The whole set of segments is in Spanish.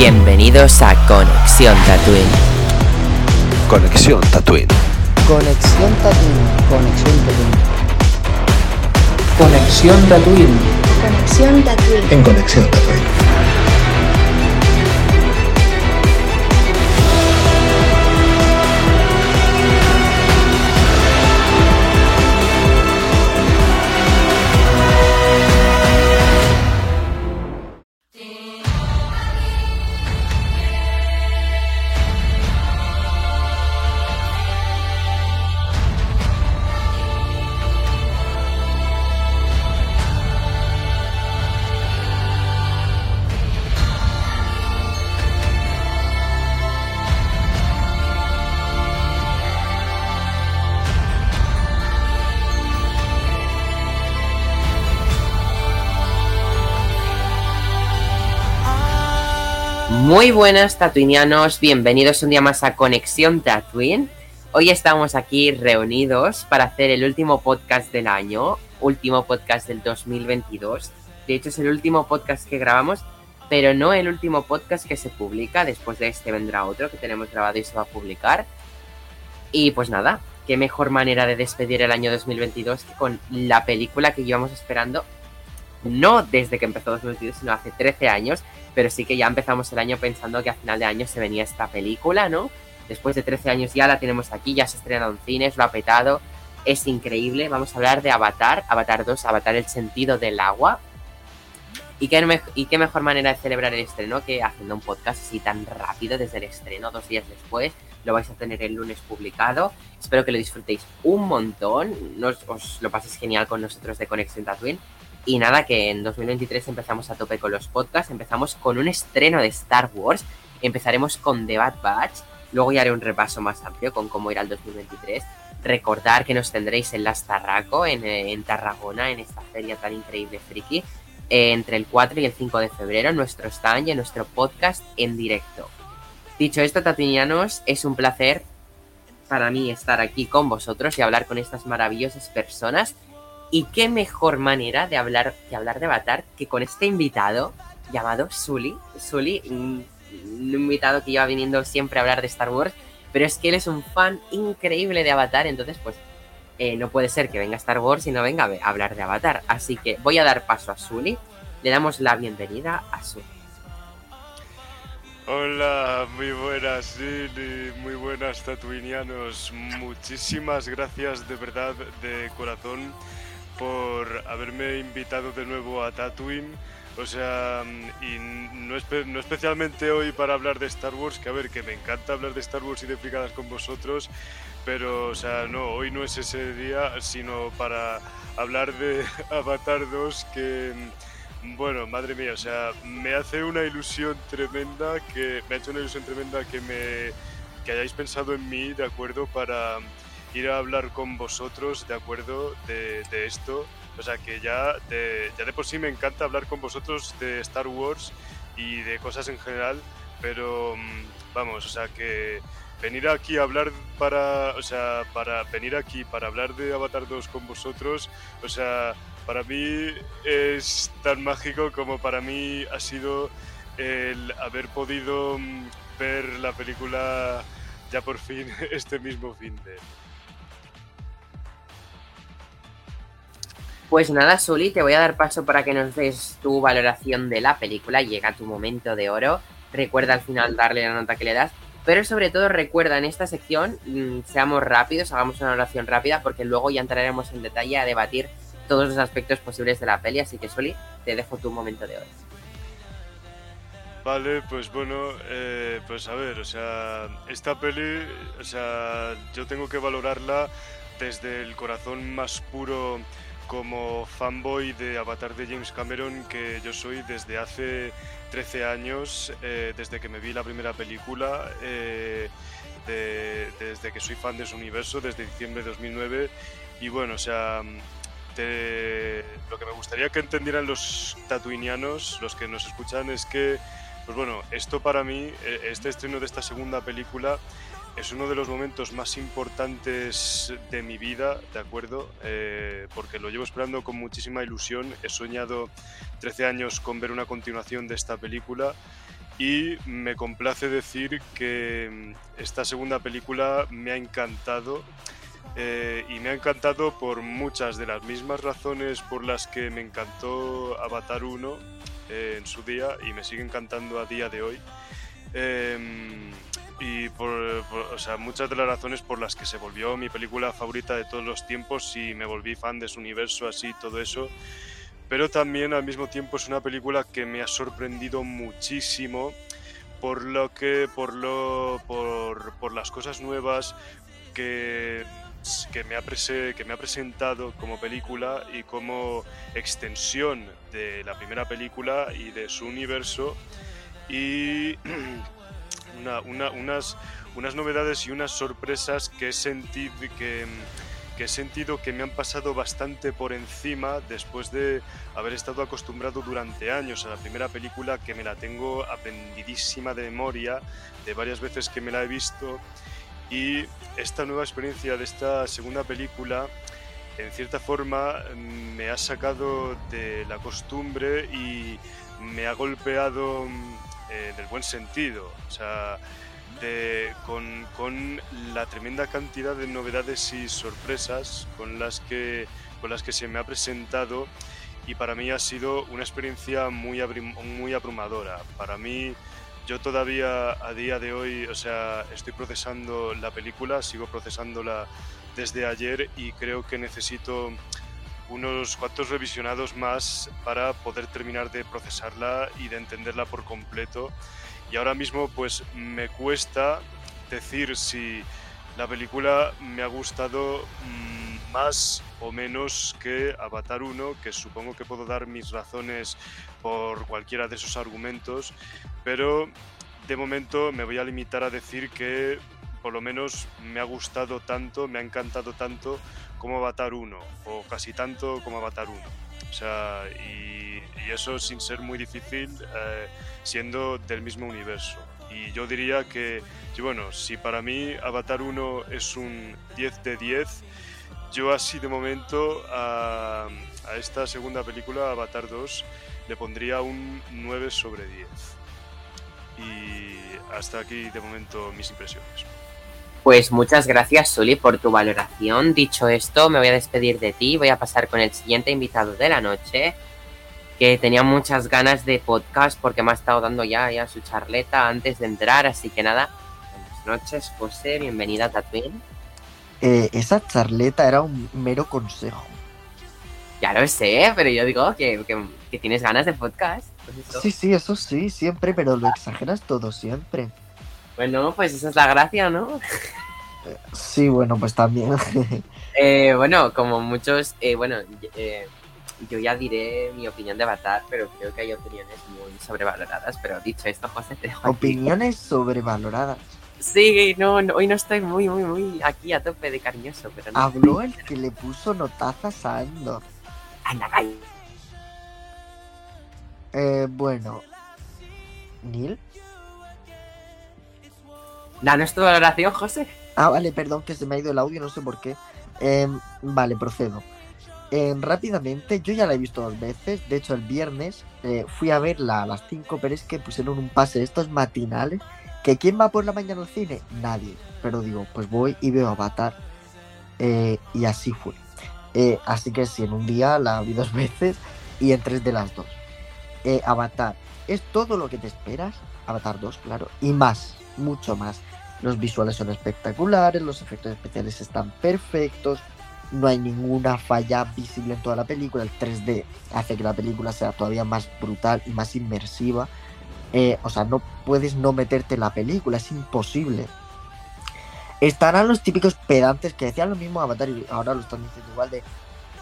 Bienvenidos a Conexión Tatooine. Conexión Tatooine. Conexión Tatooine. Conexión Tatooine. Conexión Tatooine. En Conexión Tatooine. Muy buenas tatuinianos, bienvenidos un día más a Conexión Tatooine. Hoy estamos aquí reunidos para hacer el último podcast del año, último podcast del 2022. De hecho es el último podcast que grabamos, pero no el último podcast que se publica. Después de este vendrá otro que tenemos grabado y se va a publicar. Y pues nada, qué mejor manera de despedir el año 2022 que con la película que llevamos esperando, no desde que empezó 2022, sino hace 13 años pero sí que ya empezamos el año pensando que a final de año se venía esta película, ¿no? Después de 13 años ya la tenemos aquí, ya se ha estrenado en cines, lo ha petado, es increíble. Vamos a hablar de Avatar, Avatar 2, Avatar el sentido del agua. ¿Y qué, y qué mejor manera de celebrar el estreno que haciendo un podcast así tan rápido desde el estreno, dos días después. Lo vais a tener el lunes publicado. Espero que lo disfrutéis un montón. Os lo paséis genial con nosotros de Conexión Tatooine. Y nada, que en 2023 empezamos a tope con los podcasts, empezamos con un estreno de Star Wars, empezaremos con The Bad Batch, luego ya haré un repaso más amplio con cómo irá el 2023. Recordar que nos tendréis en Las Tarraco, en, eh, en Tarragona, en esta feria tan increíble friki, eh, entre el 4 y el 5 de febrero, nuestro stand y en nuestro podcast en directo. Dicho esto, tatuinianos, es un placer para mí estar aquí con vosotros y hablar con estas maravillosas personas y qué mejor manera de hablar, de hablar de Avatar que con este invitado llamado Sully. Sully, un, invitado que lleva viniendo siempre a hablar de Star Wars, pero es que él es un fan increíble de Avatar, entonces pues eh, no puede ser que venga Star Wars y no venga a hablar de Avatar. Así que voy a dar paso a Sully. Le damos la bienvenida a Sully. Hola, muy buenas, Sully, muy buenas tatuinianos. Muchísimas gracias de verdad, de corazón por haberme invitado de nuevo a Tatooine. O sea, y no, no, especialmente hoy para hablar de Star Wars, que a ver, que me encanta hablar de Star Wars y de fricadas con vosotros, pero, o sea, no, hoy no es ese día, sino para hablar de Avatar 2, que, bueno, madre mía, o sea, me hace una ilusión tremenda, que me ha hecho una ilusión tremenda que me que hayáis pensado en mí, ¿de acuerdo? Para ir a hablar con vosotros, ¿de acuerdo? De, esto. O sea que ya de, ya de por sí me encanta hablar con vosotros de Star Wars y de cosas en general, pero mm, vamos, o sea que venir aquí a hablar para, o sea, para venir aquí para hablar de Avatar 2 con vosotros, o sea, para mí es tan mágico como para mí ha sido el haber podido mm, ver la película ya por fin este mismo fin de Pues nada, Suli, te voy a dar paso para que nos des tu valoración de la película. Llega tu momento de oro. Recuerda al final darle la nota que le das. Pero sobre todo recuerda en esta sección, mm, seamos rápidos, hagamos una oración rápida, porque luego ya entraremos en detalle a debatir todos los aspectos posibles de la peli. Así que, Soli, te dejo tu momento de oro. Vale, pues bueno, eh, pues a ver, o sea, esta peli, o sea, yo tengo que valorarla desde el corazón más puro como fanboy de Avatar de James Cameron que yo soy desde hace 13 años, eh, desde que me vi la primera película, eh, desde que soy fan de su universo, desde diciembre de 2009. Y bueno, o sea, lo que me gustaría que entendieran los tatuinianos, los que nos escuchan, es que, pues bueno, esto para mí, eh, este estreno de esta segunda película, es uno de los momentos más importantes de mi vida, ¿de acuerdo? Eh, porque lo llevo esperando con muchísima ilusión. He soñado 13 años con ver una continuación de esta película y me complace decir que mm, esta segunda película me ha encantado eh, y me ha encantado por muchas de las mismas razones por las que me encantó Avatar 1 eh, en su día y me sigue encantando a día de hoy. Y por, o sea, muchas de las razones por las que se volvió mi película favorita de todos los tiempos y me volví fan de su universo, así, todo eso. Pero también al mismo tiempo es una película que me ha sorprendido muchísimo por lo que, por lo, por, por las cosas nuevas que, que me, ha que me ha presentado como película y como extensión de la primera película y de su universo y unas, unas novedades y unas sorpresas que he sentido que, que he sentido que me han pasado bastante por encima después de haber estado acostumbrado durante años a la primera película que me la tengo aprendidísima de memoria de varias veces que me la he visto. Y esta nueva experiencia de esta segunda película en cierta forma me ha sacado de la costumbre y me ha golpeado eh, en el buen sentido. O sea, con, con, la tremenda cantidad de novedades y sorpresas con las, que, con las que se me ha presentado y para mí ha sido una experiencia muy, muy abrumadora. Para mí, yo todavía a día de hoy, o sea, estoy procesando la película, sigo procesándola desde ayer y creo que necesito unos cuantos revisionados más para poder terminar de procesarla y de entenderla por completo. Y ahora mismo pues me cuesta decir si la película me ha gustado mm, más o menos que Avatar 1, que supongo que puedo dar mis razones por cualquiera de esos argumentos, pero de momento me voy a limitar a decir que por lo menos me ha gustado tanto, me ha encantado tanto como Avatar 1, o casi tanto como Avatar 1. O sea, y, eso sin ser muy difícil, eh, siendo del mismo universo. Y yo diría que, bueno, si para mí Avatar 1 es un 10 de 10, yo así de momento a, a esta segunda película, Avatar 2, le pondría un 9 sobre 10. Y hasta aquí de momento mis impresiones. Pues muchas gracias, Suli, por tu valoración. Dicho esto, me voy a despedir de ti. Voy a pasar con el siguiente invitado de la noche, que tenía muchas ganas de podcast porque me ha estado dando ya, ya su charleta antes de entrar. Así que nada, buenas noches, José. Bienvenida a Tatooine. Eh, esa charleta era un mero consejo. Ya lo sé, pero yo digo que, que, tienes ganas de podcast. Pues sí, sí, eso sí, siempre, pero lo exageras todo siempre. Bueno, pues esa es la gracia, ¿no? Sí, bueno, pues también. eh, bueno, como muchos, eh, bueno, eh, yo ya diré mi opinión de Avatar, pero creo que hay opiniones muy sobrevaloradas. Pero dicho esto, José, te dejo Opiniones sobrevaloradas. Sí, no, hoy no estoy muy, muy, muy aquí a tope de cariñoso, pero no. Habló el que le puso notazas a Andor. Anda, Eh, bueno. ¿Neil? Danos tu valoración, José. Ah, vale, perdón, que se me ha ido el audio, no sé por qué. Em, vale, procedo. Em, rápidamente, yo ya la he visto dos veces. De hecho, el viernes eh, fui a verla a las 5, pero es que pusieron un pase estos matinales. ¿Que quién va por la mañana al cine? Nadie. Pero digo, pues voy y veo Avatar. Eh, y así fue. Eh, así que sí, en un día la vi dos veces y en tres de las dos. Avatar, ¿es todo lo que te esperas? Avatar 2, claro. Y más, mucho más. Los visuales son espectaculares, los efectos especiales están perfectos, no hay ninguna falla visible en toda la película. El 3D hace que la película sea todavía más brutal y más inmersiva. Eh, o sea, no puedes no meterte en la película, es imposible. Estarán los típicos pedantes que decían lo mismo Avatar y ahora lo están diciendo igual de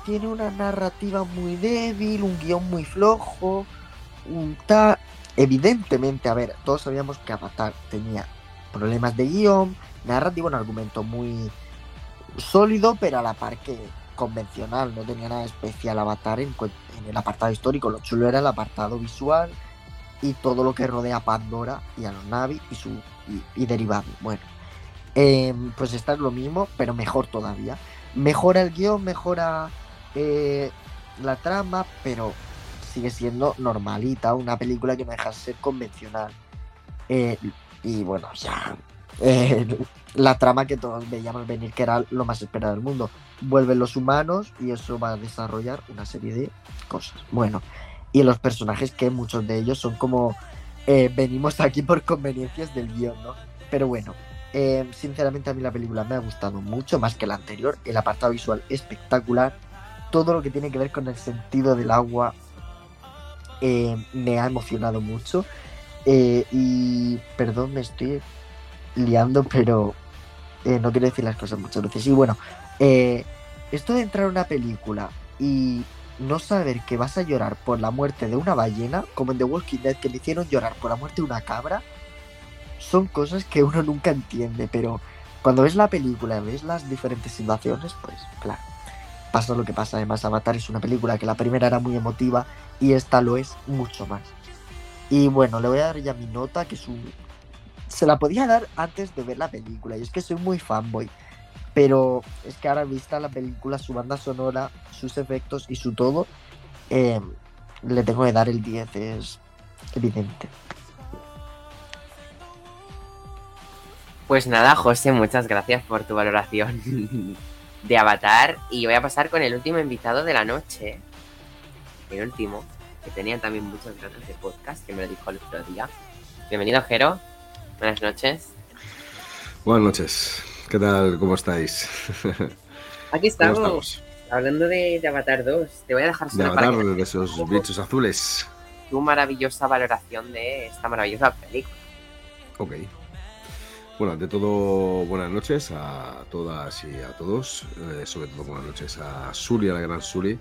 tiene una narrativa muy débil, un guion muy flojo, un ta Evidentemente, a ver, todos sabíamos que Avatar tenía problemas de guion, narrativo, un argumento muy sólido, pero a la par que convencional, no tenía nada especial Avatar en, el apartado histórico, lo chulo era el apartado visual y todo lo que rodea a Pandora y a los Navi y, su, y, derivado. Bueno, em, pues está es lo mismo, pero mejor todavía. Mejora el guion, mejora eh, la trama, pero sigue siendo normalita, una película que no deja de ser convencional. Eh, y bueno, ya. eh, la trama que todos veíamos venir, que era lo más esperado del mundo. Vuelven los humanos y eso va a desarrollar una serie de cosas. Bueno, y los personajes que muchos de ellos son como. eh, venimos aquí por conveniencias del guion, ¿no? Pero bueno, sinceramente a mí la película me ha gustado mucho, más que la anterior. El apartado visual espectacular. Todo lo que tiene que ver con el sentido del agua eh, me ha emocionado mucho. Eh, y perdón, me estoy liando, pero eh, no quiero decir las cosas muchas veces. Y bueno, eh, esto de entrar a una película y no saber que vas a llorar por la muerte de una ballena, como en The Walking Dead, que me hicieron llorar por la muerte de una cabra, son cosas que uno nunca entiende, pero cuando ves la película, ves las diferentes situaciones, pues claro, pasa lo que pasa. Además, Avatar es una película que la primera era muy emotiva y esta lo es mucho más. Y bueno, le voy a dar ya mi nota, que es. Se la podía dar antes de ver la película, y es que soy muy fanboy. Pero es que ahora vista la película, su banda sonora, sus efectos y su todo, eh, le tengo que dar el 10, es evidente. Pues nada, José, muchas gracias por tu valoración de Avatar. Y voy a pasar con el último invitado de la noche. El último, que tenía también muchas ganas de podcast, que me lo dijo el otro día. Bienvenido, Jero. Buenas noches. Buenas noches. ¿Qué tal? ¿Cómo estáis? Aquí ¿Cómo estamos, estamos? hablando de, de Avatar 2. Te voy a dejar De solo para Avatar, que de esos bichos azules. tu maravillosa valoración de esta maravillosa película. Ok. Bueno, ante todo, buenas noches a todas y a todos. Eh, sobre todo, buenas noches a Suli, a la gran Suli.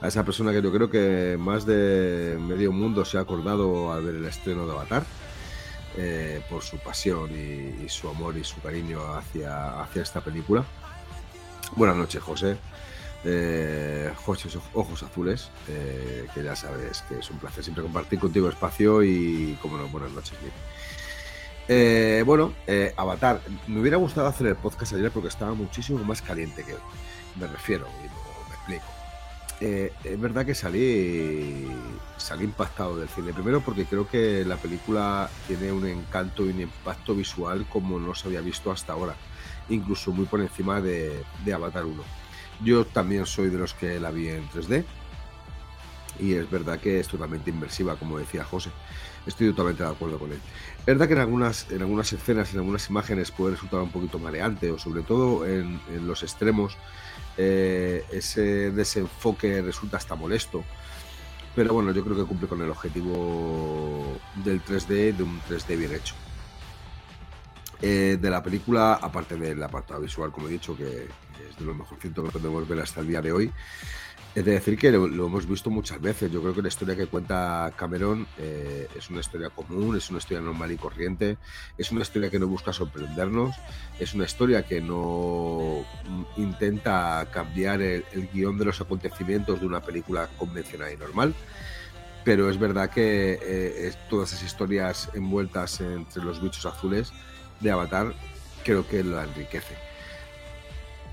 A esa persona que yo creo que más de medio mundo se ha acordado al ver el estreno de Avatar. eh, por su pasión y, su amor y su cariño hacia, hacia esta película. Buenas noches, José. Eh, José Ojos Azules, que ya sabes que es un placer siempre compartir contigo espacio y, como no, buenas noches. Nick. Eh, bueno, eh, Avatar. Me hubiera gustado hacer el podcast ayer porque estaba muchísimo más caliente que hoy. Me refiero, me explico. Eh, es verdad que salí, salí impactado del cine. Primero porque creo que la película tiene un encanto y un impacto visual como no se había visto hasta ahora. Incluso muy por encima de, de Avatar 1. Yo también soy de los que la vi en 3D. Y es verdad que es totalmente inmersiva, como decía José. Estoy totalmente de acuerdo con él. Es verdad que en algunas, en algunas escenas, en algunas imágenes puede resultar un poquito mareante, o sobre todo en, en los extremos, eh, ese desenfoque resulta hasta molesto. Pero bueno, yo creo que cumple con el objetivo del 3D, de un 3D bien hecho. Eh, de la película, aparte del apartado visual, como he dicho, que es de lo mejorcito que podemos ver hasta el día de hoy, es de decir que lo, lo hemos visto muchas veces. Yo creo que la historia que cuenta Cameron eh, es una historia común, es una historia normal y corriente, es una historia que no busca sorprendernos, es una historia que no mm, intenta cambiar el, el guion de los acontecimientos de una película convencional y normal. Pero es verdad que eh, todas esas historias envueltas entre los bichos azules de Avatar creo que la enriquece.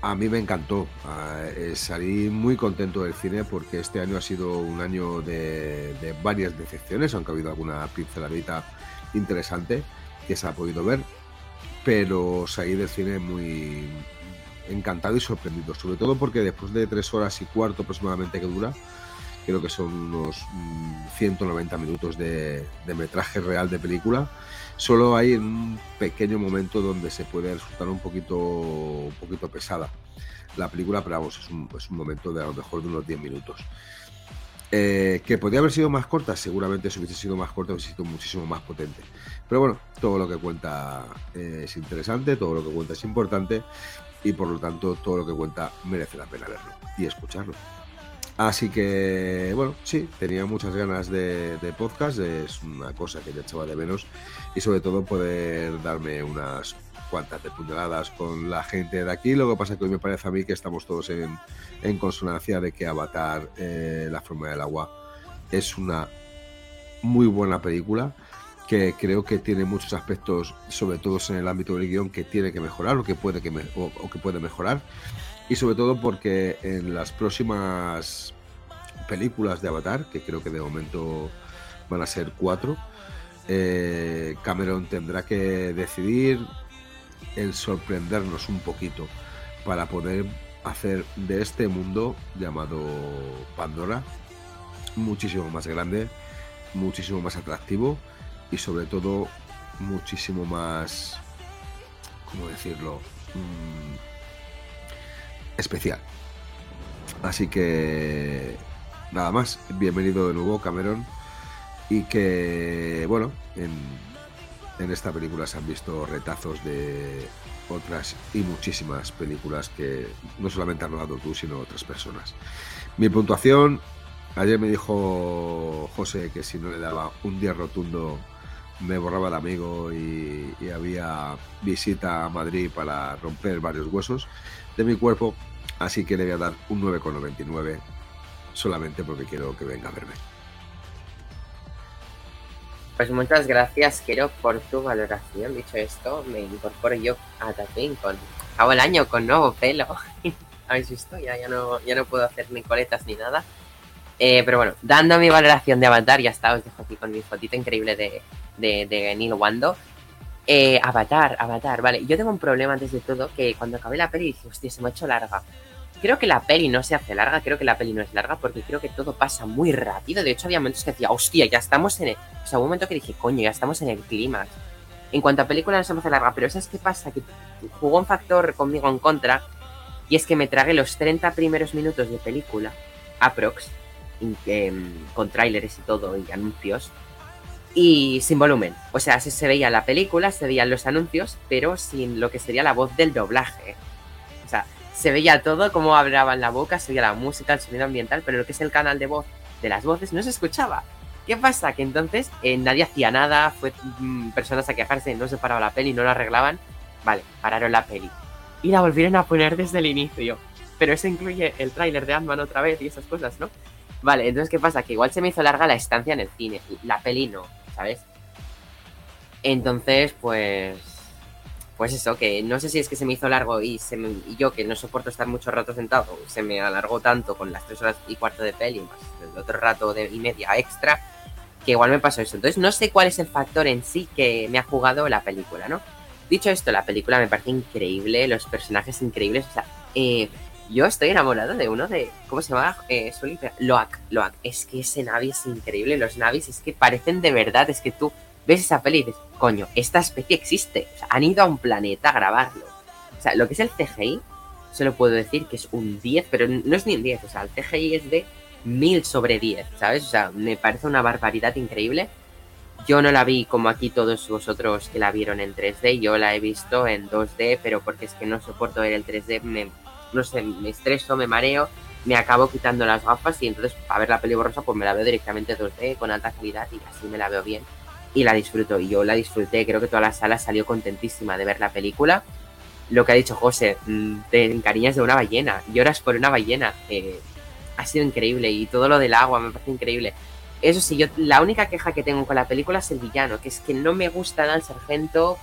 A mí me encantó. Ah, eh, salí muy contento del cine porque este año ha sido un año de, varias decepciones, aunque ha habido alguna pinceladita interesante que se ha podido ver. Pero salí del cine muy encantado y sorprendido, sobre todo porque después de tres horas y cuarto aproximadamente que dura, creo que son unos mm, 190 minutos de, de metraje real de película. Solo hay un pequeño momento donde se puede resultar un poquito, un poquito pesada la película, pero vamos, es un, momento de a lo mejor de unos 10 minutos. Eh, que podría haber sido más corta, seguramente si hubiese sido más corta hubiese sido muchísimo más potente. Pero bueno, todo lo que cuenta eh, es interesante, todo lo que cuenta es importante y por lo tanto todo lo que cuenta merece la pena verlo y escucharlo. Así que, bueno, sí, tenía muchas ganas de, podcast, es una cosa que ya echaba de menos y sobre todo poder darme unas cuantas de puñaladas con la gente de aquí. Lo que pasa que hoy me parece a mí que estamos todos en, consonancia de que Avatar, eh, La forma del agua, es una muy buena película que creo que tiene muchos aspectos, sobre todo en el ámbito del guion, que tiene que mejorar o que puede, que me- o que puede mejorar. Y sobre todo porque en las próximas películas de Avatar, que creo que de momento van a ser cuatro, eh, Cameron tendrá que decidir el sorprendernos un poquito para poder hacer de este mundo llamado Pandora muchísimo más grande, muchísimo más atractivo y sobre todo muchísimo más, ¿cómo decirlo? Mm, especial. Así que nada más, bienvenido de nuevo Cameron y que bueno, en, en esta película se han visto retazos de otras y muchísimas películas que no solamente has rodado tú, sino otras personas. Mi puntuación, ayer me dijo José que si no le daba un día rotundo me borraba el amigo y había visita a Madrid para romper varios huesos de mi cuerpo, así que le voy a dar un 9,99 solamente porque quiero que venga a verme. Pues muchas gracias, Quiero, por tu valoración. Dicho esto, me incorporo yo a Tatooine con. Acabo el año con nuevo pelo. ¿Habéis visto? Ya, ya, no, ya no puedo hacer ni coletas ni nada. Eh, pero bueno, dando mi valoración de Avatar, ya está, os dejo aquí con mi fotito increíble de, de, de Neil Wando. Eh, Avatar, Avatar, vale. Yo tengo un problema antes de todo, que cuando acabé la peli dije, hostia, se me ha hecho larga. Creo que la peli no se hace larga, creo que la peli no es larga, porque creo que todo pasa muy rápido. De hecho, había momentos que decía, hostia, ya estamos en el... O sea, hubo un momento que dije, coño, ya estamos en el clímax. En cuanto a película no se me hace larga, pero ¿sabes qué pasa? Que jugó un factor conmigo en contra, y es que me tragué los 30 primeros minutos de película, aprox, eh, con tráileres y todo, y anuncios, y sin volumen. O sea, se, veía la película, se veían los anuncios, pero sin lo que sería la voz del doblaje. O sea, se veía todo, cómo hablaban la boca, se veía la música, el sonido ambiental, pero lo que es el canal de voz de las voces no se escuchaba. ¿Qué pasa? Que entonces eh, nadie hacía nada, fue mmm, personas a quejarse, no se paraba la peli, no la arreglaban. Vale, pararon la peli. Y la volvieron a poner desde el inicio. Pero eso incluye el tráiler de Ant-Man otra vez y esas cosas, ¿no? Vale, entonces ¿qué pasa? Que igual se me hizo larga la estancia en el cine, la peli no, ¿sabes? Entonces, pues. Pues eso, que no sé si es que se me hizo largo y, se me, y yo, que no soporto estar mucho rato sentado, se me alargó tanto con las tres horas y cuarto de peli, más el otro rato de, y media extra, que igual me pasó eso. Entonces, no sé cuál es el factor en sí que me ha jugado la película, ¿no? Dicho esto, la película me parece increíble, los personajes increíbles, o sea, eh, yo estoy enamorado de uno de. ¿Cómo se llama? Eh, Loak. Loak. Es que ese Navi es increíble. Los Navis es que parecen de verdad. Es que tú ves esa peli y dices, coño, esta especie existe. O sea, han ido a un planeta a grabarlo. O sea, lo que es el CGI, solo puedo decir que es un 10, pero no es ni un 10. O sea, el CGI es de 1000 sobre 10, ¿sabes? O sea, me parece una barbaridad increíble. Yo no la vi como aquí todos vosotros que la vieron en 3D. Yo la he visto en 2D, pero porque es que no soporto ver el 3D. Me, no sé, me estreso, me mareo, me acabo quitando las gafas y entonces para ver la peli borrosa pues me la veo directamente 2D con alta calidad y así me la veo bien y la disfruto. Y yo la disfruté, creo que toda la sala salió contentísima de ver la película. Lo que ha dicho José, mm, te encariñas de una ballena, lloras por una ballena. Eh, ha sido increíble y todo lo del agua me parece increíble. Eso sí, yo la única queja que tengo con la película es el villano, que es que no me gusta el sargento.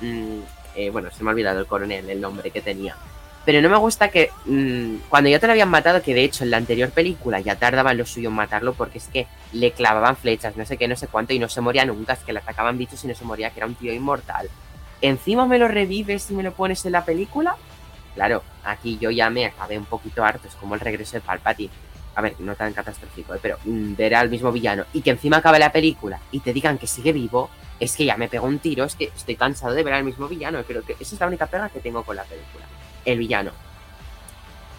Mmm, eh, bueno, se me ha olvidado el coronel, el nombre que tenía. Pero no me gusta que mmm, cuando ya te lo habían matado, que de hecho en la anterior película ya tardaban lo suyo en matarlo porque es que le clavaban flechas, no sé qué, no sé cuánto, y no se moría nunca, es que le atacaban bichos y no se moría, que era un tío inmortal. Encima me lo revives y me lo pones en la película. Claro, aquí yo ya me acabé un poquito harto, es como el regreso de Palpatine. A ver, no tan catastrófico, ¿eh? pero mmm, ver al mismo villano y que encima acabe la película y te digan que sigue vivo, es que ya me pegó un tiro, es que estoy cansado de ver al mismo villano. Creo que esa es la única pega que tengo con la película el villano.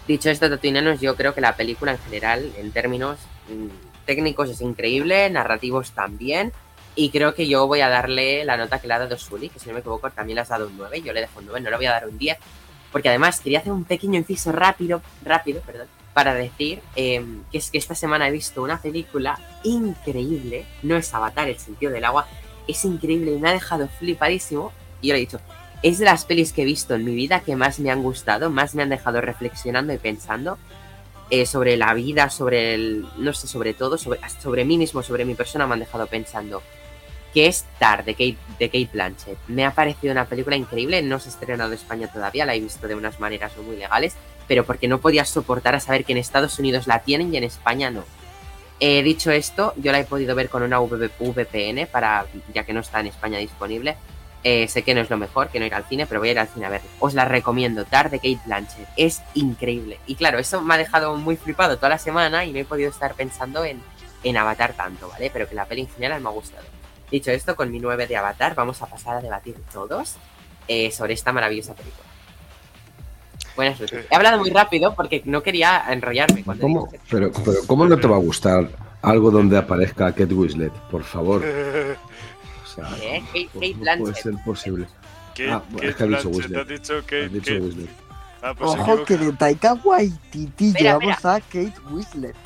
Dicho esto, Tatooineanos, yo creo que la película en general, en términos mmm, técnicos, es increíble, narrativos también. Y creo que yo voy a darle la nota que le ha dado Sully, que si no me equivoco también le has dado un 9. Yo le dejo un 9, no le voy a dar un 10. Porque además quería hacer un pequeño inciso rápido, rápido, perdón, para decir eh, que es que esta semana he visto una película increíble. No es Avatar, el sentido del agua. Es increíble me ha dejado flipadísimo. Y yo le he dicho, es de las pelis que he visto en mi vida que más me han gustado, más me han dejado reflexionando y pensando eh, sobre la vida, sobre el, no sé, sobre todo, sobre, sobre mí mismo, sobre mi persona, me han dejado pensando. Que es Tar, de Kate, de Kate Blanchett. Me ha parecido una película increíble, no se ha estrenado en España todavía, la he visto de unas maneras muy legales, pero porque no podía soportar a saber que en Estados Unidos la tienen y en España no. Eh, dicho esto, yo la he podido ver con una VP VPN, para, ya que no está en España disponible. Eh, sé que no es lo mejor, que no ir al cine, pero voy a ir al cine a verla. Os la recomiendo, Tar de Kate Blanchett. Es increíble. Y claro, eso me ha dejado muy flipado toda la semana y no he podido estar pensando en, en Avatar tanto, ¿vale? Pero que la peli en general me ha gustado. Dicho esto, con mi 9 de Avatar vamos a pasar a debatir todos eh, sobre esta maravillosa película. Buenas noches. He hablado muy rápido porque no quería enrollarme. Cuando ¿Cómo? digo que- Pero, pero ¿cómo no te va a gustar algo donde aparezca Kate Winslet? Por favor. Sea, Eh, Kate- no Kate puede Blanchett. ser posible. Kate, Ah, bueno, Kate es que ha dicho Blanchett, has dicho Kate, Has dicho Kate-. Ah, pues Ojo que de Taika Waititi llevamos a Kate Winslet.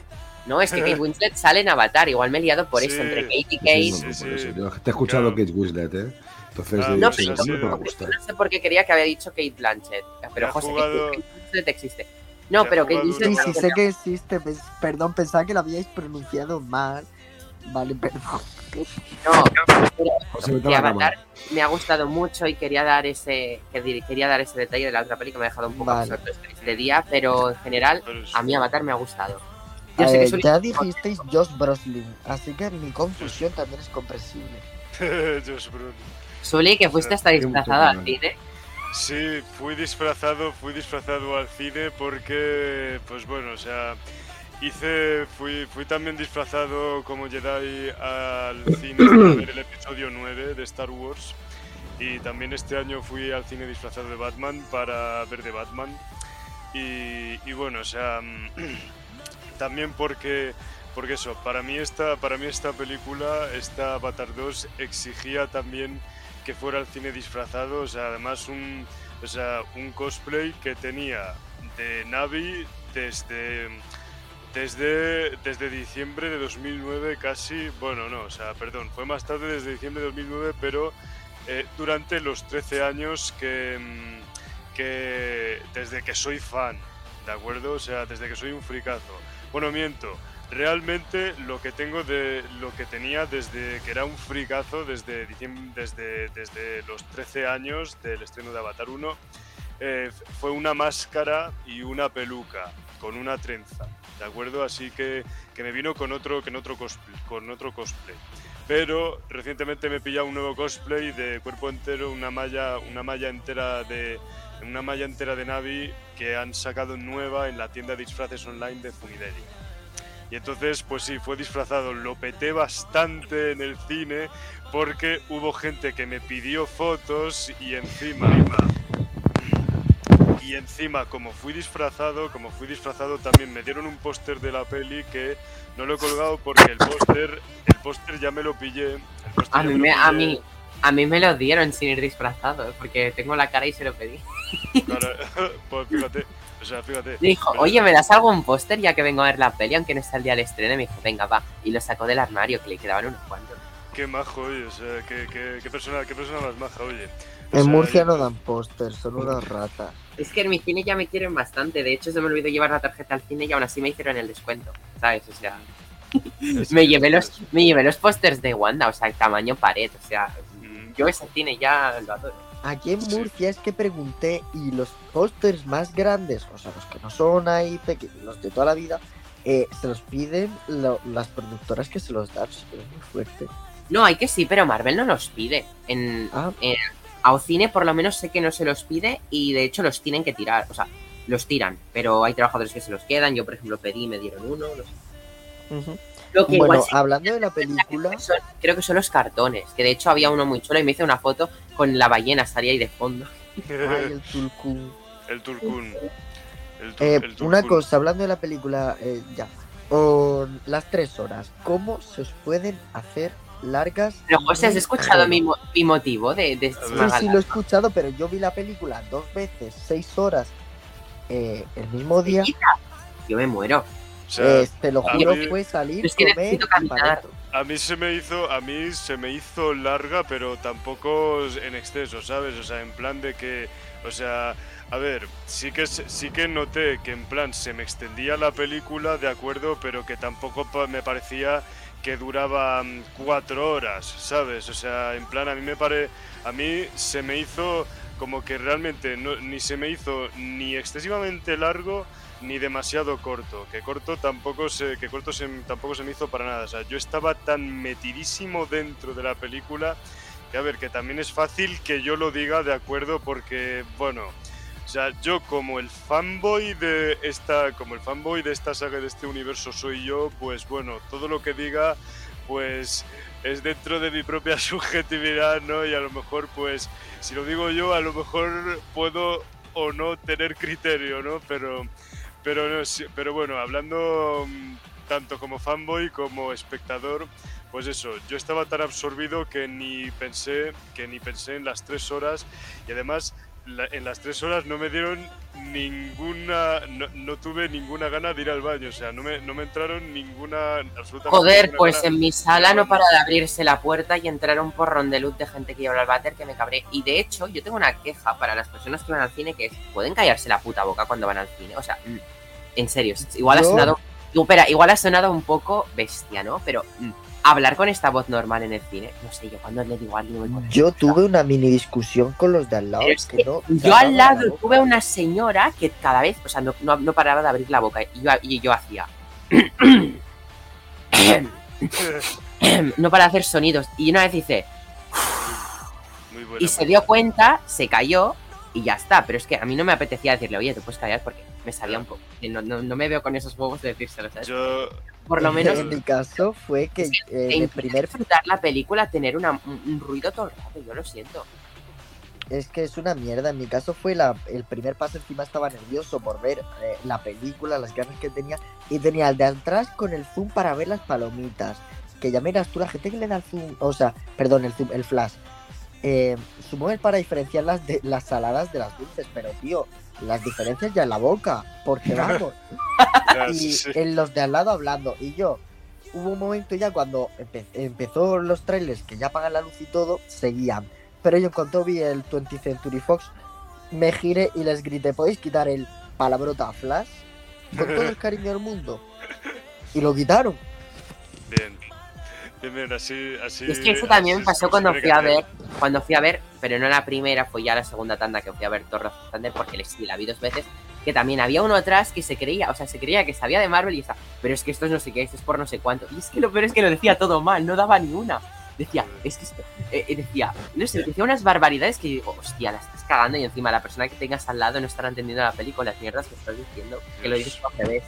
No, es que Kate Winslet sale en Avatar. Igual me he liado por eso Sí. entre Kate y Sí, Kate. no, Sí, no, sí. eso. Yo te he escuchado Claro. Kate Winslet, ¿eh? Entonces, Ah, No, dicho, pues pero ¿cómo así te va a es. gustar? No sé por qué quería que había dicho Kate Blanchett. Pero José, jugado- Kate Winslet existe. No, pero Kate Winslet Sí, sí, sé que existe. Perdón, pensaba que lo habíais pronunciado mal. Vale, perdón. No, pero. Avatar me ha gustado mucho y quería dar ese quería dar ese detalle de la otra película que me ha dejado un poco Vale. absorto este día, pero en general a mí Avatar me ha gustado. Yo sé ver, ya dijisteis Josh Brolin, así que mi confusión también es comprensible. Josh Brolin. Sully, que fuiste hasta disfrazado al cine. Sí, fui disfrazado, fui disfrazado al cine porque, pues bueno, o sea, hice, fui, fui también disfrazado como Jedi al cine para ver el episodio 9 de Star Wars. Y también este año fui al cine disfrazado de Batman para ver de Batman. Y, y bueno, o sea, también porque porque eso, para mí esta para mí esta película, esta Avatar 2 exigía también que fuera al cine disfrazado, o sea, además un, o sea, un cosplay que tenía de Navi desde, desde, desde diciembre de 2009 casi, bueno, no, o sea, perdón, fue más tarde desde diciembre de 2009, pero eh, durante los 13 años que, mm, que desde que soy fan, ¿de acuerdo? O sea, desde que soy un fricazo. Bueno, miento. Realmente lo que tengo de lo que tenía desde que era un fricazo desde desde, desde los 13 años del estreno de Avatar 1 eh, fue una máscara y una peluca con una trenza, ¿de acuerdo? Así que, que me vino con otro, con otro cosplay, con otro cosplay. Pero recientemente me he pillado un nuevo cosplay de cuerpo entero, una malla, una malla entera de una malla entera de Navi que han sacado nueva en la tienda de disfraces online de Funideli. Y entonces, pues sí, fue disfrazado. Lo peté bastante en el cine porque hubo gente que me pidió fotos y encima. Y encima, como fui disfrazado, como fui disfrazado, también me dieron un póster de la peli que no lo he colgado porque el póster, el póster ya me lo pillé. A mí, me a, mí, a mí me lo dieron sin ir disfrazado, porque tengo la cara y se lo pedí. para- pues fíjate, o sea, fíjate. Dijo, Pero- oye, ¿me das algún póster ya que vengo a ver la peli, aunque no está el día del estreno? Y me dijo, venga, va. Y lo sacó del armario, que le quedaban unos cuantos. Qué majo, oye, o sea, qué, qué, qué persona, qué persona más maja, oye. O En sea, Murcia y- no dan póster, son unas ratas. Es que en mi cine ya me quieren bastante. De hecho, se me olvidó llevar la tarjeta al cine y aún así me hicieron el descuento. ¿Sabes? O sea, me llevé los, me llevé los pósters de Wanda, o sea, el tamaño pared. O sea, yo ese cine ya lo adoro. Aquí en. Murcia es que pregunté y los pósters más grandes, o sea, los que no son ahí pequeños, los de toda la vida, eh, se los piden lo- las productoras que se los dan. Es muy fuerte. No, hay que sí, pero Marvel no los pide. En, Ah, a Ocine por lo menos sé que no se los pide y de hecho los tienen que tirar. O sea, los tiran, pero hay trabajadores que se los quedan. Yo, por ejemplo, pedí y me dieron uno. Lo que Bueno, igual sí hablando de la película, son- creo que son los cartones. Que de hecho había uno muy chulo y me hice una foto con la ballena, estaría ahí de fondo. ay, el Tulkun. el Turcún. El, tur- Eh, el Turcún. una cosa, hablando de la película, eh, ya. Con las tres horas, ¿cómo se os pueden hacer largas? Pero José, ¿has escuchado mi, mo- mi motivo de. Sí, sí, lo he escuchado, pero yo vi la película dos veces, seis horas, eh, el mismo día. Yo me muero. O sea, Eh, te lo a juro, mí- fue salir, Es que comer y a mí se me hizo, a mí se me hizo larga, pero tampoco en exceso, ¿sabes? O sea, en plan de que, o sea, a ver, sí que se- sí que noté que en plan se me extendía la película, de acuerdo, pero que tampoco me parecía que duraba mm, cuatro horas, ¿sabes? O sea, en plan a mí me pare, a mí se me hizo como que realmente no- ni se me hizo ni excesivamente largo ni demasiado corto, que corto tampoco se, que corto tampoco se me hizo para nada. O sea, yo estaba tan metidísimo dentro de la película que a ver, que también es fácil que yo lo diga de acuerdo porque, bueno, sea, yo como el fanboy de esta, como el fanboy de esta saga de este universo soy yo, pues bueno, todo lo que diga, pues es dentro de mi propia subjetividad, ¿no? Y a lo mejor, pues, si lo digo yo, a lo mejor puedo o no tener criterio, ¿no? Pero, pero, no, pero bueno, hablando mm, tanto como fanboy como espectador, pues eso, yo estaba tan absorbido que ni pensé, que ni pensé en las tres horas y además la- en las tres horas no me dieron ninguna, no, no tuve ninguna gana de ir al baño, o sea, no me, no me entraron ninguna, absolutamente Joder, ninguna pues gana en mi sala no para de abrirse la puerta y entrar un porrón de luz de gente que lleva al váter que me cabré. Y de hecho, yo tengo una queja para las personas que van al cine que es, pueden callarse la puta boca cuando van al cine. O sea, mm, en serio, igual ha sonado... Espera, igual ha sonado un poco bestia, ¿no? Pero mm, hablar con esta voz normal en el cine, no sé, yo cuando le digo a alguien... Yo tuve una mini discusión con los de al lado Pero es que que no Yo al la lado tuve una señora que cada vez, o sea, no, no- no paraba de abrir la boca y yo, y yo hacía. no para de hacer sonidos. Y una vez hice. Muy buena, Y se dio cuenta, se cayó y ya está. Pero es que a mí no me apetecía decirle, oye, te puedes callar porque me sabía un poco. No, no, no me veo con esos huevos de decírselo, ¿sabes? Yo, Por lo menos En mi caso fue que eh, el impide primer disfrutar la película tener una- un, un ruido todo el rato. Yo lo siento. es que es una mierda. En mi caso fue la, el primer paso. Encima estaba nervioso por ver eh, la película, las ganas que tenía. Y tenía el de atrás con el zoom para ver las palomitas. Que ya miras tú, la gente que le da el zoom, o sea, perdón, el zoom, el flash. Eh, supongo es para diferenciar las, de, las saladas de las dulces, pero tío, las diferencias ya en la boca. Porque vamos. ya, y en los de al lado hablando. Y yo, hubo un momento ya cuando empe- empezó los trailers que ya apagan la luz y todo, seguían. Pero yo en cuanto vi el 20th Century Fox, me giré y les grité, ¿podéis quitar el palabrota flash? Con todo el cariño del mundo. Y lo quitaron. Bien. Bien, bien, así, así. Y es que eso también así pasó cuando fui a ver, cuando fui a ver, pero no la primera, fue ya la segunda tanda que fui a ver and Thunder porque sí, la vi dos veces, que también había uno atrás que se creía, o sea, se creía que sabía de Marvel y está, pero es que esto es no sé qué, esto es por no sé cuánto. Y es que lo peor es que lo decía todo mal, no daba ni una. Decía, es que esto, eh, eh, decía, no sé, decía unas barbaridades que digo, hostia, la estás cagando y encima la persona que tengas al lado no estará entendiendo la película, las mierdas que estás diciendo, que lo dices al revés.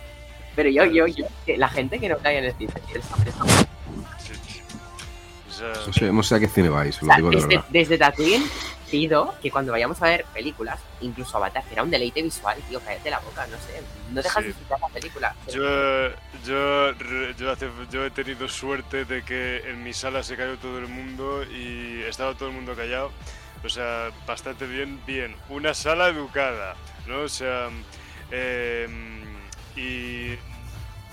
Pero yo, yo, yo, que la gente que no cae en el cine. O No sé, no sé a qué cine vais, O lo sea, digo de desde, verdad. desde Tatooine pido que cuando vayamos a ver películas, incluso Avatar, que era un deleite visual, tío, cállate la boca, no sé, no dejas Sí. de disfrutar la película. Yo, yo, yo, hace- yo he tenido suerte de que en mi sala se cayó todo el mundo y estaba todo el mundo callado. O sea, bastante bien, bien. Una sala educada, ¿no? O sea, em, y,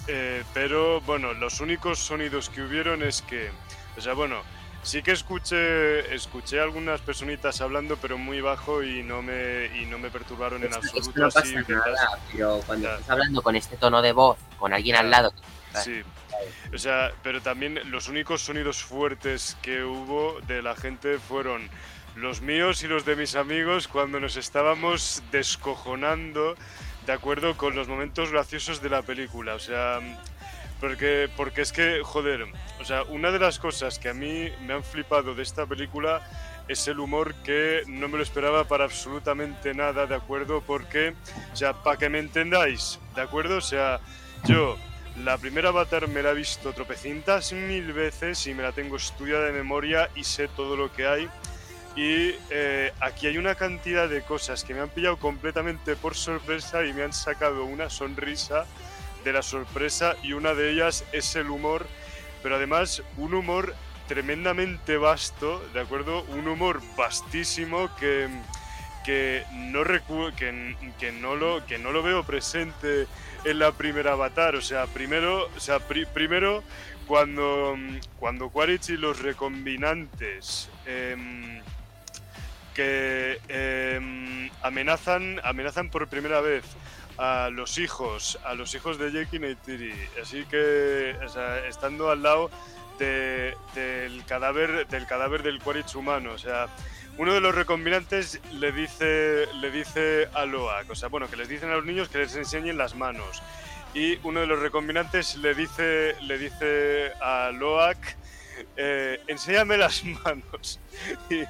eh, pero bueno, los únicos sonidos que hubieron es que, o sea, bueno, sí que escuché, escuché algunas personitas hablando, pero muy bajo y no me, y no me perturbaron en absoluto. no pasa nada, pero cuando estás hablando con este tono de voz, con alguien al lado, Sí. O sea, pero también los únicos sonidos fuertes que hubo de la gente fueron los míos y los de mis amigos cuando nos estábamos descojonando de acuerdo con los momentos graciosos de la película. O sea, porque, porque es que, joder, o sea, una de las cosas que a mí me han flipado de esta película es el humor que no me lo esperaba para absolutamente nada, ¿de acuerdo? Porque, o sea, para que me entendáis, ¿de acuerdo? O sea, yo la primera Avatar me la he visto tropecientas mil veces y me la tengo estudiada de memoria y sé todo lo que hay. Y eh, aquí hay una cantidad de cosas que me han pillado completamente por sorpresa y me han sacado una sonrisa de la sorpresa y una de ellas es el humor, pero además un humor tremendamente vasto, ¿de acuerdo? Un humor vastísimo que, que, no, que, no lo, que no lo veo presente en la primera Avatar. O sea, primero, o sea, pri primero cuando, cuando Quaritch y los recombinantes em, que em, amenazan, amenazan por primera vez a los hijos, a los hijos de Jake y Neytiri. Así que, estando al lado de, del cadáver del cadáver del Quaritch humano, o sea, uno de los recombinantes le dice, le dice a Loak, o sea, bueno, que les dicen a los niños que les enseñen las manos. Y uno de los recombinantes le dice, le dice a Loak, eh, enséñame las manos. Y,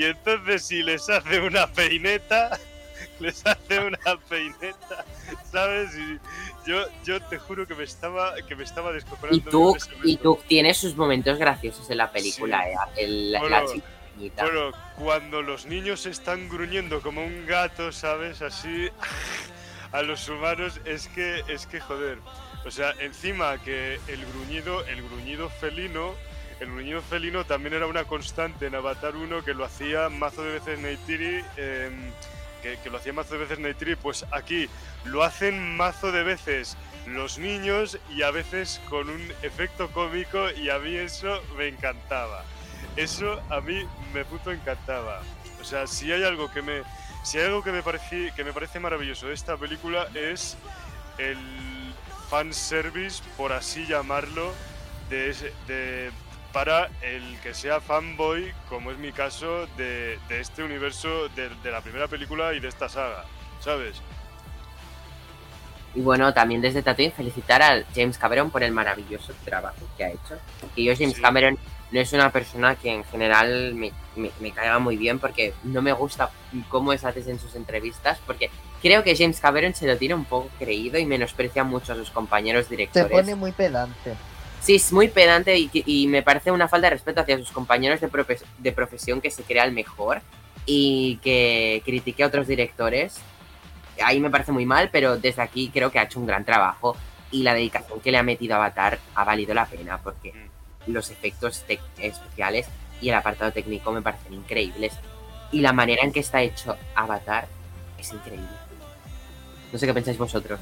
y entonces si les hace una peineta, les hace una peineta, ¿sabes? Y yo, yo te juro que me estaba, que me estaba descojonando. Y tú, y tú tienes sus momentos graciosos en la película, Sí. eh, el- la Bueno, chica. Bueno, cuando los niños están gruñendo como un gato, ¿sabes? Así a los humanos, es que, es que joder. O sea, encima que el gruñido, el gruñido felino, el gruñido felino también era una constante en Avatar 1 que lo hacía mazo de veces Neytiri, em, que, lo hacía mazo de veces Neytiri, pues aquí lo hacen mazo de veces los niños y a veces con un efecto cómico y a mí eso me encantaba. Eso a mí me puto encantaba. O sea, si hay algo que me, si algo que me parece, que me parece maravilloso de esta película es el fanservice, por así llamarlo, de, ese- de- para el que sea fanboy, como es mi caso, de, de este universo, de, de la primera película y de esta saga, ¿sabes? Y bueno, también desde Tatooine felicitar a James Cameron por el maravilloso trabajo que ha hecho. Que yo, James Sí. Cameron, no es una persona que en general me, me, me caiga muy bien porque no me gusta cómo es haces en sus entrevistas porque creo que James Cameron se lo tiene un poco creído y menosprecia mucho a sus compañeros Se directores. pone muy pedante. Sí, es muy pedante y, y me parece una falta de respeto hacia sus compañeros de, profe- de profesión que se crea el mejor y que critique a otros directores. Ahí me parece muy mal, pero desde aquí creo que ha hecho un gran trabajo y la dedicación que le ha metido a Avatar ha valido la pena porque los efectos especiales y el apartado técnico me parecen increíbles y la manera en que está hecho Avatar es increíble. No sé qué pensáis vosotros.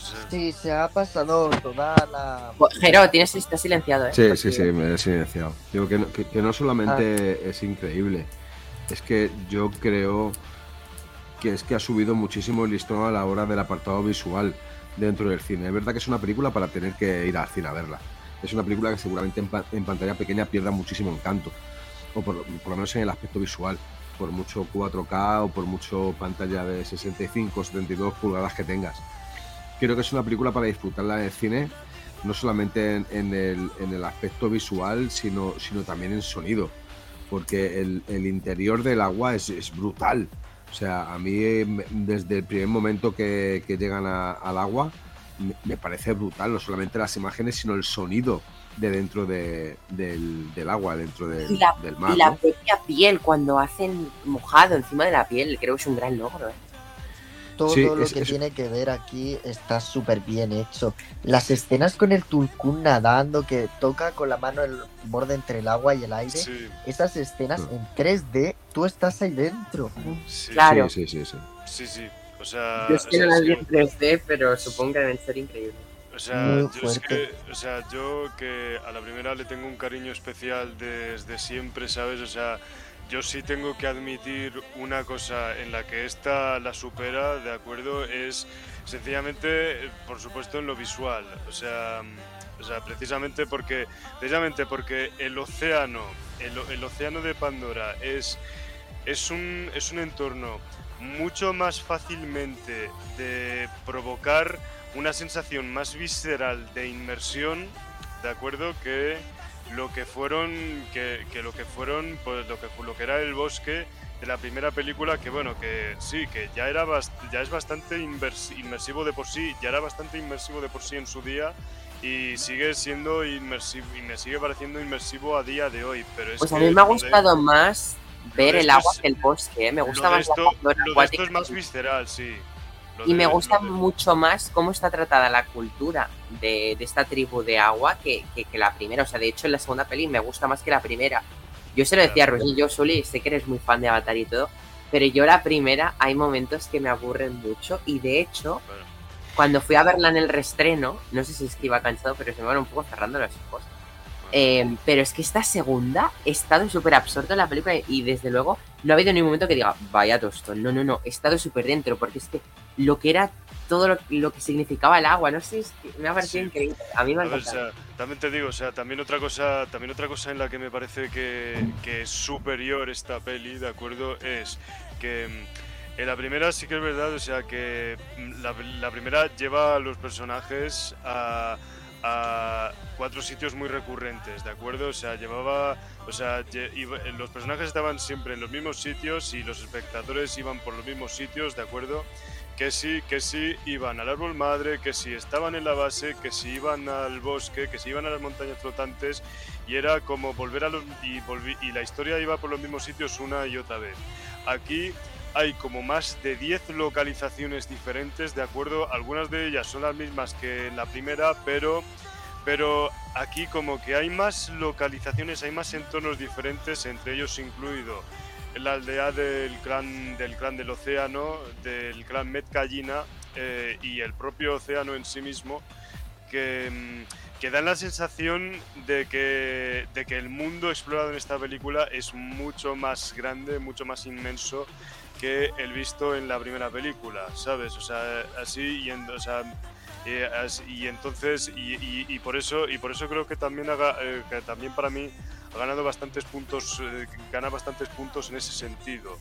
Pues, Sí, se ha pasado toda la. Jero, tienes, estás silenciado, ¿eh? Sí, sí, sí, me he silenciado. Digo que no, que- que no solamente es increíble, es que yo creo que es que ha subido muchísimo el listón a la hora del apartado visual dentro del cine. Es verdad que es una película para tener que ir al cine a verla. Es una película que seguramente en, pa- en pantalla pequeña pierda muchísimo encanto, o por, por lo menos en el aspecto visual, por mucho 4K o por mucho pantalla de 65 72 pulgadas que tengas. Creo que es una película para disfrutarla en el cine no solamente en, en el, en el aspecto visual, sino, sino también en sonido, porque el, el interior del agua es, es brutal. O sea, a mí desde el primer momento que, que llegan a- al agua, me, me parece brutal, no solamente las imágenes, sino el sonido de dentro de- del, del agua, dentro del, la, del mar. y la ¿no? propia piel, cuando hacen mojado encima de la piel, creo que es un gran logro. ¿eh? Todo Sí, lo es- que es- tiene que ver aquí está súper bien hecho. Las escenas con el tulkun nadando, que toca con la mano el borde entre el agua y el aire. sí, Esas escenas Mm. en 3D, tú estás ahí dentro. sí, Claro. Sí, sí, sí, sí. sí, sí. O sea, Yo es que o sea, no las vi en 3D, pero supongo que deben ser increíbles. O sea, Muy yo es que, o sea, yo que a la primera le tengo un cariño especial desde siempre, ¿sabes? O sea, yo sí tengo que admitir una cosa en la que esta la supera, ¿de acuerdo? Es sencillamente, por supuesto, en lo visual. O sea, o sea precisamente porque, precisamente porque el océano, el, el océano de Pandora es, es, un, es un entorno mucho más fácilmente de provocar una sensación más visceral de inmersión, ¿de acuerdo? Que lo que fueron, que, que lo que fueron, pues lo que, lo que era el bosque de la primera película, que bueno, que sí, que ya era bast- ya es bastante inmersivo de por sí, ya era bastante inmersivo de por sí en su día y sigue siendo inmersivo y me sigue pareciendo inmersivo a día de hoy, pero es Pues a mí me ha de- gustado más ver el agua es- que el bosque, ¿eh? me gusta más la esto, Pandora lo de acuática. esto es más visceral, sí. Lo Y de- me gusta de- mucho más cómo está tratada la cultura de, de esta tribu de agua que, que- que la primera. O sea, de hecho, en la segunda peli me gusta más que la primera. Yo se lo decía a Claro. Roger, yo, Suli, sé que eres muy fan de Avatar y todo, pero yo la primera hay momentos que me aburren mucho y de hecho, Bueno. cuando fui a verla en el restreno, no sé si es que iba cansado, pero se me van un poco cerrando los ojos. Eh, pero es que esta segunda he estado súper absorto en la película y desde luego no ha habido ni un momento que diga, vaya tostón. No, no, no, he estado súper dentro porque es que lo que era todo lo, lo que significaba el agua. No sé, me ha parecido Sí. increíble. A mí me ha A ver, o encantado. sea, también te digo, o sea, también otra cosa, también otra cosa en la que me parece que, que es superior esta peli, ¿de acuerdo? Es que mm, en la primera sí que es verdad, o sea, que mm, la, la primera lleva a los personajes a, a cuatro sitios muy recurrentes, ¿de acuerdo? O sea, llevaba, o sea, iba- los personajes estaban siempre en los mismos sitios y los espectadores iban por los mismos sitios, ¿de acuerdo? Que sí, que sí iban al árbol madre, que sí estaban en la base, que sí iban al bosque, que sí iban a las montañas flotantes y era como volver a los y y la historia iba por los mismos sitios una y otra vez. Aquí hay como más de 10 localizaciones diferentes, de acuerdo, algunas de ellas son las mismas que en la primera, pero pero aquí como que hay más localizaciones, hay más entornos diferentes, entre ellos incluido la aldea del clan del clan del océano, del clan Metcallina eh, y el propio océano en sí mismo, que, mm, que dan la sensación de que, de que el mundo explorado en esta película es mucho más grande, mucho más inmenso que el visto en la primera película, ¿sabes? O sea, así y en, o sea, eh, y entonces y, por eso y por eso creo que también eh, que también para mí ha ganado bastantes puntos eh, gana bastantes puntos en ese sentido.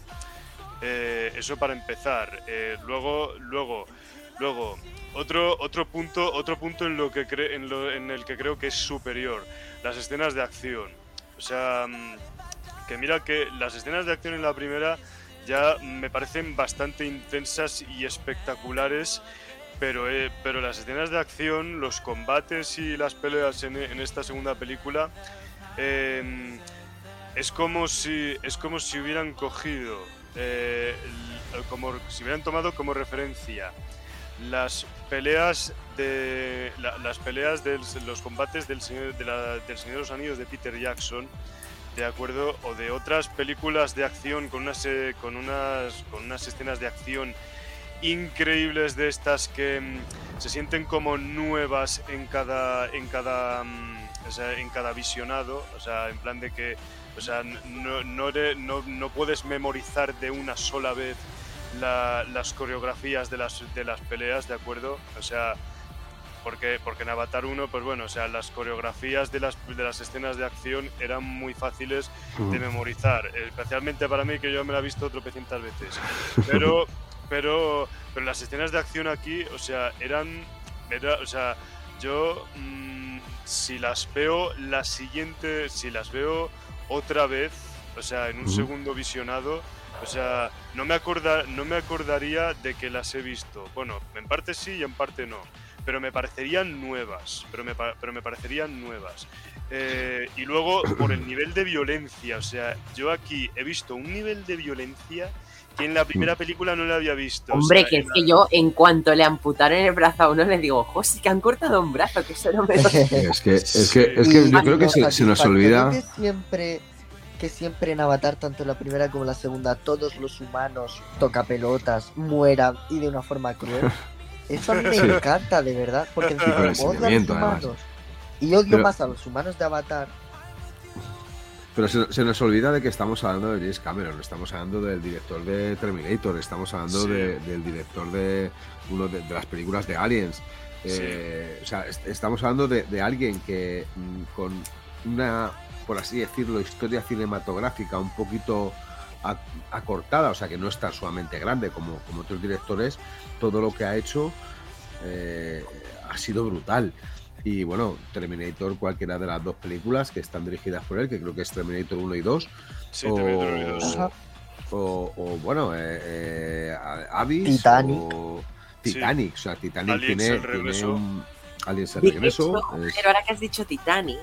Eh, eso para empezar. Eh, luego luego luego otro otro punto otro punto en lo que cre- en, lo- en el que creo que es superior las escenas de acción. O sea mm, que mira que las escenas de acción en la primera ya me parecen bastante intensas y espectaculares pero, eh, pero las escenas de acción, los combates y las peleas en, en esta segunda película eh, es como si es como si hubieran cogido eh, como si hubieran tomado como referencia las peleas de la- las peleas de los combates del señor de la- del Señor de los Anillos de Peter Jackson de acuerdo o de otras películas de acción con unas eh, con unas con unas escenas de acción increíbles de estas que mm, se sienten como nuevas en cada en cada mm, o sea, en cada visionado o sea en plan de que o sea no, no, no, no puedes memorizar de una sola vez la- las coreografías de las de las peleas de acuerdo o sea porque, porque en Avatar 1, pues bueno, o sea, las coreografías de las, de las escenas de acción eran muy fáciles de memorizar, especialmente para mí que yo me la he visto tropecientas veces. Pero, pero, pero las escenas de acción aquí, o sea, eran, era, o sea, yo mm, si las veo la siguiente, si las veo otra vez, o sea, en un segundo visionado, o sea, no me, acorda, no me acordaría de que las he visto. Bueno, en parte sí y en parte no. Pero me parecerían nuevas. Pero me, pero me parecerían nuevas. Eh, y luego, por el nivel de violencia. O sea, yo aquí he visto un nivel de violencia que en la primera película no le había visto. o Hombre, sea, que es la- que yo, en cuanto le amputaron el brazo a uno, le digo, José, que han cortado un brazo, que eso no me lo Es que, es que, es que yo creo que se, se nos olvida. Que siempre, que siempre en Avatar, tanto en la primera como en la segunda, todos los humanos tocapelotas mueran y de una forma cruel. Eso a mí me Sí. encanta, de verdad, porque encima odio a los humanos. Y odio Pero- más a los humanos de Avatar. Pero se, se nos olvida de que estamos hablando de James Cameron, estamos hablando del director de Terminator, estamos hablando Sí. de- del director de uno de, de las películas de Aliens. Eh, O sea, est- estamos hablando de, de alguien que mm, con una, por así decirlo, historia cinematográfica un poquito acortada, o sea, que no es tan sumamente grande como, como otros directores, todo lo que ha hecho eh, ha sido brutal. Y bueno, Terminator, cualquiera de las dos películas que están dirigidas por él, que creo que es Terminator 1 y 2, Sí, o, Terminator uno y dos. Ajá. o, o, bueno, eh, eh, Abyss Titanic. o Sí. Titanic. O sea, Titanic Aliens, tiene, el tiene un Aliens el regreso. hecho, es- pero ahora que has dicho Titanic,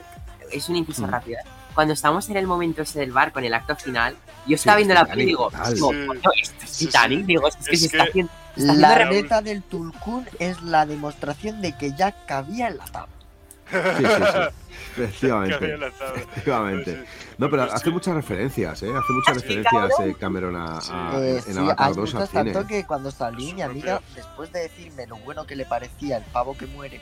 es un inciso Mm. rápido. ¿eh? Cuando estábamos en el momento ese del barco, en el acto final, yo estaba Sí, viendo la peli y digo, digo, Sí. esto es Sí, Titanic. sí. Digo, es que Es se está que- haciendo. La aleta del Tulkun es la demostración de que ya cabía en la tabla. Sí, sí, sí. Efectivamente. No, pero Pues hace muchas referencias, ¿eh? Hace muchas Ah, referencias eh, Cameron a, a- Eh, en sí, Avatar hay 2 al cine. tanto que cuando salí mi amiga, después de decirme lo bueno que le parecía el pavo que muere,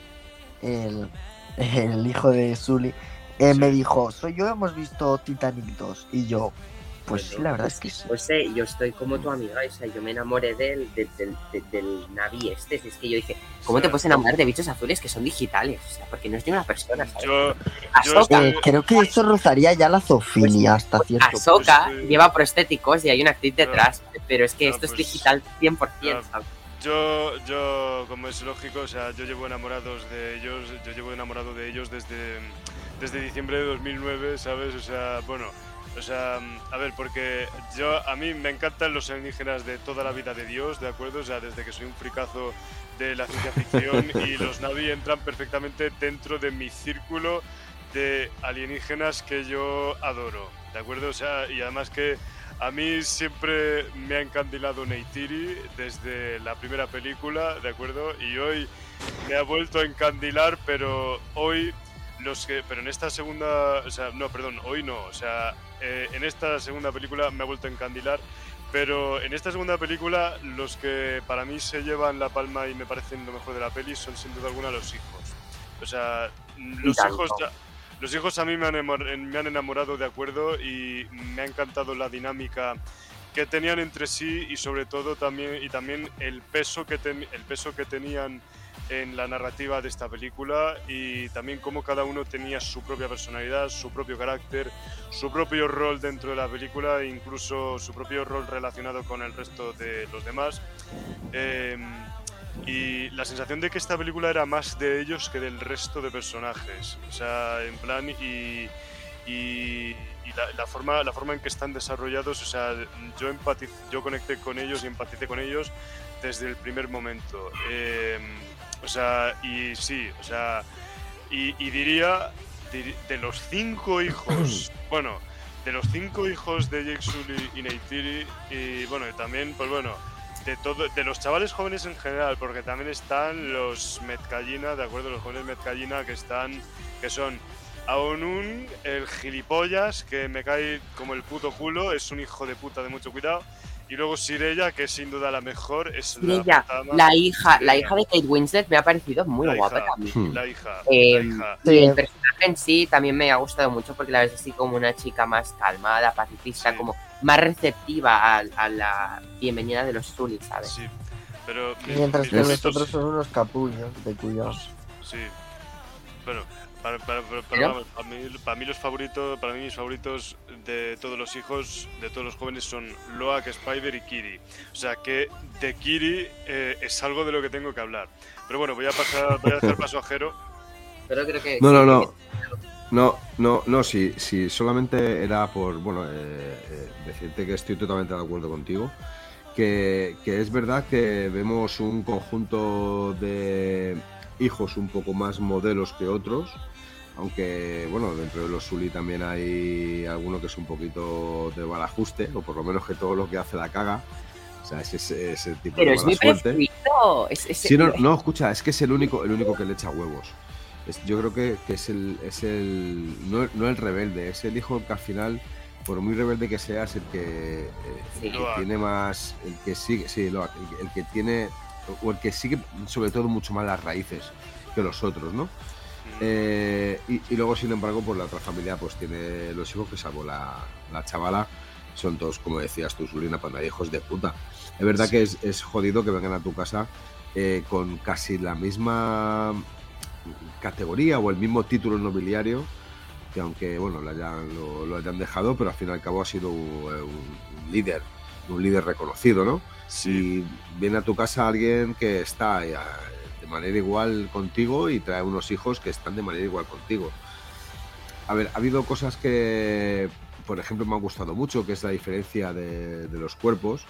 el, el hijo de Sully, eh, Sí. me dijo, soy yo, hemos visto Titanic 2. Y yo, Pues sí, la verdad es que sí. No sé, yo estoy como tu amiga, o sea, yo me enamoré del, del, del, del- del Navi este. Es que yo dije, ¿cómo te puedes enamorar de bichos azules que son digitales? O sea, porque no es ni una persona, ¿sabes? Yo, yo Eh, creo que esto rozaría ya la zoofilia hasta cierto punto. Ahsoka pues, sí. lleva prostéticos y hay una actriz detrás, pero es que esto es pues, digital 100%, claro. ¿sabes? Yo, yo, como es lógico, o sea, yo llevo enamorados de ellos, yo llevo enamorado de ellos desde, desde diciembre de 2009, ¿sabes? O sea, bueno, o sea, a ver, porque yo, a mí me encantan los alienígenas de toda la vida de Dios, ¿de acuerdo? O sea, desde que soy un fricazo de la ciencia ficción y los Navi entran perfectamente dentro de mi círculo de alienígenas que yo adoro, ¿de acuerdo? O sea, y además que a mí siempre me ha encandilado Neytiri desde la primera película, ¿de acuerdo? Y hoy me ha vuelto a encandilar, pero hoy los que, pero en esta segunda, o sea, no, perdón, hoy no, o sea, eh, en esta segunda película me ha vuelto a encandilar, pero en esta segunda película los que para mí se llevan la palma y me parecen lo mejor de la peli son sin duda alguna los hijos. O sea, los hijos los hijos a mí me han, me han enamorado de acuerdo y me ha encantado la dinámica que tenían entre sí y sobre todo también y también el peso que ten- el peso que tenían en la narrativa de esta película y también cómo cada uno tenía su propia personalidad, su propio carácter, su propio rol dentro de la película e incluso su propio rol relacionado con el resto de los demás. Em, y la sensación de que esta película era más de ellos que del resto de personajes. O sea, en plan, y, y, y la, la forma, la forma en que están desarrollados, o sea, yo, empatiz, yo conecté con ellos y empaticé con ellos desde el primer momento. Em, o sea, y sí, o sea, y, y diría, de los cinco hijos, bueno, de los cinco hijos de Jake Sully y Neytiri, y bueno, también, pues bueno, de todo, de los chavales jóvenes en general, porque también están los Metcallina, de acuerdo, los jóvenes Metcallina que están, que son Aonun, el gilipollas, que me cae como el puto culo, es un hijo de puta de mucho cuidado. Y luego Sirella, que es sin duda la mejor, es Y la hija, la Sirella. hija de Kate Winslet me ha parecido muy La guapa hija. también. La hija, Eh, la hija. Y Sí. el personaje en sí también me ha gustado mucho porque la ves así como una chica más calmada, pacifista, Sí. como más receptiva a, a la bienvenida de los Zully, ¿sabes? Sí, pero Mientras que los favoritos- otros son unos capullos de cuidados. Sí. Bueno, para, para, para- para- ¿Ya? vamos, para mí, para mí los favoritos, para mí mis favoritos de todos los hijos, de todos los jóvenes son Loak, Spider y Kiri. O sea que de Kiri eh, es algo de lo que tengo que hablar. Pero bueno, voy a pasar, voy a hacer paso a Jero. Pero creo que No, no, no. No, no, no, sí, sí, solamente era por, bueno, eh, eh, decirte que estoy totalmente de acuerdo contigo, que, que es verdad que vemos un conjunto de hijos un poco más modelos que otros, aunque, bueno, dentro de los Zully también hay alguno que es un poquito de mal ajuste, o por lo menos que todo lo que hace la caga, o sea, es ese, ese tipo Pero de es mala mi suerte. Es, es- Sí, no, no, escucha, es que es el único, el único que le echa huevos. Es- yo creo que, que es el, es el no, no el rebelde, es el hijo que al final, por muy rebelde que sea, es el que, eh, Sí. el que tiene más, el que sigue, sí, el, el que tiene, o el que sigue sobre todo mucho más las raíces que los otros, ¿no? Eh, y, y luego, sin embargo, pues la otra familia pues tiene los hijos que salvo la, la chavala, son todos, como decías tú, Sulina, panda hijos de puta. Es verdad Sí. que es, es jodido que vengan a tu casa eh, con casi la misma categoría o el mismo título nobiliario, que aunque bueno lo hayan, lo, lo hayan dejado, pero al fin y al cabo ha sido un, un líder, un líder reconocido, ¿no? Sí, Y viene a tu casa alguien que está eh, manera igual contigo y trae unos hijos que están de manera igual contigo. A ver, ha habido cosas que, por ejemplo, me han gustado mucho, que es la diferencia de, de los cuerpos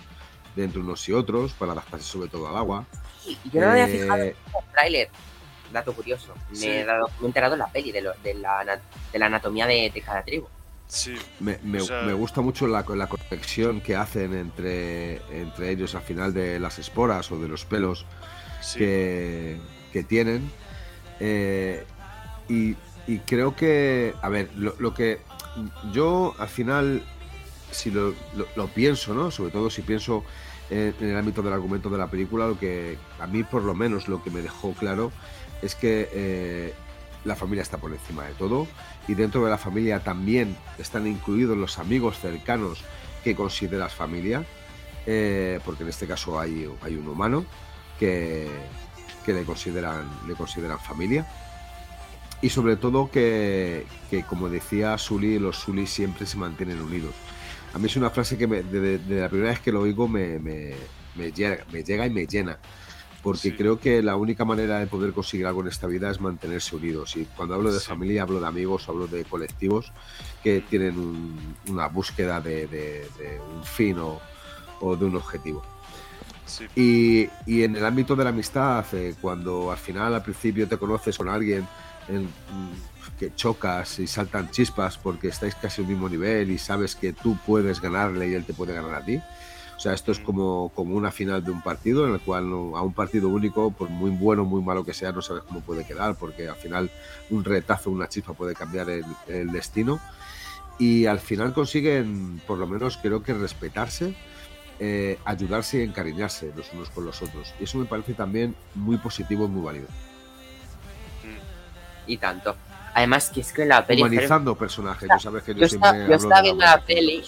de entre unos y otros, para adaptarse sobre todo al agua. Y Yo no me había Eh, fijado en el tráiler. Dato curioso. Me, Sí. he dado- me he enterado en la peli de, lo- de, la, de la anatomía de, de cada tribu. sí, Me, me- O sea- me gusta mucho la, la conexión que hacen entre, entre ellos al final de las esporas o de los pelos que, tienen. Eh, y, creo que, a ver, lo, que yo al final, si lo, pienso, ¿no? Sobre todo si pienso en, en el ámbito del argumento de la película, lo que a mí por lo menos lo que me dejó claro es que eh, la familia está por encima de todo y dentro de la familia también están incluidos los amigos cercanos que consideras familia, eh, porque en este caso hay, hay un humano que, que le, consideran, le consideran familia. Y sobre todo que, que, como decía Sully, los Sully siempre se mantienen unidos. A mí es una frase que me- de, de la primera vez que lo oigo me, me- me llega, me llega y me llena. Porque Sí. creo que la única manera de poder conseguir algo en esta vida es mantenerse unidos. Y cuando hablo de Sí. familia, hablo de amigos, hablo de colectivos que tienen un- una búsqueda de, de- de un fin o, o de un objetivo. Sí. Y, y en el ámbito de la amistad, eh, cuando al final, al principio te conoces con alguien en- mm, que chocas y saltan chispas porque estáis casi al mismo nivel y sabes que tú puedes ganarle y él te puede ganar a ti. O sea, esto es como, como una final de un partido en el cual a un partido único, por muy bueno muy malo que sea, no sabes cómo puede quedar porque al final un retazo, una chispa puede cambiar el, el destino. Y al final consiguen, por lo menos creo que respetarse, eh, ayudarse y encariñarse los unos con los otros. Y eso me parece también muy positivo y muy válido. Y tanto. Además, que es que la peli. Humanizando personajes, ya sabes que yo, yo siempre estaba- yo estaba viendo la de peli.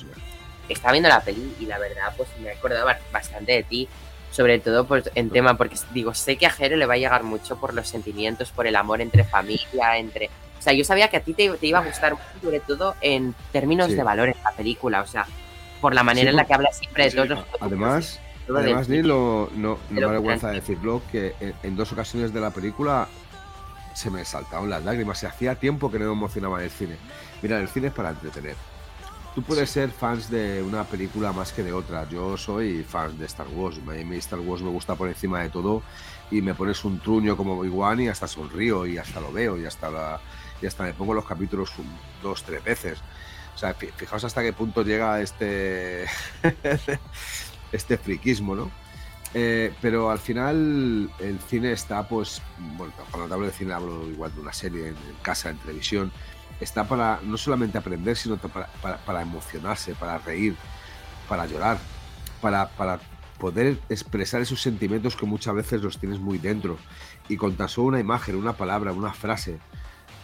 estaba viendo la peli y la verdad, pues me acordaba bastante de ti. Sobre todo pues, en tema, porque digo, sé que a Jero le va a llegar mucho por los sentimientos, por el amor entre familia, entre. O sea, yo sabía que a ti te, te iba a gustar sobre todo en términos Sí. de valores la película. O sea, por la manera Sí, en la que habla siempre de todos los. Además, todo del además cine. Nilo, no, no me avergüenza decirlo, que en, en dos ocasiones de la película se me saltaron las lágrimas. Se hacía tiempo que no me emocionaba el cine. Mira, el cine es para entretener. Tú puedes ser fans de una película más que de otra. Yo soy fan de Star Wars. A mí Star Wars me gusta por encima de todo. Y me pones un truño como Obi-Wan y hasta sonrío y hasta lo veo y hasta, la, y hasta me pongo los capítulos un- dos, tres veces. O sea, fi- fijaos hasta qué punto llega este, este friquismo, ¿no? Eh, pero al final el cine está, pues, bueno, cuando hablo de cine hablo igual de una serie en, casa, en televisión, está para no solamente aprender, sino para, para, para emocionarse, para reír, para llorar, para, para poder expresar esos sentimientos que muchas veces los tienes muy dentro. Y con tan solo una imagen, una palabra, una frase,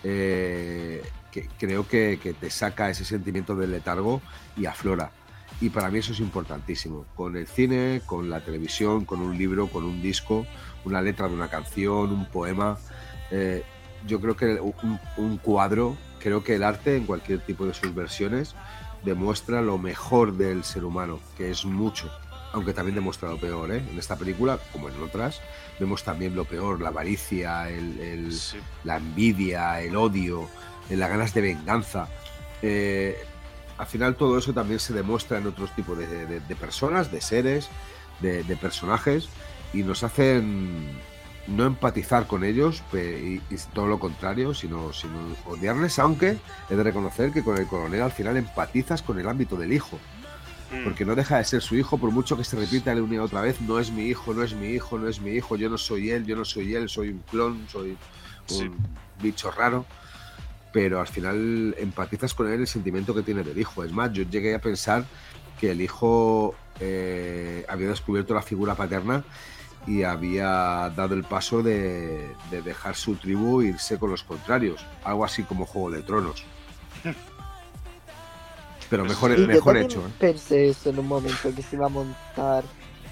eh, que creo que, que te saca ese sentimiento del letargo y aflora. Y para mí eso es importantísimo. Con el cine, con la televisión, con un libro, con un disco, una letra de una canción, un poema. eh, yo creo que un, un cuadro, creo que el arte en cualquier tipo de sus versiones demuestra lo mejor del ser humano, que es mucho, aunque también demuestra lo peor. ¿eh? En esta película, como en otras, vemos también lo peor, la avaricia, el, el- Sí. la envidia, el odio, eh, las ganas de venganza. Eh, al final todo eso también se demuestra en otros tipos de, de- de personas, de seres, de, de personajes, y nos hacen no empatizar con ellos y, y todo lo contrario, sino, sino odiarles, aunque he de reconocer que con el coronel al final empatizas con el ámbito del hijo, Mm. porque no deja de ser su hijo, por mucho que se repita una y otra vez, no es mi hijo, no es mi hijo, no es mi hijo, yo no soy él, yo no soy él, soy un clon, soy un Sí. bicho raro, pero al final empatizas con él el sentimiento que tiene del hijo. Es más, yo llegué a pensar que el hijo eh, había descubierto la figura paterna y había dado el paso de, de dejar su tribu e irse con los contrarios, algo así como Juego de Tronos. Pero mejor, Sí, yo mejor también hecho. ¿eh? Pensé eso en un momento que se iba a montar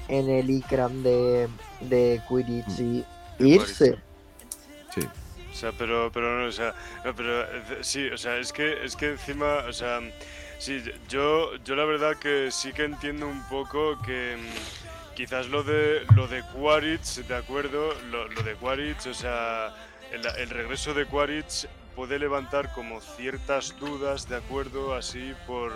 en el Ikram de, de Quidditch y De irse. O sea, pero, pero no, o sea, no, pero eh, sí, o sea, es que, es que encima, o sea, sí, yo, yo la verdad que sí que entiendo un poco que mm, quizás lo de, lo de Quaritch, de acuerdo, lo, lo de Quaritch, o sea, el, el regreso de Quaritch puede levantar como ciertas dudas, de acuerdo, así por,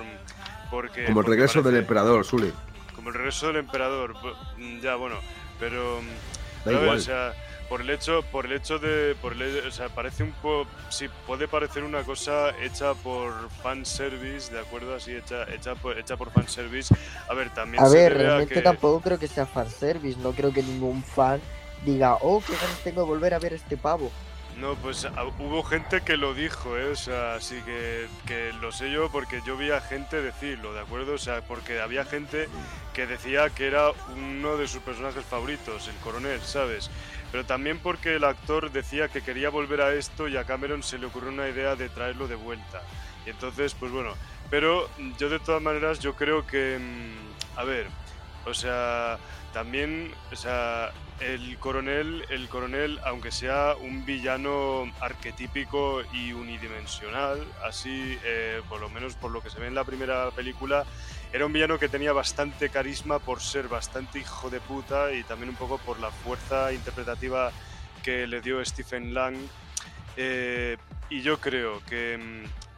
porque Como el regreso del emperador, Sully. como el regreso del emperador, mm, ya bueno, pero mm, Da ver, igual. o sea, por el hecho, por el hecho de, por el, o sea, parece un poco, sí, puede parecer una cosa hecha por fanservice, de acuerdo, así hecha, hecha por, hecha por fanservice. A ver, también A se ver, a realmente que, tampoco creo que sea fanservice. No creo que ningún fan diga, oh, qué ganas tengo de volver a ver este pavo. no, pues a- hubo gente que lo dijo, eh, o sea, así que, que lo sé yo porque yo vi a gente decirlo, de acuerdo, o sea, porque había gente que decía que era uno de sus personajes favoritos, el coronel, ¿sabes? Pero también porque el actor decía que quería volver a esto y a Cameron se le ocurrió una idea de traerlo de vuelta. Y entonces, pues bueno, Pero yo de todas maneras, yo creo que, mm, a ver, o sea, también, o sea, el coronel, el coronel, aunque sea un villano arquetípico y unidimensional, así, eh, por lo menos por lo que se ve en la primera película, era un villano que tenía bastante carisma por ser bastante hijo de puta y también un poco por la fuerza interpretativa que le dio Stephen Lang. Eh, y yo creo que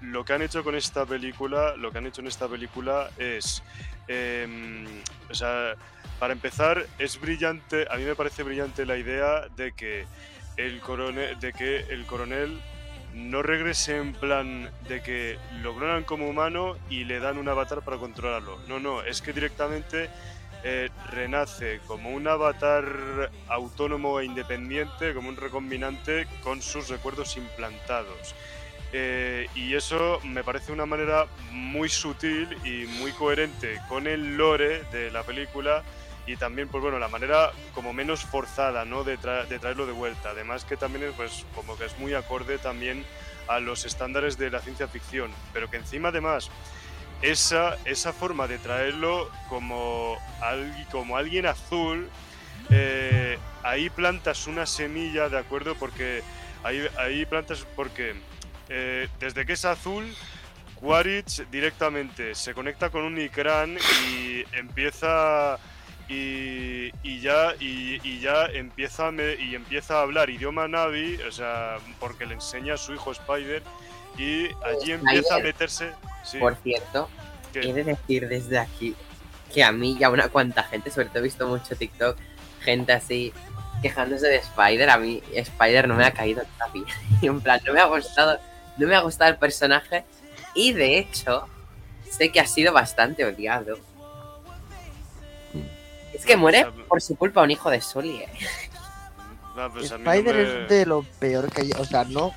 mm, lo que han hecho con esta película, lo que han hecho en esta película es, em, o sea, para empezar, es brillante, a mí me parece brillante la idea de que el coronel, de que el coronel no regrese en plan de que lo clonan como humano y le dan un avatar para controlarlo. No, no, es que directamente eh, renace como un avatar autónomo e independiente, como un recombinante con sus recuerdos implantados. Eh, y eso me parece una manera muy sutil y muy coherente con el lore de la película y también, pues bueno, la manera como menos forzada, ¿no? De, de, traerlo de vuelta. Además que también es, pues, como que es muy acorde también a los estándares de la ciencia ficción, pero que encima además esa, esa forma de traerlo como, como alguien azul, eh, ahí plantas una semilla, ¿de acuerdo? Porque ahí, ahí plantas, porque eh, desde que es azul, Quaritch directamente se conecta con un Ikran y empieza y, y, ya y, ya empieza a y empieza a hablar idioma Navi, o sea, porque le enseña a su hijo Spider y allí empieza a meterse. Por cierto, he de decir desde aquí que a mí ya una cuanta gente, sobre todo he visto mucho TikTok, gente así quejándose de Spider, a mí Spider no me ha caído todavía. Y en plan, no me ha gustado, no me ha gustado el personaje y de hecho sé que ha sido bastante odiado es que muere por su culpa un hijo de Sully, eh. pues Spider es de lo peor que hay. O sea, no.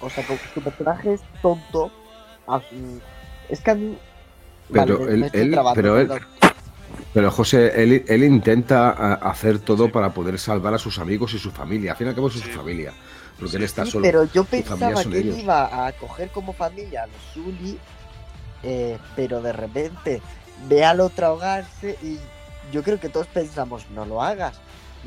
O sea, su personaje es tonto. Es que a mí. Pero él, pero él, pero José, él, intenta hacer todo para poder salvar a sus amigos y su familia. Al fin y al cabo es su familia. Porque él está solo. Pero yo pensaba que él iba a coger como familia a los Sully. Eh, pero de repente ve al otro ahogarse y yo creo que todos pensamos, no lo hagas,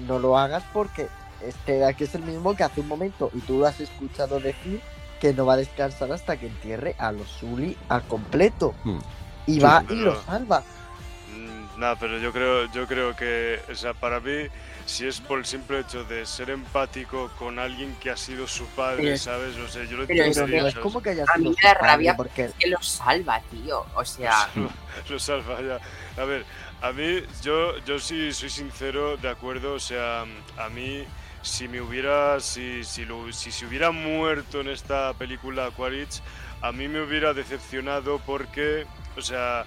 no lo hagas porque este de aquí es el mismo que hace un momento y tú lo has escuchado decir que no va a descansar hasta que entierre a los Zully al completo. Hmm. Y va y lo salva. Mm, nada, pero yo creo, yo creo que, o sea, para mí, si es por el simple hecho de ser empático con alguien que ha sido su padre, ¿sabes? O sea, yo lo entiendo. Es como que haya a mí me da rabia porque que lo salva, tío. O sea. lo salva, ya. A ver, a mí, yo, yo sí soy sincero, de acuerdo, o sea, a mí si me hubiera, si, si, si se hubiera muerto en esta película Quaritch, a mí me hubiera decepcionado porque, o sea,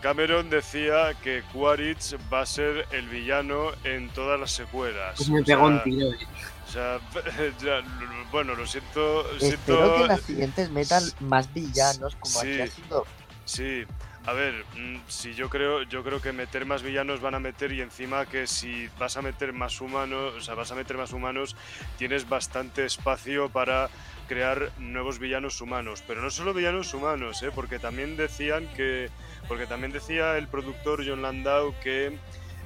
Cameron decía que Quaritch va a ser el villano en todas las secuelas. Pues me pegó un tiro. Eh. O sea, bueno, lo siento. Espero siento... que las siguientes metan más villanos como sí, aquí ha sido. Sí, a ver, mm, si yo creo, yo creo que meter más villanos van a meter y encima que si vas a meter más humanos, o sea, vas a meter más humanos, tienes bastante espacio para crear nuevos villanos humanos, pero no solo villanos humanos, ¿eh? porque también decían que, porque también decía el productor John Landau que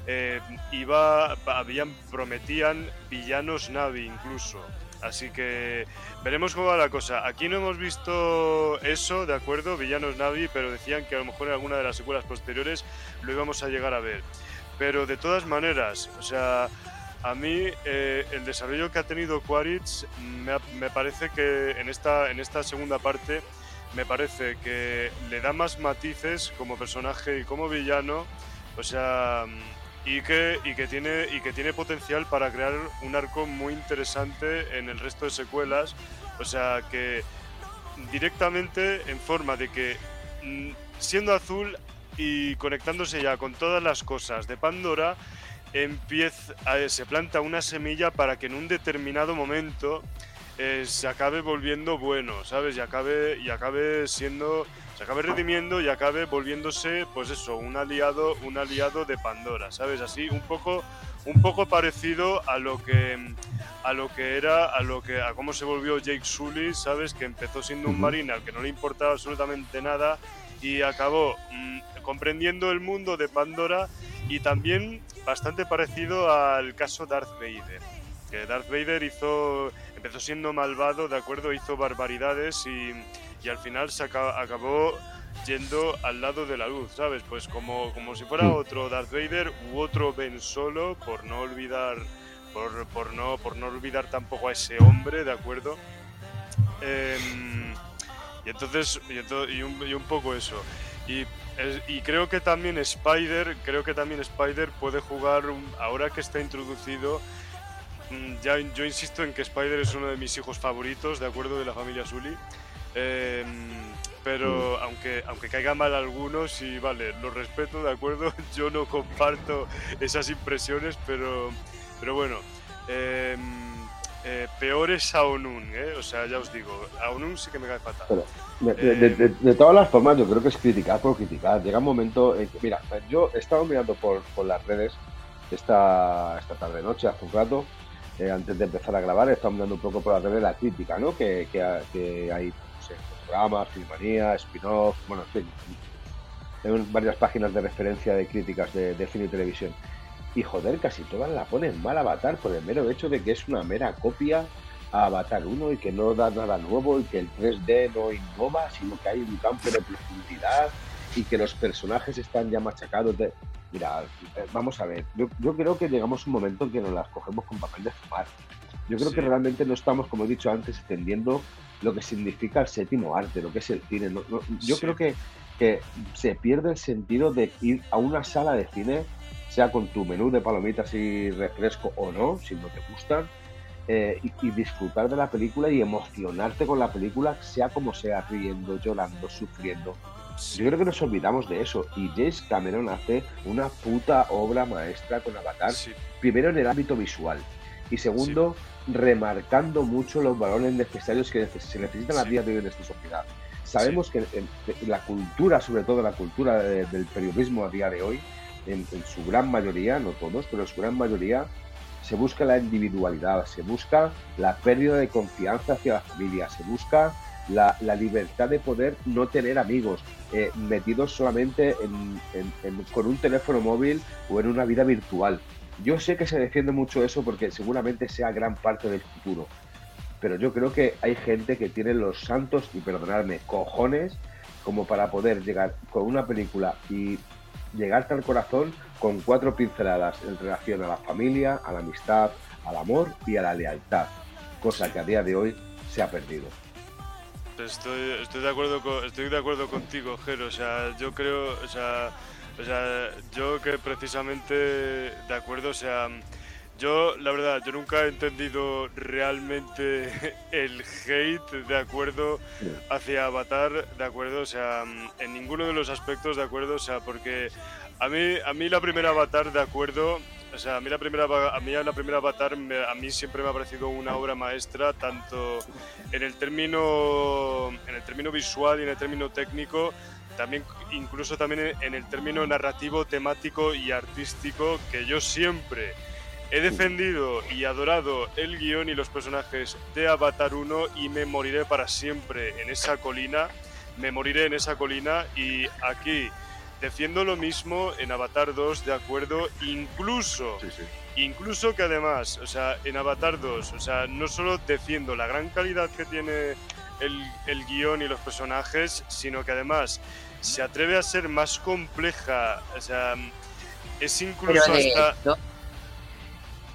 eh, iba, habían, prometían villanos Navi incluso. Así que veremos cómo va la cosa. Aquí no hemos visto eso, ¿de acuerdo? Villanos Navi, pero decían que a lo mejor en alguna de las secuelas posteriores lo íbamos a llegar a ver. Pero de todas maneras, o sea, a mí eh, el desarrollo que ha tenido Quaritch me, me, parece que en esta, en esta segunda parte me parece que le da más matices como personaje y como villano. O sea, y que, y que, tiene, y que tiene potencial para crear un arco muy interesante en el resto de secuelas. O sea que directamente en forma de que mm, siendo azul y conectándose ya con todas las cosas de Pandora, empieza, se planta una semilla para que en un determinado momento eh, se acabe volviendo bueno, ¿sabes? Y acabe, y acabe siendo se acabe redimiendo y acabe volviéndose, pues eso, un aliado, un aliado de Pandora, ¿sabes? Así, un poco, un poco parecido a lo que, a lo que era, a lo que, a cómo se volvió Jake Sully, ¿sabes? Que empezó siendo un marine al que no le importaba absolutamente nada y acabó mm, comprendiendo el mundo de Pandora y también bastante parecido al caso Darth Vader. Que Darth Vader hizo, empezó siendo malvado, ¿de acuerdo? Hizo barbaridades y, y al final se aca- acabó yendo al lado de la luz, ¿sabes? Pues como, como si fuera Mm. otro Darth Vader u otro Ben Solo, por no olvidar, por, por no, por no olvidar tampoco a ese hombre, ¿de acuerdo? Em, y entonces, y, un, y un poco eso. Y, creo que también Spider, creo que también Spider puede jugar, un- ahora que está introducido, mm, ya yo insisto en que Spider es uno de mis hijos favoritos, de acuerdo, de la familia Sully. Em, pero aunque, aunque caiga mal algunos, y vale, lo respeto, de acuerdo, yo no comparto esas impresiones, pero, pero bueno, em, eh, peor es Aonun, ¿eh? o sea, ya os digo, Aonun sí que me cae fatal. De, todas las formas, yo creo que es criticar por criticar. Llega un momento en que, mira, yo he estado mirando por, por las redes esta, esta tarde noche, hace un rato, eh, antes de empezar a grabar, he estado mirando un poco por las redes la crítica, ¿no? Que, que hay programas, Filmanía, spin-off, bueno, en fin, hay varias páginas de referencia de críticas de, de cine y televisión. Y joder, casi todas la ponen mal Avatar por el mero hecho de que es una mera copia a Avatar 1 y que no da nada nuevo y que el 3D no innova, sino que hay un campo de profundidad y que los personajes están ya machacados de... Mira, eh, vamos a ver, yo, yo creo que llegamos a un momento en que nos las cogemos con papel de fumar. Yo creo Sí. que realmente no estamos, como he dicho antes, entendiendo lo que significa el séptimo arte, lo que es el cine. No- no- yo Sí. creo que, que se pierde el sentido de ir a una sala de cine, sea con tu menú de palomitas y refresco o no, si no te gustan, eh, y, y disfrutar de la película y emocionarte con la película, sea como sea, riendo, llorando, sufriendo. Yo creo que nos olvidamos de eso y James Cameron hace una puta obra maestra con Avatar, Sí, primero en el ámbito visual y segundo remarcando mucho los valores necesarios que se necesitan a día de hoy en esta sociedad. Sabemos que en, en la cultura, sobre todo la cultura de- del periodismo a día de hoy, en, en su gran mayoría, no todos, pero en su gran mayoría, se busca la individualidad, se busca la pérdida de confianza hacia la familia, se busca la, la libertad de poder no tener amigos eh, metidos solamente en- en- en- con un teléfono móvil o en una vida virtual. Yo sé que se defiende mucho eso porque seguramente sea gran parte del futuro, pero yo creo que hay gente que tiene los santos, y perdonadme, cojones, como para poder llegar con una película y llegarte al corazón con cuatro pinceladas en relación a la familia, a la amistad, al amor y a la lealtad, cosa que a día de hoy se ha perdido. Estoy, estoy de acuerdo con, estoy de acuerdo contigo, Jero. O sea, yo creo, o sea, o sea, yo que precisamente de acuerdo, o sea, yo la verdad, yo nunca he entendido realmente el hate de acuerdo hacia Avatar, de acuerdo, o sea, en ninguno de los aspectos de acuerdo, o sea, porque a mí, a mí la primera Avatar de acuerdo, o sea, a mí la primera, a mí la primera Avatar, me- a mí siempre me ha parecido una obra maestra, tanto en el término, en el término visual y en el término técnico, también incluso también en- el término narrativo, temático y artístico, que yo siempre he defendido y adorado el guion y los personajes de Avatar 1 y me moriré para siempre en esa colina, me moriré en esa colina y aquí defiendo lo mismo en Avatar 2, de acuerdo, incluso Sí, sí. Incluso que además, o sea, en Avatar 2, o sea, no solo defiendo la gran calidad que tiene el, el guion y los personajes, sino que además se atreve a ser más compleja, o sea, es Pero incluso de hasta... esto,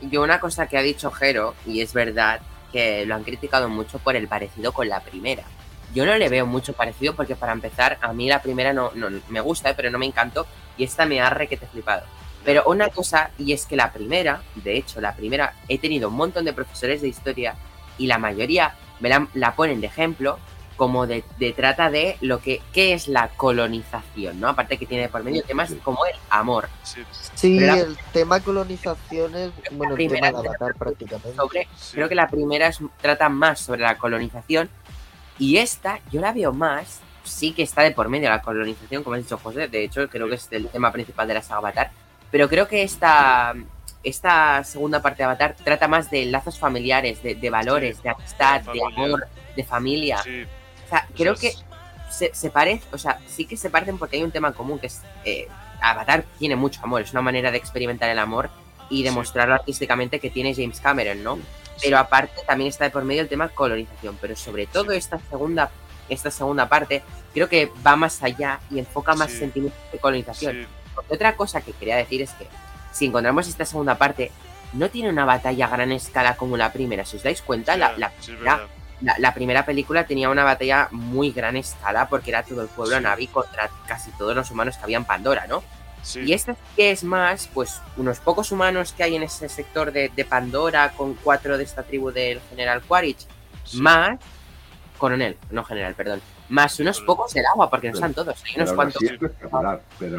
yo una cosa que ha dicho Jero, y es verdad, que lo han criticado mucho por el parecido con la primera. Yo no le veo mucho parecido porque para empezar, a mí la primera no, no me gusta, eh, pero no me encantó, y esta me ha requete flipado. Pero una cosa, y es que la primera, de hecho, la primera, he tenido un montón de profesores de historia y la mayoría me la, la ponen de ejemplo como de, de trata de lo que qué es la colonización, ¿no? Aparte que tiene por medio temas como el amor. Sí, Sí, la- el tema colonización es, bueno, el tema de Avatar prácticamente. Sobre, sí. creo que la primera es, trata más sobre la colonización y esta yo la veo más, sí que está de por medio la colonización, como ha dicho José, de hecho creo que es el tema principal de la saga Avatar, pero creo que esta, esta segunda parte de Avatar trata más de lazos familiares, de, de valores, Sí, de amistad, de de amor, de familia. Sí, O sea, creo que se, se parece, o sea, sí que se parecen porque hay un tema en común que es eh, Avatar tiene mucho amor, es una manera de experimentar el amor y Sí. demostrarlo artísticamente que tiene James Cameron, ¿no? Pero aparte también está de por medio el tema colonización, pero sobre todo esta segunda esta segunda parte creo que va más allá y enfoca más Sí. sentimientos de colonización. Sí, Porque otra cosa que quería decir es que si encontramos esta segunda parte, no tiene una batalla a gran escala como la primera. Si os dais cuenta, la, la sí, primera. La- la primera película tenía una batalla muy gran escala porque era todo el pueblo Sí. Navi contra casi todos los humanos que había en Pandora, ¿no? Sí, Y esta sí que es más, pues, unos pocos humanos que hay en ese sector de, de Pandora con cuatro de esta tribu del general Quaritch, sí. más coronel, no general, perdón, más unos pocos del agua, porque no están todos, hay unos Pero cuantos así es espectacular. Pero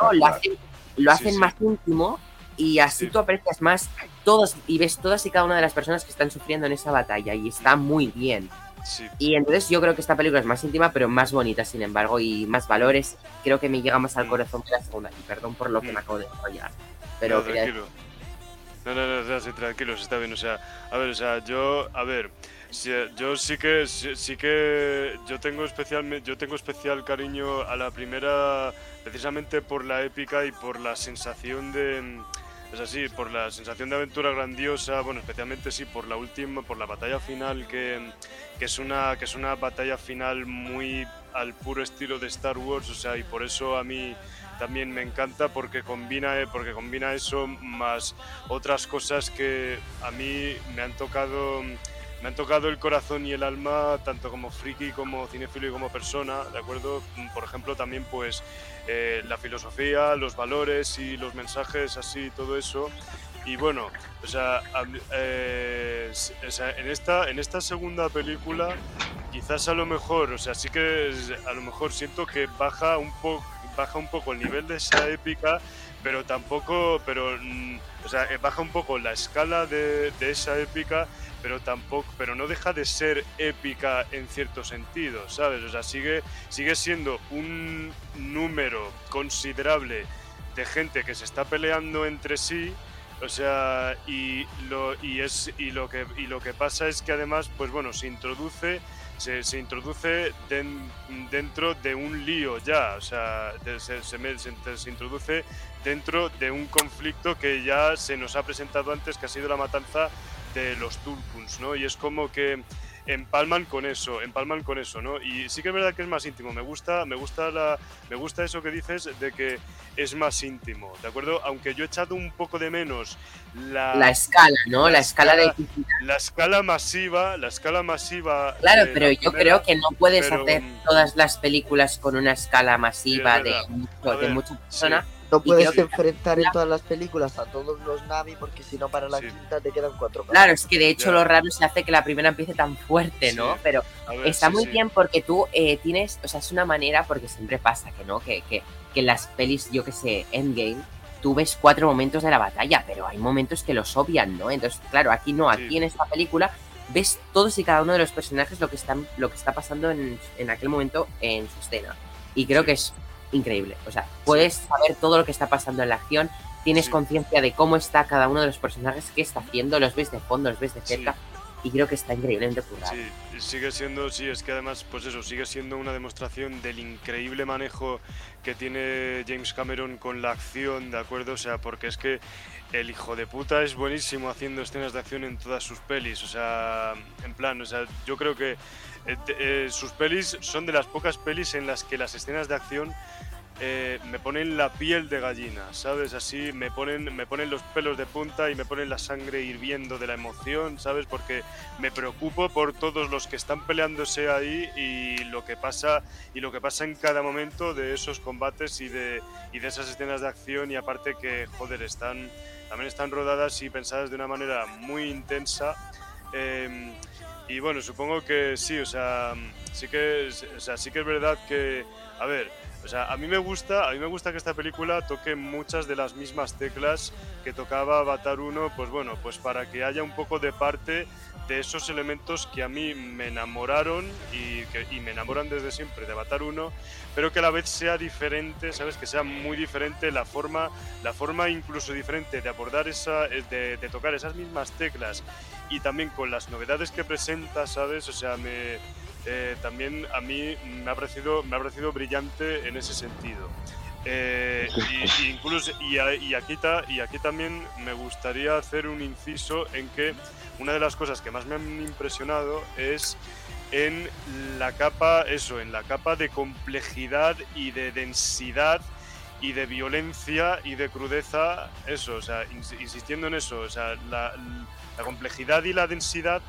No, lo hacen, lo Sí, hacen sí. más íntimo y así Sí. tú aprecias más todos y ves todas y cada una de las personas que están sufriendo en esa batalla y está muy bien. Sí, Y entonces yo creo que esta película es más íntima pero más bonita sin embargo y más valores. Creo que me llega más al Mm. corazón que la segunda y perdón por lo que Mm. me acabo de enrollar. Pero no, tranquilo. No, no, no, sí, tranquilos, está bien. O sea, a ver, o sea, yo, a ver, si- yo sí que, sí, sí que, yo tengo especial, yo tengo especial cariño a la primera, precisamente por la épica y por la sensación de, mm, es así, por la sensación de aventura grandiosa, bueno, especialmente sí por la última, por la batalla final que, que es una, que es una batalla final muy al puro estilo de Star Wars, o sea, y por eso a mí también me encanta porque combina, eh, porque combina eso más otras cosas que a mí me han tocado me han tocado el corazón y el alma tanto como friki como cinefilo y como persona de acuerdo Mm, por ejemplo también pues eh, la filosofía los valores y los mensajes así todo eso. Y bueno o sea, eh, o sea, en esta en esta segunda película quizás a lo mejor o sea sí que a lo mejor siento que baja un poco baja un poco el nivel de esa épica pero tampoco, pero, mm, o sea, eh, baja un poco la escala de, esa épica, pero tampoco, pero no deja de ser épica en cierto sentido, ¿sabes? O sea, sigue, sigue siendo un número considerable de gente que se está peleando entre sí, o sea, y lo, y es, y lo que, y lo que pasa es que además, pues bueno, se introduce se, introduce den- dentro de un lío ya, o sea, se, se me- se introduce dentro de un conflicto que ya se nos ha presentado antes, que ha sido la matanza de los Tulkuns, ¿no? Y es como que empalman con eso, empalman con eso, ¿no? Y sí que es verdad que es más íntimo. Me gusta, me gusta la, me gusta eso que dices de que es más íntimo, ¿de acuerdo? Aunque yo he echado un poco de menos la, La escala, ¿no? la La, escala de escala- la escala masiva, la escala masiva. Claro, pero yo primera- creo que no puedes pero- hacer todas las películas con una escala masiva es de, mucho, de muchas personas. No puedes enfrentar en todas las películas a todos los Navi porque si no para la Sí. quinta te quedan cuatro. Claro, es que de hecho Ya. lo raro se hace que la primera empiece tan fuerte, ¿no? Sí. Pero ver, está sí, muy sí. bien porque tú eh, tienes, o sea, es una manera, porque siempre pasa que no, que, que, que en las pelis, yo que sé, Endgame, tú ves cuatro momentos de la batalla, pero hay momentos que los obvian, ¿no? Entonces, claro, aquí no, aquí Sí. en esta película ves todos y cada uno de los personajes lo que están, lo que está pasando en, en aquel momento en su escena. Y creo Sí. que es increíble. O sea, puedes saber todo lo que está pasando en la acción, tienes Sí. conciencia de cómo está cada uno de los personajes, qué está haciendo, los ves de fondo, los ves de Sí. cerca. Y creo que está increíblemente currado. Sí, sigue siendo, sí, es que además, pues eso, sigue siendo una demostración del increíble manejo que tiene James Cameron con la acción, ¿de acuerdo? O sea, porque es que el hijo de puta es buenísimo haciendo escenas de acción en todas sus pelis, o sea, en plan, o sea, yo creo que eh, eh, sus pelis son de las pocas pelis en las que las escenas de acción eh, me ponen la piel de gallina, ¿sabes? Así me ponen, me ponen los pelos de punta y me ponen la sangre hirviendo de la emoción, ¿sabes? Porque me preocupo por todos los que están peleándose ahí y lo que pasa y lo que pasa en cada momento de esos combates y de, y de esas escenas de acción y aparte que joder están también están rodadas y pensadas de una manera muy intensa eh, y bueno supongo que sí o sea sí que o sea, sí que es verdad que a ver o sea, a mí me gusta, a mí me gusta que esta película toque muchas de las mismas teclas que tocaba Avatar 1, pues bueno, pues para que haya un poco de parte de esos elementos que a mí me enamoraron y, que, y me enamoran desde siempre de Avatar 1, pero que a la vez sea diferente, ¿sabes? Que sea muy diferente la forma, la forma incluso diferente de abordar esa, eh, de, de tocar esas mismas teclas y también con las novedades que presenta, ¿sabes? O sea, me, eh, también a mí me ha parecido, me ha parecido brillante en ese sentido. Eh, y, y incluso, y, a- y aquí ta- y aquí también me gustaría hacer un inciso en que una de las cosas que más me han impresionado es en la capa, eso, en la capa de complejidad y de densidad y de violencia y de crudeza, eso, o sea, ins- insistiendo en eso, o sea, la, la complejidad y la densidad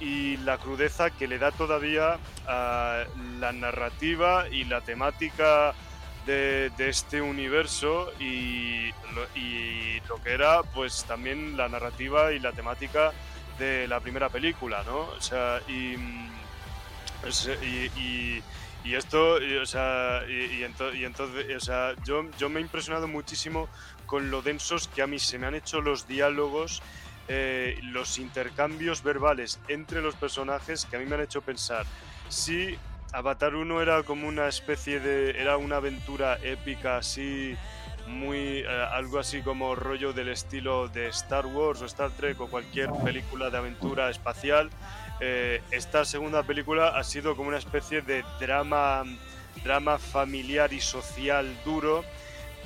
y la crudeza que le da todavía a la narrativa y la temática de, de este universo y lo, que era pues también la narrativa y la temática de la primera película, ¿no? O sea, y, mm, sea, y, esto, y, o sea, y entonces, o sea, yo, yo me he impresionado muchísimo con lo densos que a mí se me han hecho los diálogos, eh, los intercambios verbales entre los personajes que a mí me han hecho pensar si Avatar 1 era como una especie de, era una aventura épica así, muy, eh, algo así como rollo del estilo de Star Wars o Star Trek o cualquier película de aventura espacial. Eh, esta segunda película ha sido como una especie de drama, drama familiar y social duro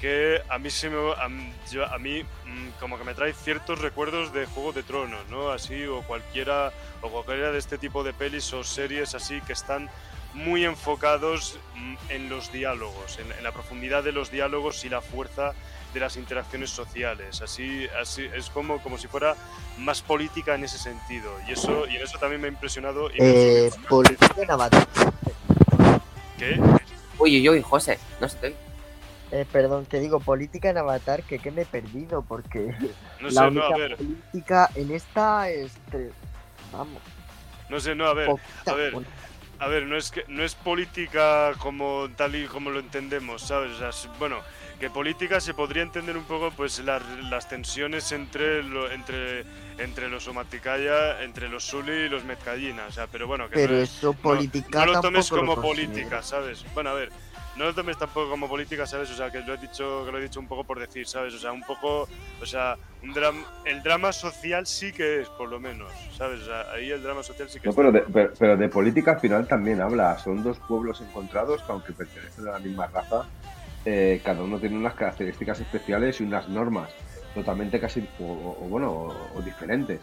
que a mí se me, a, yo- a mí mm, como que me trae ciertos recuerdos de Juego de Tronos, ¿no? Así o cualquiera o cualquiera de este tipo de pelis o series así que están muy enfocados mm, en los diálogos, en, en la profundidad de los diálogos y la fuerza de las interacciones sociales. Así, así es como, como si fuera más política en ese sentido. Y eso, y en eso también me ha impresionado. Y Eh, política en Avatar. ¿Qué? Uy, uy, uy, José, no estoy. Eh, perdón, que digo política en Avatar, que, que me he perdido, porque No la sé, no, única a ver, política en esta es. tre- Vamos. no sé, no, a ver. a ver, A ver, no es que no es política como tal y como lo entendemos, ¿sabes? O sea, es- bueno, que política se podría entender un poco pues las, las tensiones entre lo- entre entre los Omaticaya, entre los Suli y los Metcallina, o sea, pero bueno, que pero no, eso no- política. no lo tomes lo como política, ¿sabes? Bueno, a ver, no lo tomes tampoco como política, ¿sabes? O sea, que lo he dicho, que lo he dicho un poco por decir, ¿sabes? O sea, un poco, o sea, un dram- el drama social sí que es, por lo menos, ¿sabes? O sea, ahí el drama social sí que No, es. pero de, pero, pero de política al final también habla. Son dos pueblos encontrados que aunque pertenecen a la misma raza, eh, cada uno tiene unas características especiales y unas normas totalmente casi, o, o- o bueno, o, o diferentes.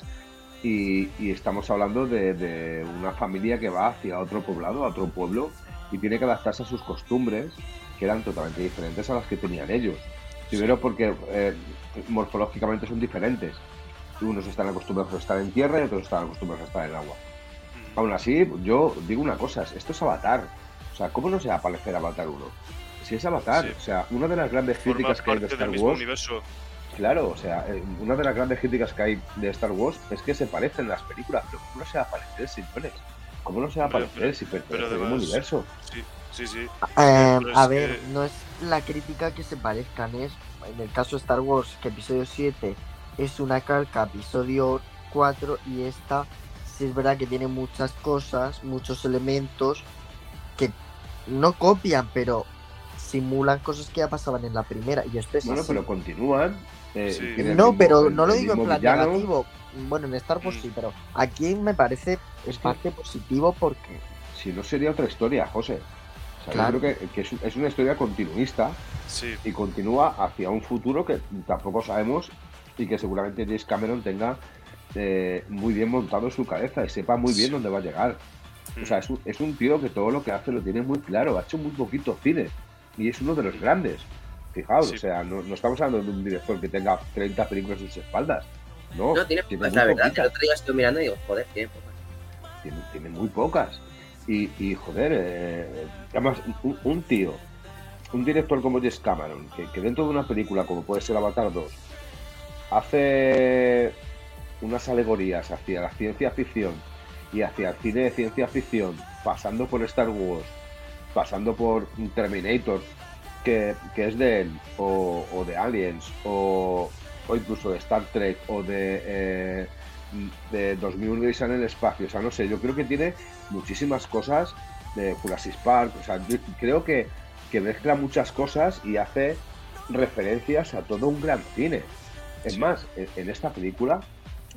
Y, y estamos hablando de, de una familia que va hacia otro poblado, a otro pueblo, y tiene que adaptarse a sus costumbres, que eran totalmente diferentes a las que tenían ellos. Primero porque eh, morfológicamente son diferentes. Unos están acostumbrados a estar en tierra y otros están acostumbrados a estar en agua. Aún así, yo digo una cosa, esto es Avatar. O sea, ¿cómo no se va a parecer Avatar 1? Si es Avatar, Sí. o sea, una de las grandes Forma críticas que hay de Star Wars, universo. claro, o sea, eh, una de las grandes críticas que hay de Star Wars es que se parecen las películas, pero ¿cómo no se va a parecer si pones? ¿Cómo no se va a parecer si pertenece al universo? Sí, sí, sí. Eh, a ver, que- no es la crítica que se parezcan, es en el caso de Star Wars, que episodio 7 es una calca a episodio 4 y esta sí es verdad que tiene muchas cosas, muchos elementos que no copian, pero simulan cosas que ya pasaban en la primera y esto es Bueno, así. pero continúan. eh, Sí. No, mismo- pero no lo digo en plan villano. negativo. Bueno, en Star Wars Mm. sí, pero aquí me parece es que- parte positivo porque Si no sería otra historia, José. O sea, Claro. yo creo que, que es, es una historia continuista Sí, y continúa hacia un futuro que tampoco sabemos y que seguramente James Cameron tenga eh, muy bien montado en su cabeza y sepa muy bien Sí. dónde va a llegar. O sea, es un, es un tío que todo lo que hace lo tiene muy claro, ha hecho muy poquito cine y es uno de los grandes. Fijaos, Sí. o sea, no, no estamos hablando de un director que tenga 30 películas en sus espaldas. No, No, tiene tiene pocas, la verdad. poquitas. El otro día estoy mirando y digo, joder, tiene pocas. tiene, tiene muy pocas. Y, y, joder, eh, además, un, un tío, un director como James Cameron, que, que dentro de una película como puede ser Avatar 2, hace unas alegorías hacia la ciencia ficción y hacia el cine de ciencia ficción, pasando por Star Wars, pasando por Terminator, que, que es de él, o, o de Aliens, o, o incluso de Star Trek, o de, eh, de 2001 Odisea en el espacio. O sea, no sé, yo creo que tiene muchísimas cosas de Jurassic Park. O sea, yo creo que, que mezcla muchas cosas y hace referencias a todo un gran cine. Es Sí. más, en, en esta película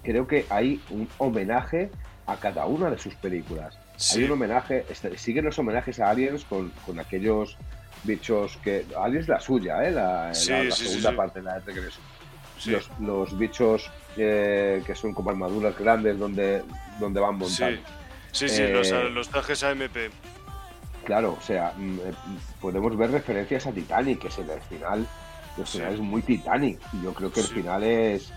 creo que hay un homenaje a cada una de sus películas. Sí. Hay un homenaje, este, siguen los homenajes a Aliens con, con aquellos bichos que. Aliens la suya, ¿eh? La, la- Sí, la sí, sí, segunda parte, la de Regreso. Sí. Los, los bichos eh, que son como armaduras grandes donde, donde van montados. Sí, sí, los, Eh, los trajes AMP. Claro, o sea, mm, eh, podemos ver referencias a Titanic, que es el, el final. El Sí. final es muy Titanic. Yo creo que el Sí. final es.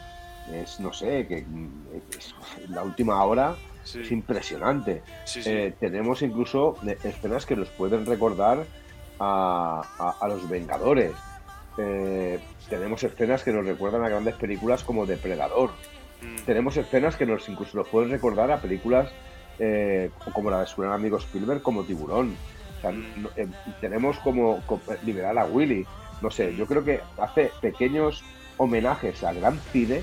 Es, no sé, que mm, es- la última hora Sí, es impresionante. sí, sí. Eh, tenemos incluso escenas que nos pueden recordar a, a- a los Vengadores. Eh, tenemos escenas que nos recuerdan a grandes películas como Depredador. Mm, Tenemos escenas que nos incluso nos pueden recordar a películas eh, como la de su gran amigo Spielberg, como Tiburón. O sea, Mm. eh, tenemos como, como liberar a Willy. No sé, yo creo que hace pequeños homenajes al gran cine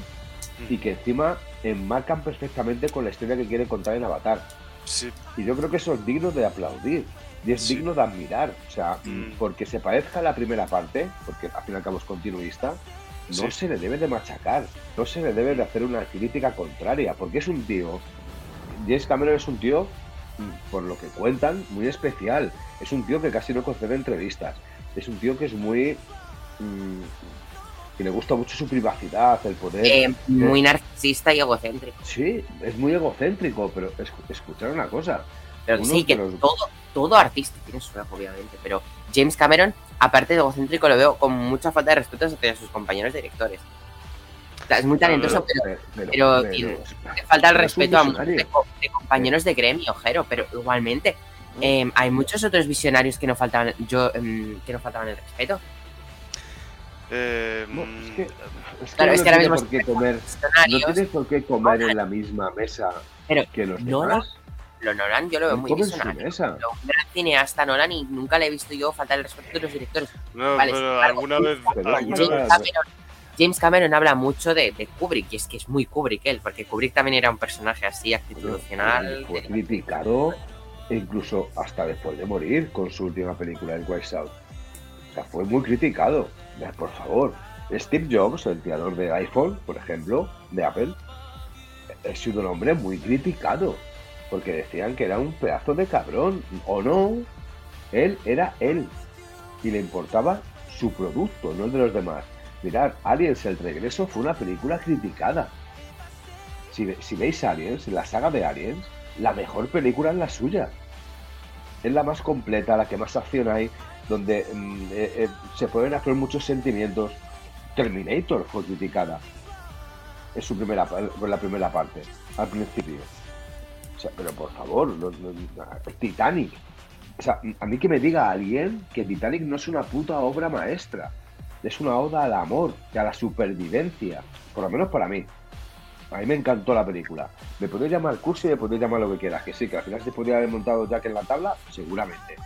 y que encima enmarcan perfectamente con la historia que quiere contar en Avatar. sí, Y yo creo que eso es digno de aplaudir y es Sí. digno de admirar. O sea, Mm. porque se parezca a la primera parte, porque al fin y al cabo es continuista, no Sí. se le debe de machacar, no se le debe de hacer una crítica contraria, porque es un tío. James Cameron es un tío, mm, por lo que cuentan, muy especial. Es un tío que casi no concede entrevistas. Es un tío que es muy. mm, que le gusta mucho su privacidad, el poder. Eh, muy narcisista y egocéntrico. Sí, es muy egocéntrico, pero es- escuchar una cosa. Pero sí, que los- todo, todo artista tiene su ego, obviamente. Pero James Cameron, aparte de egocéntrico, lo veo con mucha falta de respeto hacia sus compañeros directores. O sea, es muy talentoso, pero pero, tío, le falta el respeto a muchos de, co- de compañeros de gremio, Jero. Pero igualmente, eh, hay muchos otros visionarios que no faltaban, yo, em, que no faltaban el respeto. Eh, No, es mm, que, es que Claro, no es que ahora tiene mismo por qué comer, no tienes por qué comer en la misma mesa Pero que los demás. Lo Nolan yo lo veo muy mesa. Pero un gran cineasta Nolan y nunca le he visto yo faltar el respeto de los directores. no, Vale, pero embargo, alguna vez, alguna James vez, Cameron, James Cameron habla mucho de, de Kubrick, y es que es muy Kubrick él, porque Kubrick también era un personaje así, actitudinal. Fue de- criticado incluso hasta después de morir con su última película, El White Out. O sea, fue muy criticado. Por favor. Steve Jobs, el creador de iPhone, por ejemplo, de Apple, ha sido un hombre muy criticado. Porque decían que era un pedazo de cabrón. O no. Él era él. Y le importaba su producto, no el de los demás. Mirad, Aliens el regreso fue una película criticada. Si, ve- si veis Aliens, la saga de Aliens, la mejor película es la suya. Es la más completa, la que más acción hay, donde mm, eh, eh, se pueden hacer muchos sentimientos. Terminator fue criticada en su primera la primera parte, al principio. O sea, pero por favor, no- no- Titanic. O sea, a mí que me diga alguien que Titanic no es una puta obra maestra. Es una oda al amor y a la supervivencia. Por lo menos para mí. A mí me encantó la película. Me podéis llamar cursi, me podéis llamar lo que quieras. Que sí, que al final se podría haber montado Jack en la tabla, seguramente.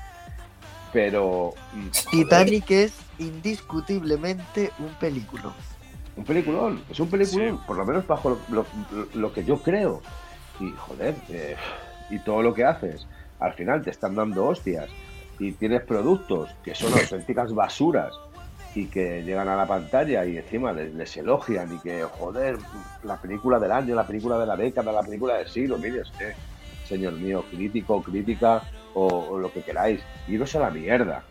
Pero. mm, Titanic es indiscutiblemente un película. Un peliculón, es un peliculón, Sí. por lo menos bajo lo, lo- lo que yo creo. Y joder, eh, y todo lo que haces, al final te están dando hostias y tienes productos que son auténticas basuras y que llegan a la pantalla y encima les, les elogian y que, joder, la película del año, la película de la década, la película del siglo, mire usted, señor mío, crítico, crítica o, o lo que queráis, iros a la mierda.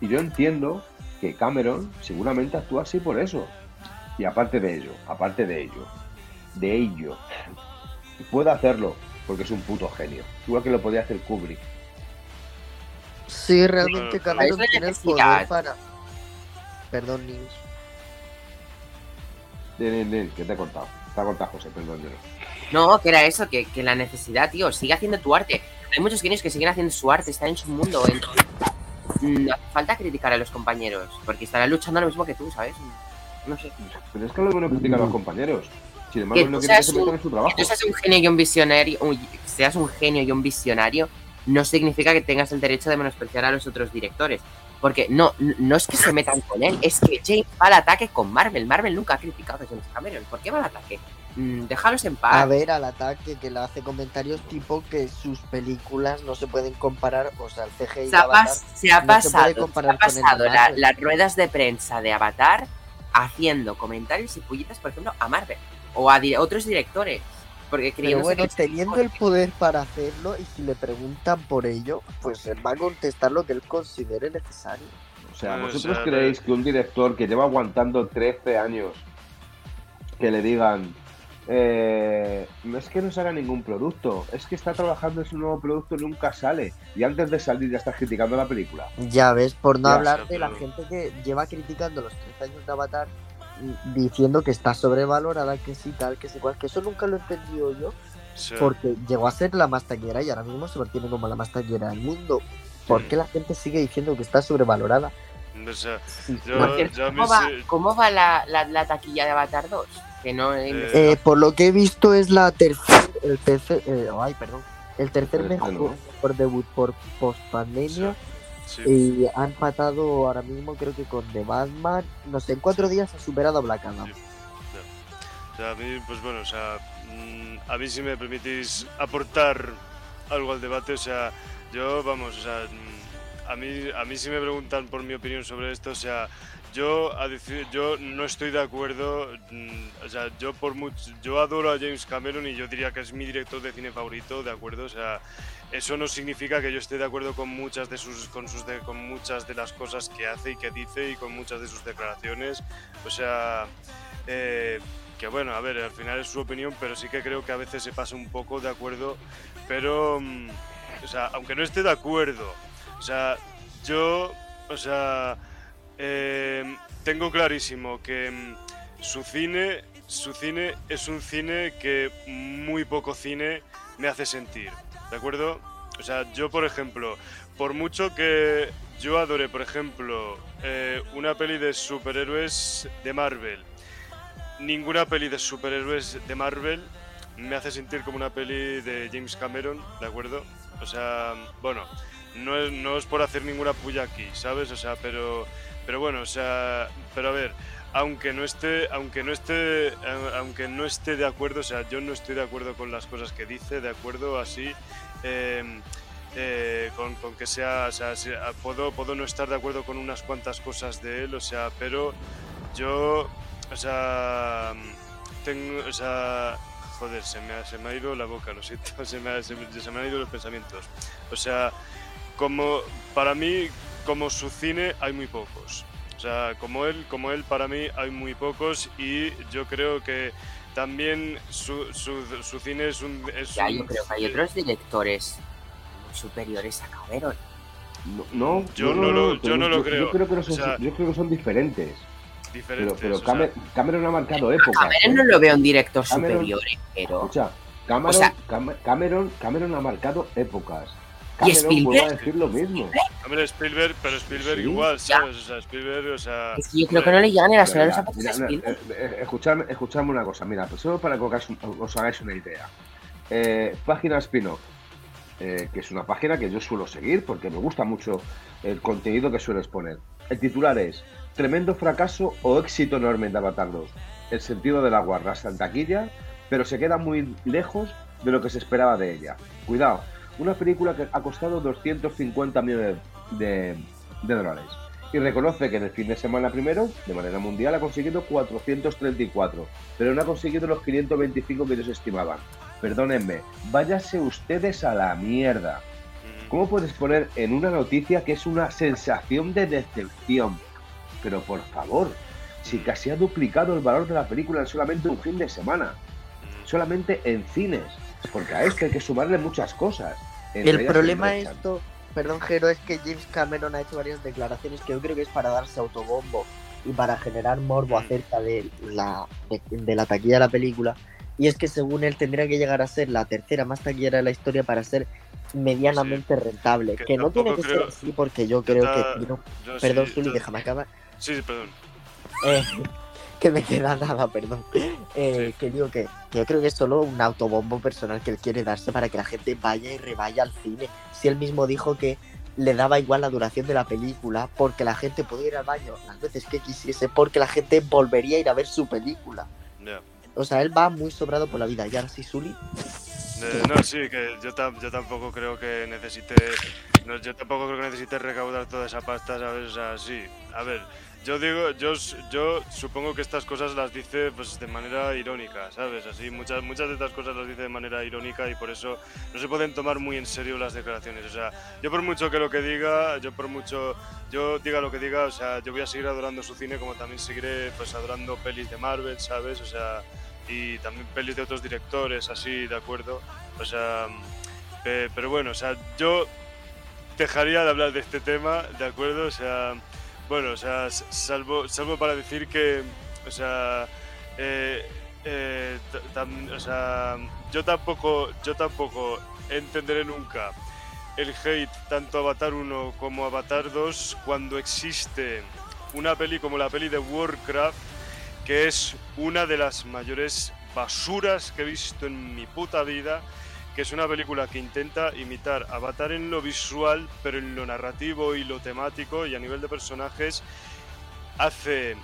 Y yo entiendo que Cameron seguramente actúa así por eso. Y aparte de ello, aparte de ello, de ello, puede hacerlo porque es un puto genio. Igual que lo podía hacer Kubrick. Sí, realmente Cameron tiene el poder para. Perdón, nen, que te he cortado. Te ha cortado José, perdón, yo no. No, que era eso, que, que la necesidad, tío, sigue haciendo tu arte. Hay muchos genios que siguen haciendo su arte, están en su mundo. No hace falta criticar a los compañeros, porque estarán luchando lo mismo que tú, ¿sabes? No sé. Pero es que lo bueno criticar a los compañeros. Sin Que embargo, se un- su trabajo. genio y un visionario, un- que seas un genio y un visionario, no significa que tengas el derecho de menospreciar a los otros directores. Porque no, no es que se metan con él, es que James va al ataque con Marvel. Marvel nunca ha criticado a James Cameron. ¿Por qué va al ataque? Mm, déjalos en paz. A ver, al ataque que le hace comentarios tipo que sus películas no se pueden comparar, o sea, el CGI se ha, Avatar se ha no se puede pasado, se comparar ha pasado la- las ruedas de prensa de Avatar haciendo comentarios y pullitas, por ejemplo, a Marvel o a di- otros directores. Porque creo Pero bueno, teniendo el poder para hacerlo y si le preguntan por ello, pues él va a contestar lo que él considere necesario. O sea, o ¿vosotros sea, creéis que un director que lleva aguantando 13 años que le digan eh, no es que no salga ningún producto, es que está trabajando en su nuevo producto y nunca sale y antes de salir ya está criticando la película? Ya ves, por no Ya, hablar de la gente que lleva criticando los 13 años de Avatar diciendo que está sobrevalorada, que sí, tal, que sí, cual, que eso nunca lo he entendido yo, porque llegó a ser la más taquillera y ahora mismo se mantiene como la más taquillera del mundo. ¿Por qué la gente sigue diciendo que está sobrevalorada? o sea, yo, Por cierto, ¿cómo, va, cómo va la, la, la taquilla de Avatar 2? Que no he Eh. Eh, por lo que he visto es la tercer, el tercer, eh, ay, perdón, el tercer mejor, mejor debut por post pandemia sí. y ha empatado ahora mismo creo que con The Batman, no sé, en cuatro días ha superado a Black Adam. Sí. O sea, a mí, pues bueno, o sea, mm, a mí si me permitís aportar algo al debate, o sea, yo, vamos, o sea, mm, a mí, a mí si me preguntan por mi opinión sobre esto, o sea, yo, a decir, yo no estoy de acuerdo, mm, o sea, yo por mucho, yo adoro a James Cameron y yo diría que es mi director de cine favorito, de acuerdo, o sea, eso no significa que yo esté de acuerdo con muchas de sus, con sus, de- con muchas de las cosas que hace y que dice y con muchas de sus declaraciones, o sea, eh, que bueno, a ver, al final es su opinión, pero sí que creo que a veces se pasa un poco de acuerdo, pero, mm, o sea, aunque no esté de acuerdo, o sea, yo, o sea, eh, tengo clarísimo que mm, su cine, su cine es un cine que muy poco cine me hace sentir, ¿de acuerdo? O sea, yo, por ejemplo, por mucho que yo adore, por ejemplo, eh, una peli de superhéroes de Marvel, ninguna peli de superhéroes de Marvel me hace sentir como una peli de James Cameron, ¿de acuerdo? O sea, bueno, no es, no es por hacer ninguna puya aquí, ¿sabes? O sea, pero, pero bueno, o sea, pero a ver, aunque no esté, aunque no esté, eh, aunque no esté de acuerdo, o sea, yo no estoy de acuerdo con las cosas que dice, de acuerdo, así. Eh, eh, con, con que sea, o sea, ah, puedo, puedo no estar de acuerdo con unas cuantas cosas de él, o sea, pero yo, o sea, tengo, o sea, joder, se me ha, se me ha ido la boca, lo siento, se me, ha- se, se me han ido los pensamientos. O sea, como, para mí, como su cine, hay muy pocos. O sea, como él, como él, para mí, hay muy pocos y yo creo que también su, su, su cine es un... Es Ya, un- yo creo que hay otros directores superiores a Cameron. No, no, Yo no lo- yo no lo Yo creo. creo que, no son, O sea, yo creo que son diferentes. Pero, diferentes. pero o sea, Camer- Cameron ha marcado épocas. Cameron ¿eh? no lo veo un director Cameron- superior, eh, pero... Escucha, Cameron, O sea- Cam- Cameron, Cameron ha marcado épocas. ¿Y Cameron Spielberg? vuelve a decir lo mismo. Hombre, Spielberg, pero Spielberg Sí. igual, Ya. ¿sabes? O sea, Spielberg, o sea... Es que yo creo que no le llegan ni las horas a mira, Spielberg. eh, eh, escuchadme, escuchadme una cosa, mira, pues solo para que os, os hagáis una idea. Eh, página spin-off, eh, que es una página que yo suelo seguir porque me gusta mucho el contenido que sueles poner. El titular es Tremendo fracaso o éxito enorme de Avatar 2. El sentido del agua arrastra en taquilla, pero se queda muy lejos de lo que se esperaba de ella. Cuidado, una película que ha costado 250 millones de, de dólares y reconoce que en el fin de semana primero, de manera mundial, ha conseguido 434, pero no ha conseguido los 525 que ellos estimaban. Perdónenme, váyase ustedes a la mierda. mm, ¿Cómo puedes poner en una noticia que es una sensación de decepción? Pero por favor, si casi ha duplicado el valor de la película en solamente un fin de semana, mm, solamente en cines, porque a esto hay que sumarle muchas cosas. El problema es esto, perdón Jero, es que James Cameron ha hecho varias declaraciones que yo creo que es para darse autobombo y para generar morbo Mm. acerca de la, de, de la taquilla de la película. Y es que según él tendría que llegar a ser la tercera más taquillera de la historia para ser medianamente rentable. Que Que, no tiene que creo- ser así porque yo creo ta- que... no- yo perdón, sí, déjame acabar. Sí, sí, perdón. Eh, que me queda nada, perdón. Eh, Sí. Que digo que, que yo creo que es solo un autobombo personal que él quiere darse para que la gente vaya y revaya al cine. Si él mismo dijo que le daba igual la duración de la película porque la gente podía ir al baño las veces que quisiese porque la gente volvería a ir a ver su película. Ya. O sea, él va muy sobrado por la vida. Y ahora sí, Sully. Eh, no, sí, que yo, tam- yo tampoco creo que necesite. no, yo tampoco creo que necesite recaudar toda esa pasta, ¿sabes? O sea, sí. A ver, yo digo, yo, yo supongo que estas cosas las dice pues de manera irónica, ¿sabes? Así, muchas, muchas de estas cosas las dice de manera irónica y por eso no se pueden tomar muy en serio las declaraciones. O sea, yo por mucho que lo que diga, yo por mucho, yo diga lo que diga, o sea, yo voy a seguir adorando su cine como también seguiré pues adorando pelis de Marvel, ¿sabes? O sea, y también pelis de otros directores, así, ¿de acuerdo? O sea, eh, pero bueno, o sea, yo dejaría de hablar de este tema, ¿de acuerdo? O sea, bueno, o sea, salvo, salvo para decir que, eh, eh, o sea, yo tampoco, yo tampoco entenderé nunca el hate tanto Avatar 1 como Avatar 2 cuando existe una peli como la peli de Warcraft, que es una de las mayores basuras que he visto en mi puta vida que es una película que intenta imitar Avatar en lo visual, pero en lo narrativo y lo temático y a nivel de personajes hace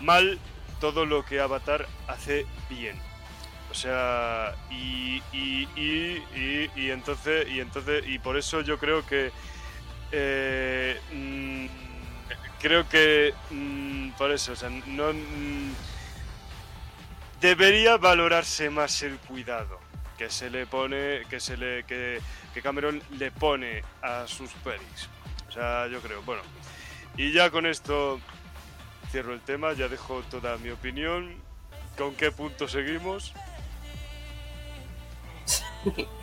mal todo lo que Avatar hace bien. O sea, y, y, y, y entonces, y entonces, y por eso yo creo que eh, mm, creo que mm, por eso, o sea, no mm, debería valorarse más el cuidado que se le pone, que se le, que, que Cameron le pone a sus pelis. O sea, yo creo, bueno. Y ya con esto cierro el tema, ya dejo toda mi opinión. ¿Con qué punto seguimos?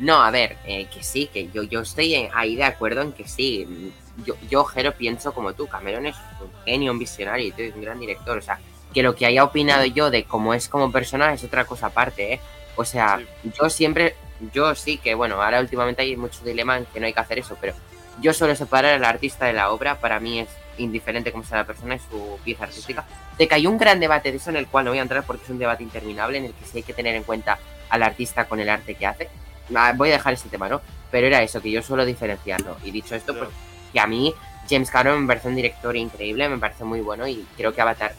No, a ver, eh, que sí, que yo, yo estoy ahí de acuerdo en que sí. Yo, yo, Jero, pienso como tú. Cameron es un genio, un visionario y un gran director. O sea, que lo que haya opinado yo de cómo es como persona es otra cosa aparte, ¿eh? O sea, yo siempre, yo sí que, bueno, ahora últimamente hay mucho dilema en que no hay que hacer eso, pero yo suelo separar al artista de la obra, para mí es indiferente cómo sea la persona, es su pieza artística. De que hay un gran debate de eso en el cual no voy a entrar porque es un debate interminable en el que sí hay que tener en cuenta al artista con el arte que hace. Ah, voy a dejar ese tema, ¿no? Pero era eso, que yo suelo diferenciarlo. Y dicho esto, pues que a mí James Cameron me parece un director increíble, me parece muy bueno y creo que Avatar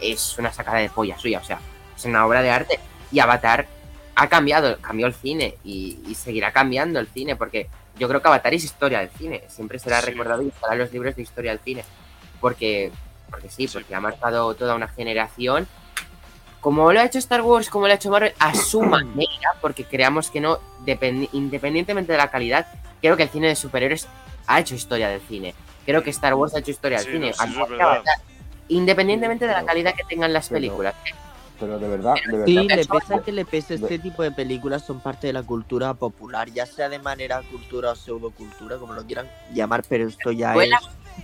es una sacada de polla suya, o sea, es una obra de arte y Avatar ha cambiado, cambió el cine y, seguirá cambiando el cine porque yo creo que Avatar es historia del cine, siempre será recordado y estará en los libros de historia del cine porque, porque sí, porque ha marcado toda una generación. Como lo ha hecho Star Wars, como lo ha hecho Marvel, a su manera, porque creamos que no, independientemente de la calidad, creo que el cine de superhéroes ha hecho historia del cine. Creo que Star Wars ha hecho historia del cine. independientemente de la calidad que tengan las películas pero de verdad, de verdad. Sí, le pese que le pese este tipo de películas son parte de la cultura popular, ya sea de manera cultura o pseudocultura, como lo quieran llamar, pero esto ya es...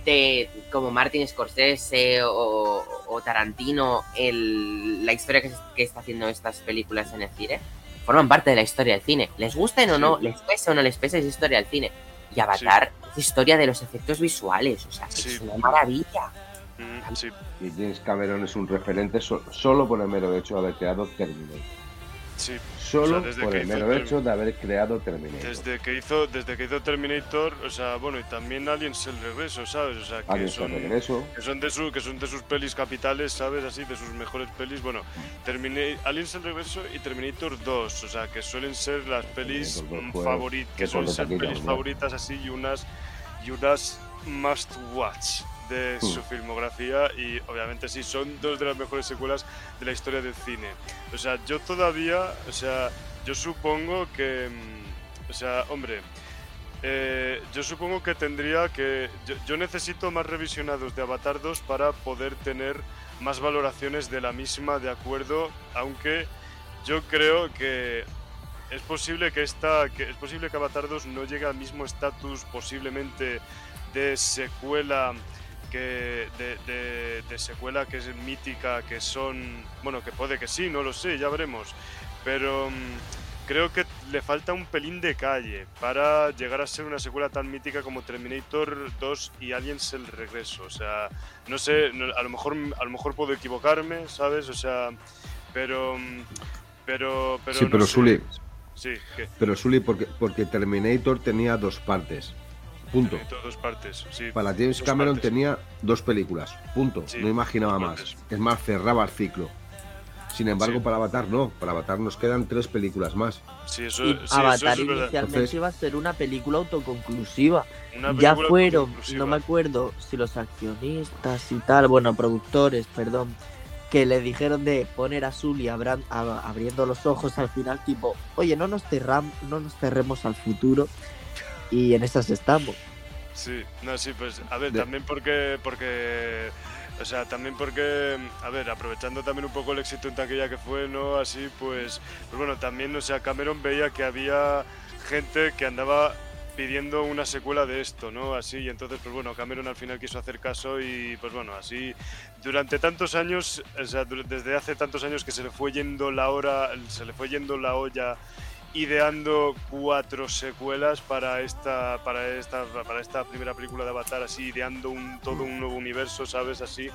De, como Martin Scorsese o, Tarantino, el, la historia que, está haciendo estas películas en el cine, forman parte de la historia del cine. Les gusten o no, les pese o no les pese, es historia del cine. Y Avatar es historia de los efectos visuales, o sea, es una maravilla. Y James Cameron es un referente solo por el mero hecho de haber creado Terminator. Sí. Solo por el mero hecho de haber creado Terminator. Desde que hizo, desde que hizo Terminator, o sea, bueno, y también Aliens el regreso, ¿sabes? O sea, que son, regreso. Que son de su, que son de sus pelis capitales, ¿sabes? Así, de sus mejores pelis. Bueno, Aliens el regreso y Terminator 2, o sea, que suelen ser las pelis favoritas, que suelen ser pelis favoritas así y unas y unas must watch de su filmografía y obviamente sí, son dos de las mejores secuelas de la historia del cine. O sea, yo todavía, o sea, yo supongo que, mm, o sea, hombre, eh, yo supongo que tendría que, yo, necesito más revisionados de Avatar 2 para poder tener más valoraciones de la misma, de acuerdo, aunque yo creo que es posible que esta, que es posible que Avatar 2 no llegue al mismo estatus posiblemente de secuela que de, secuela que es mítica, que son, bueno, que puede que sí, no lo sé, ya veremos, pero mm, creo que le falta un pelín de calle para llegar a ser una secuela tan mítica como Terminator 2 y Aliens el regreso, o sea, no sé, a lo mejor a lo mejor puedo equivocarme, ¿sabes? O sea, pero mm, pero pero Sí, pero Sully. Sí, Pero Sully porque porque Terminator tenía dos partes. Punto. Dos partes, Para James Cameron tenía dos películas. Punto. no imaginaba más. Es más, cerraba el ciclo. Sin embargo, Sí. para Avatar no. Para Avatar nos quedan tres películas más. Sí, eso, Y sí, eso Avatar es inicialmente Entonces- iba a ser una película autoconclusiva. Una ya fueron, autoconclusiva. no me acuerdo si los accionistas y tal, bueno, productores, perdón, que le dijeron de poner a Sully abran- a- abriendo los ojos al final, tipo, oye, no nos, cerram, no nos cerremos al futuro. Y en esas estamos. Sí, no, sí, pues a ver, también porque, porque, o sea, también porque, a ver, aprovechando también un poco el éxito en taquilla que fue, ¿no? Así, pues, pues bueno, también, o sea, Cameron veía que había gente que andaba pidiendo una secuela de esto, ¿no? Así, y entonces, pues bueno, Cameron al final quiso hacer caso y, pues bueno, así, durante tantos años, o sea, desde hace tantos años que se le fue yendo la hora, se le fue yendo la olla ideando cuatro secuelas para esta para esta para esta primera película de Avatar así ideando un todo un nuevo universo sabes así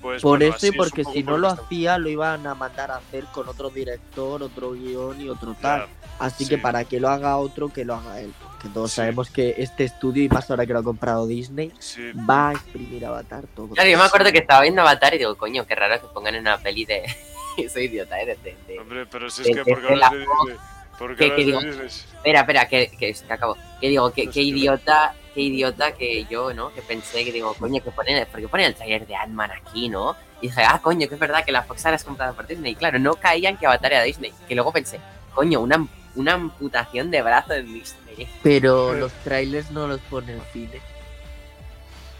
pues Por bueno, eso y porque si no lo está- hacía, lo iban a mandar a hacer con otro director, otro guion y otro tal. Así sí. que para que lo haga otro, que lo haga él. Que todos Sí. sabemos que este estudio, y más ahora que lo ha comprado Disney, sí va a exprimir Avatar todo. Claro, yo me acuerdo que estaba viendo Avatar y digo, coño, qué raro que pongan en una peli de. Soy idiota, ¿eh? De, de- de- hombre pero si de- es que de- porque de porque que- que digo- Espera, espera, que, que se acabó. Que digo, que, qué que- idiota, qué idiota que yo, ¿no? Que pensé que digo, coño, que ponen, ¿por qué ponen el trailer de Ant-Man aquí, no? Y dije, ah, coño, que es verdad que la Fox ahora es comprada por Disney. Claro, no caían que Avatar era Disney. Que luego pensé, coño, una, una amputación de brazo en Disney. Pero los trailers no los pone el cine.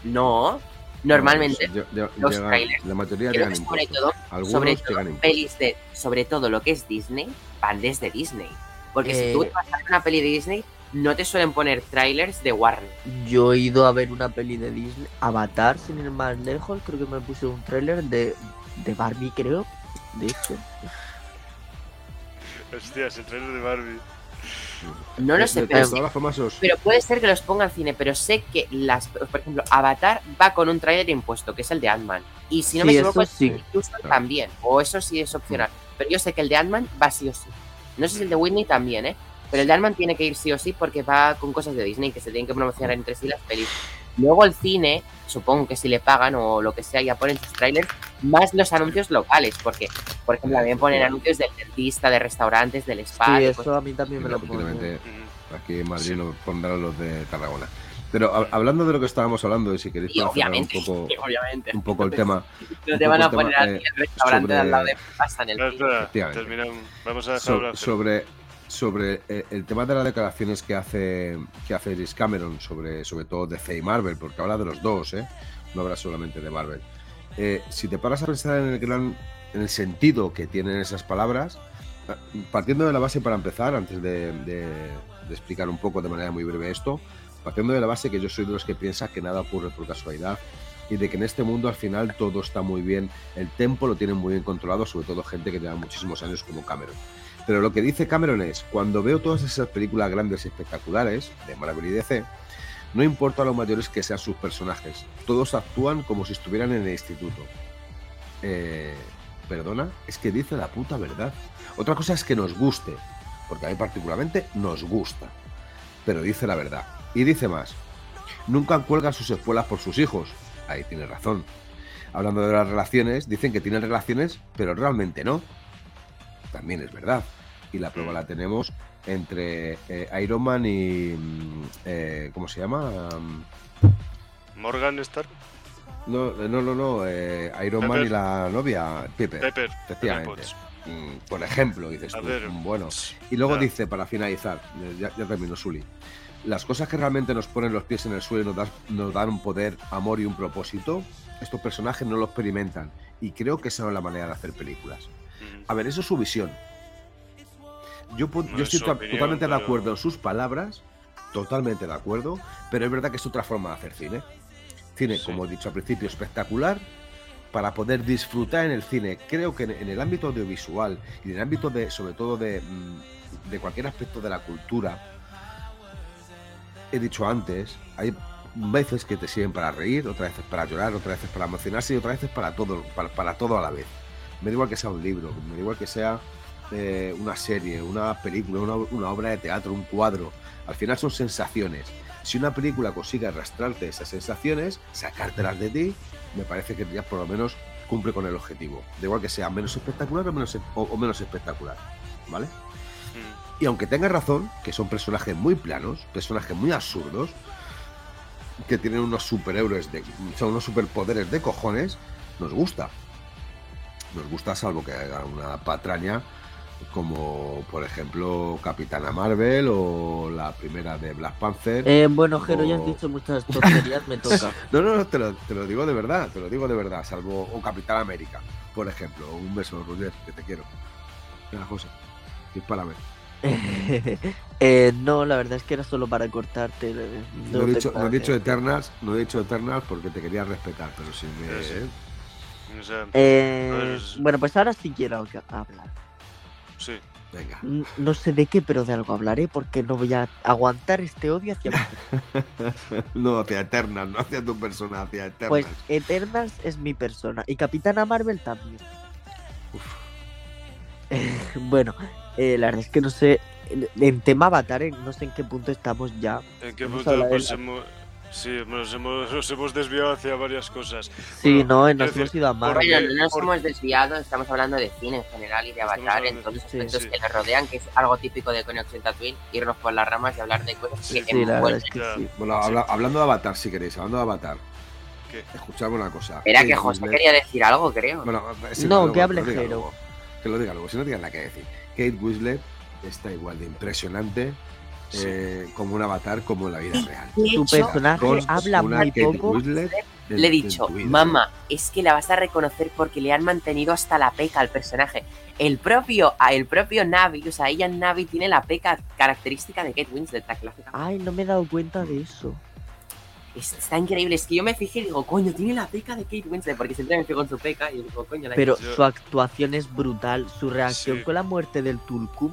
No, normalmente. Los trailers. la mayoría Creo llegan que sobre todo, Algunos sobre todo pelis de, sobre todo lo que es Disney, van desde Disney. Porque Eh, si tú vas a ver una peli de Disney, no te suelen poner trailers de Warner. Yo he ido a ver una peli de Disney, Avatar, sin ir más lejos, creo que me puse un trailer de, de Barbie, creo. De hecho. hostias el trailer de Barbie No lo sé, pero, pero puede ser que los ponga al cine. Pero sé que las, por ejemplo, Avatar va con un trailer impuesto, que es el de Ant-Man. Y si no me equivoco, eso sí. también. O eso sí es opcional. Pero yo sé que el de Ant-Man va sí o sí. No sé si el de Whitney también, ¿eh? Pero el de Ant-Man tiene que ir sí o sí porque va con cosas de Disney que se tienen que promocionar entre sí las pelis. Luego el cine, supongo que si le pagan o lo que sea, ya ponen sus trailers, más los anuncios locales, porque, por ejemplo, también ponen anuncios del dentista, de restaurantes, del spa, Sí, eso a mí también me lo Efectivamente, pone. Ujú. aquí en Madrid nos pondrán los de Tarragona. Pero ha- hablando de lo que estábamos hablando, y si queréis para cerrar un obviamente, poco, y obviamente. un poco el tema, No te van a poner tema, a ti eh, el restaurante de al sobre- lado de pasta en el Espera, cine. espera, terminamos vamos a dejar So- hablar sobre sobre eh, el tema de las declaraciones que hace que hace Cameron sobre sobre todo DC y Marvel porque habla de los dos ¿eh? no habla solamente de Marvel Eh, si te paras a pensar en el gran en el sentido que tienen esas palabras eh, partiendo de la base para empezar antes de explicar un poco de manera muy breve esto partiendo de la base que yo soy de los que piensa que nada ocurre por casualidad y de que en este mundo al final todo está muy bien, el tempo lo tienen muy bien controlado, sobre todo gente que lleva muchísimos años como Cameron. Pero lo que dice Cameron es, cuando veo todas esas películas grandes y espectaculares de Marvel y DC, no importa lo mayores que sean sus personajes, todos actúan como si estuvieran en el instituto. Eh, Perdona, es que dice la puta verdad. Otra cosa es que nos guste, porque a mí particularmente nos gusta, pero dice la verdad. Y dice más, nunca cuelgan sus espuelas por sus hijos. Ahí tiene razón. Hablando de las relaciones, dicen que tienen relaciones, pero realmente no. También es verdad. Y la prueba la tenemos entre eh, Iron Man y... mm, eh, ¿Cómo se llama? Morgan Stark no, eh, no, no, no. eh, Iron Man y la novia, Piper. Pepper Efectivamente. Mm, Por ejemplo, dices tú, mm, bueno. Y luego ya. dice, para finalizar, eh, ya, ya termino, Sully. Las cosas que realmente nos ponen los pies en el suelo y nos, das- nos dan un poder, amor y un propósito, estos personajes no lo experimentan. Y creo que esa no es la manera de hacer películas. A ver, eso es su visión. Yo, No yo es estoy opinión, totalmente de acuerdo en sus palabras, totalmente de acuerdo, pero es verdad que es otra forma de hacer cine. Cine, Sí. como he dicho al principio, espectacular para poder disfrutar en el cine. Creo que en, en el ámbito audiovisual y en el ámbito de, sobre todo de, mm, de cualquier aspecto de la cultura, he dicho antes, hay veces que te sirven para reír, otras veces para llorar, otras veces para emocionarse y otras veces para todo, para, para todo a la vez. Me da igual que sea un libro, me da igual que sea eh, una serie, una película, una, una obra de teatro, un cuadro. Al final son sensaciones. Si una película consigue arrastrarte esas sensaciones, sacártelas de ti, me parece que ya por lo menos cumple con el objetivo. Da igual que sea menos espectacular o menos, o, o menos espectacular. ¿Vale? Mm, Y aunque tenga razón, que son personajes muy planos, personajes muy absurdos, que tienen unos superhéroes de. son unos superpoderes de cojones, nos gusta. Nos gusta, salvo que haga una patraña como por ejemplo Capitana Marvel o la primera de Black Panther. Eh, bueno, Jero, ya has dicho muchas tonterías, me toca. No, no, no, te lo, te lo digo de verdad, te lo digo de verdad, salvo o Capitán América, por ejemplo. Un beso, Roger, que te quiero. Venga, José, dispárame. Eh, no, la verdad es que era solo para cortarte. eh, No, he dicho, no he dicho creas. Eternals, no he dicho Eternals porque te quería respetar, pero si me. Sí. O sea, Eh, Pues- Bueno, pues ahora sí quiero hablar. sí. Venga. No sé de qué, pero de algo hablaré porque no voy a aguantar este odio hacia. No, hacia Eternals, no hacia tu persona, hacia Eternals. Pues Eternals es mi persona y Capitana Marvel también. Eh, bueno, eh, la verdad es que no sé. en- En tema Avatar, eh, no sé en qué punto estamos ya. ¿En qué punto? Pues la- hemos, sí, nos hemos, nos hemos desviado hacia varias cosas. Sí, Bueno, no, nos decir, hemos ido a Marvel. Bueno, no nos por- hemos desviado, estamos hablando de cine en general y de Avatar, hablando- en todos los sí, aspectos sí. que nos rodean, que es algo típico de Conexión Tatooine, irnos por las ramas y hablar de cosas Sí, que Sí, la es que. Bueno, habla- hablando de Avatar, si queréis, hablando de Avatar, ¿Qué? escuchadme una cosa. Espera Kate que José Winslet- quería decir algo, creo. Bueno, es No, que hable lo diga Jero. luego. Que lo diga luego, si no tienes nada que decir. Kate Winslet está igual de impresionante. Eh, como un avatar como en la vida real. Su hecho, personaje Con habla una muy Kate poco. Le he dicho, mamá, es que la vas a reconocer porque le han mantenido hasta la peca al personaje. El propio, el propio Navi, o sea, ella Navi tiene la peca característica de Kate Winslet, la clásica. Ay, no me he dado cuenta de eso. Es- está increíble, es que yo me fijé y digo, coño, tiene la peca de Kate Winslet, porque siempre me fijo en su peca y digo, coño, la Pero su actuación es brutal. Su reacción Sí. con la muerte del Tulkum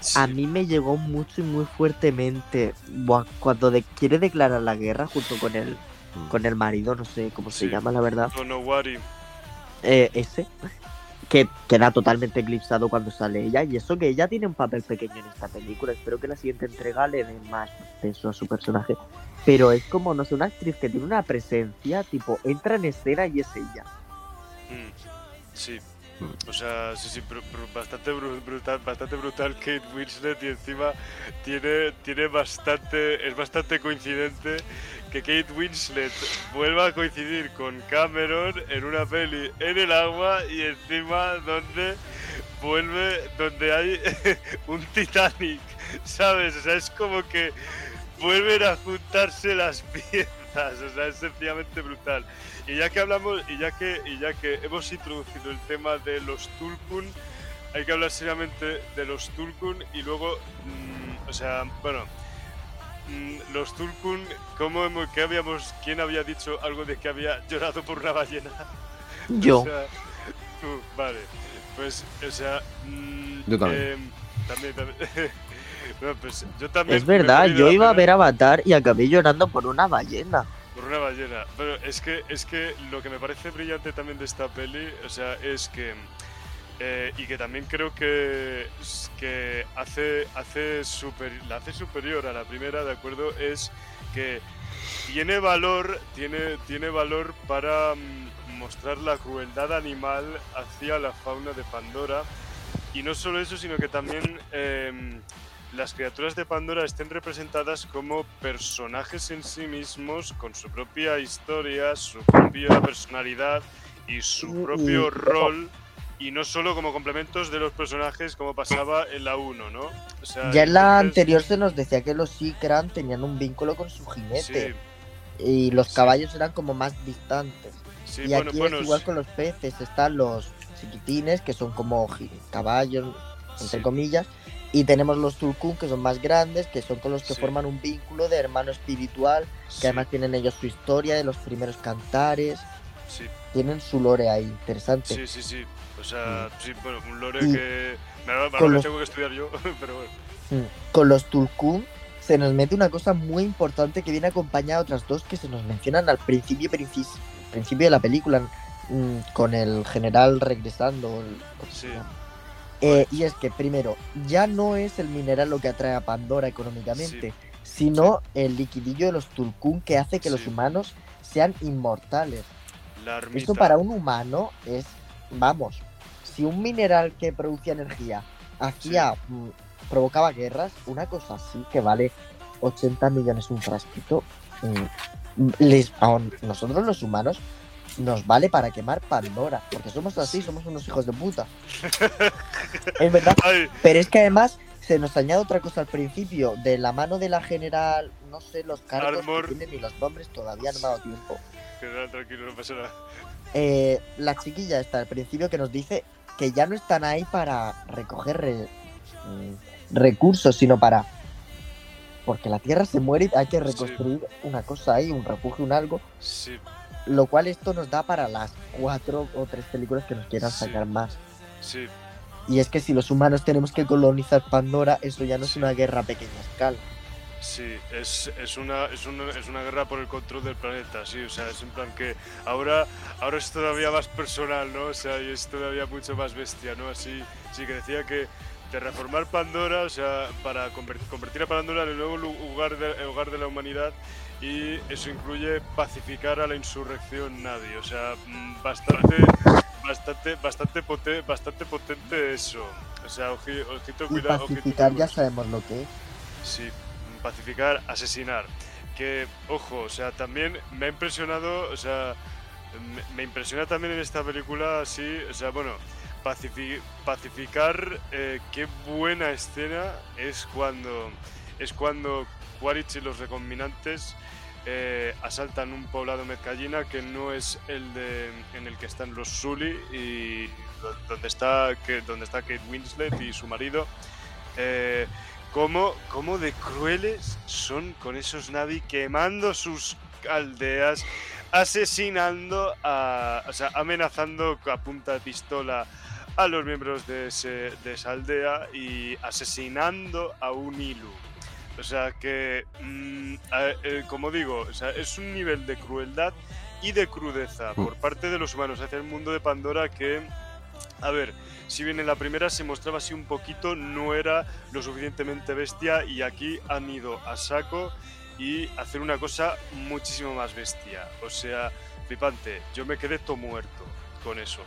Sí. a mí me llegó mucho y muy fuertemente. Buah, cuando de- quiere declarar la guerra junto con el, Mm. con el marido, no sé cómo se Sí. llama, la verdad. Tonowari. eh, ese. Que queda totalmente eclipsado cuando sale ella. Y eso que ella tiene un papel pequeño en esta película. Espero que la siguiente entrega le dé más peso a su personaje. Pero es como, no sé, una actriz que tiene una presencia, tipo, entra en escena y es ella. Mm, Sí. O sea, sí, sí, bastante bru- brutal, bastante brutal Kate Winslet y encima tiene, tiene bastante, es bastante coincidente que Kate Winslet vuelva a coincidir con Cameron en una peli en el agua y encima donde vuelve, donde hay un Titanic, ¿sabes? O sea, es como que vuelven a juntarse las piezas, o sea, es sencillamente brutal. Y ya que hablamos, y ya que, y ya que hemos introducido el tema de los Tulkun, hay que hablar seriamente de los Tulkun y luego, mm, o sea, bueno, mm, los Tulkun, ¿cómo hemos, qué habíamos, quién había dicho algo de que había llorado por una ballena? Yo. O sea, tú, vale. Pues, o sea. mm, Yo también. em, también, también. No, pues, yo también Es verdad, yo iba a ver Avatar y acabé llorando por una ballena. Por una ballena. Pero es que, es que lo que me parece brillante también de esta peli, o sea, es que. eh, y que también creo que, que hace, hace super, la hace superior a la primera, ¿de acuerdo? Es que tiene valor, tiene, tiene valor para mm, mostrar la crueldad animal hacia la fauna de Pandora. Y no solo eso, sino que también em, las criaturas de Pandora estén representadas como personajes en sí mismos, con su propia historia, su propia personalidad y su Y- propio y- rol. Y no solo como complementos de los personajes como pasaba en la 1, ¿no? O sea, Ya en la entonces- anterior se nos decía que los Sikran tenían un vínculo con su jinete. Sí, Y los Sí. caballos eran como más distantes. sí, y bueno, aquí bueno, es igual con los peces. Están los chiquitines, que son como caballos, entre sí. comillas. Y tenemos los Tulkun, que son más grandes, que son con los que Sí. forman un vínculo de hermano espiritual. Que Sí, además tienen ellos su historia de los primeros cantares. sí, Tienen su lore ahí, interesante. sí, sí, sí. O sea, sí, bueno, un lore Y que. Me, ahora con los- tengo que estudiar yo, pero bueno. Mm. Con los Tulkun se nos mete una cosa muy importante que viene acompañada de otras dos que se nos mencionan al principio, princi- principio de la película, mm, con el general regresando. el- ¿cómo se Sí. Eh, y es que primero, ya no es el mineral lo que atrae a Pandora económicamente, sino el liquidillo de los Tulkun que hace que los humanos sean inmortales. Esto para un humano es, vamos, si un mineral que producía energía hacía, mm, provocaba guerras, una cosa así que vale 80 millones un frasquito, mm, les, a nosotros los humanos nos vale para quemar Pandora, porque somos así, somos unos hijos de puta. es verdad. Ay, Pero es que además se nos añade otra cosa al principio, de la mano de la general, no sé los cargos Armor. que tienen ni los nombres, todavía no me ha dado tiempo. general, tranquilo, no pasa nada. Eh, la chiquilla está al principio que nos dice que ya no están ahí para recoger re- mm, recursos, sino para... Porque la Tierra se muere y hay que reconstruir una cosa ahí, un refugio, un algo, Sí, lo cual esto nos da para las cuatro o tres películas que nos quieran Sí. sacar más. sí, Y es que si los humanos tenemos que colonizar Pandora, eso ya no es Sí. una guerra a pequeña escala. sí. Es, es, una, es, una, es una guerra por el control del planeta, sí. O sea, es en plan que ahora, ahora es todavía más personal, ¿no? O sea, y es todavía mucho más bestia, ¿no? Así, sí, que decía que de reformar Pandora, o sea, para conver- convertir a Pandora en el nuevo lu- lugar de, el hogar de la humanidad y eso incluye pacificar a la insurrección nadie, o sea, mm, bastante, bastante, bastante, pote- bastante potente eso. O sea, oji- ojito, cuidado, pacificar ya sabemos lo que es. Sí, pacificar, asesinar. Que, ojo, o sea, también me ha impresionado, o sea, me, me impresiona también en esta película, sí, o sea, bueno, pacifi- pacificar, eh, qué buena escena es cuando, es cuando Quaritch y los recombinantes eh, asaltan un poblado mezcallina que no es el de, en el que están los Sully y do- donde está, que, donde está Kate Winslet y su marido. Eh, cómo, cómo de crueles son con esos Navi quemando sus aldeas, asesinando, a, o sea, amenazando a punta de pistola a los miembros de, ese- de esa aldea y asesinando a un Ilu. O sea que, mm, a- eh, como digo, o sea, es un nivel de crueldad y de crudeza por parte de los humanos hacia el mundo de Pandora que, a ver, si bien en la primera se mostraba así un poquito, no era lo suficientemente bestia y aquí han ido a saco y hacer una cosa muchísimo más bestia. O sea, flipante, yo me quedé todo muerto con eso.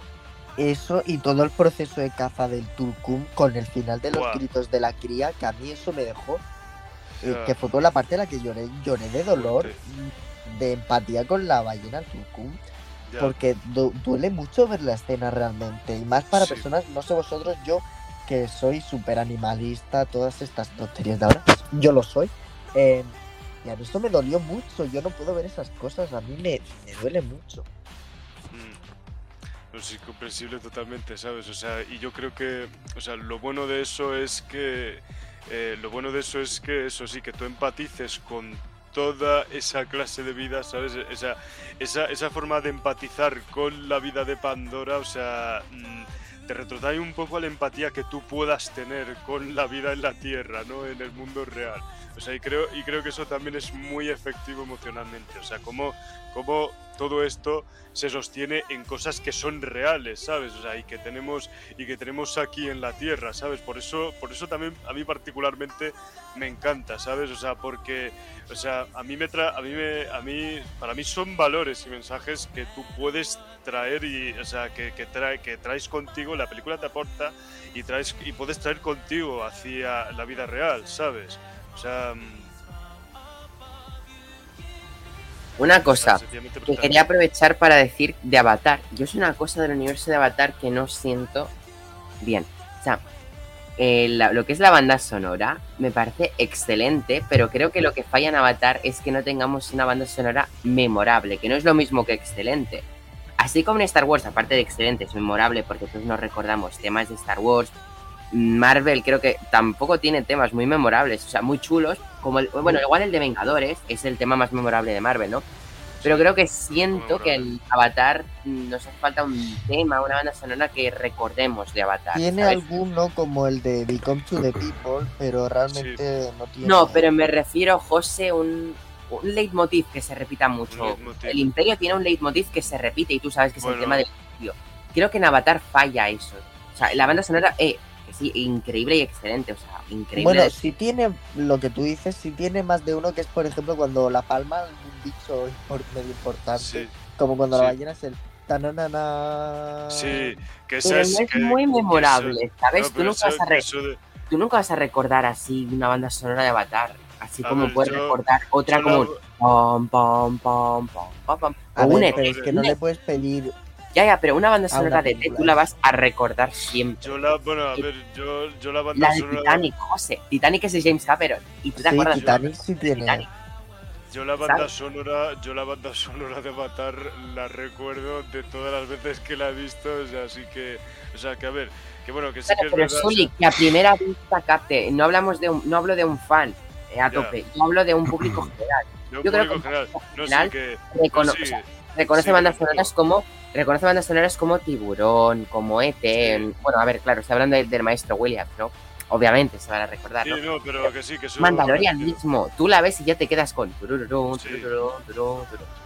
Eso y todo el proceso de caza del Turkum con el final de los gritos de la cría, que a mí eso me dejó. Eh, que fue toda la parte en la que lloré, lloré de dolor, de empatía con la ballena Turkum. Ya. Porque du- duele mucho ver la escena realmente. Y más para Sí. personas, no sé vosotros, yo que soy súper animalista, todas estas tonterías de ahora, yo lo soy. eh, y a mí esto me dolió mucho. Yo no puedo ver esas cosas. A mí me, me duele mucho. Mm. Es incomprensible totalmente, ¿sabes? O sea, y yo creo que, o sea, lo bueno de eso es que, eh, lo bueno de eso es que, eso sí, que tú empatices con toda esa clase de vida, ¿sabes? Esa, esa, esa forma de empatizar con la vida de Pandora, o sea, mm, te retrotrae un poco a la empatía que tú puedas tener con la vida en la Tierra, ¿no? En el mundo real. O sea, y creo, y creo que eso también es muy efectivo emocionalmente. O sea, como, como todo esto se sostiene en cosas que son reales, ¿sabes? O sea, y que tenemos y que tenemos aquí en la tierra, ¿sabes? Por eso, por eso también a mí particularmente me encanta, ¿sabes? O sea, porque, o sea, a mí me tra a mí me, a mí, para mí son valores y mensajes que tú puedes traer y, o sea, que, que trae, que traes contigo, la película te aporta y traes y puedes traer contigo hacia la vida real, ¿sabes? O sea, Una cosa que quería aprovechar para decir de Avatar. Yo es una cosa del universo de Avatar que no siento bien. O sea, eh, la- lo que es la banda sonora me parece excelente, pero creo que lo que falla en Avatar es que no tengamos una banda sonora memorable, que no es lo mismo que excelente. Así como en Star Wars, aparte de excelente, es memorable porque todos nos recordamos temas de Star Wars. Marvel creo que tampoco tiene temas muy memorables, o sea, muy chulos. Como el- bueno, igual el de Vengadores es el tema más memorable de Marvel, ¿no? Pero creo que siento que el Avatar mm, nos hace falta un tema, una banda sonora que recordemos de Avatar. Tiene ¿sabes? alguno como el de Become to the People, pero realmente no tiene. No, pero me refiero, José, un, un leitmotiv que se repita mucho. El Imperio tiene un leitmotiv que se repite y tú sabes que es Bueno. el tema del Imperio. Creo que en Avatar falla eso. O sea, la banda sonora, eh, increíble y excelente, o sea, increíble. Bueno, si tiene lo que tú dices, si tiene más de uno, que es por ejemplo cuando la palma al mundo bicho medio importante. Sí, Como cuando sí. la ballena es el tananana. sí, que Pero esa es, es que- muy eso- memorable, ¿sabes? no, Tú nunca, vas eso- a re- eso de- tú nunca vas a recordar así una banda sonora de Avatar. Así A como ver, puedes yo- recordar otra como la- pom, pom, pom, pom, pom, pom. A O ver, una- pero es que no le puedes pedir. Ya, ya, pero una banda a una sonora de T película. tú la vas a recordar siempre. Yo la, bueno, a ver, yo, yo la banda La de sonora. Titanic, José. Titanic es de James Cameron. ¿Y tú te Sí, acuerdas? Titanic sí tiene. Titanic. Yo la banda ¿sabes? sonora, yo la banda sonora de Avatar la recuerdo de todas las veces que la he visto, o sea, así que, o sea, que a ver, que bueno, que sí Claro, que es pero verdad. o Sully, sea, que a primera vista capte, no hablamos de un, no hablo de un fan eh, a Ya. tope, yo hablo de un público general. yo creo que general, no sé que, recono- no, sí, o sea, reconoce sí, bandas pero- sonoras como reconoce bandas sonoras como Tiburón, como ET, Sí. bueno, a ver, claro, estoy hablando del, del maestro Williams, ¿no? Obviamente se van a recordar, sí, ¿no? no, pero que sí, que. Mandalorian que- mismo, tú la ves y ya te quedas con Sí.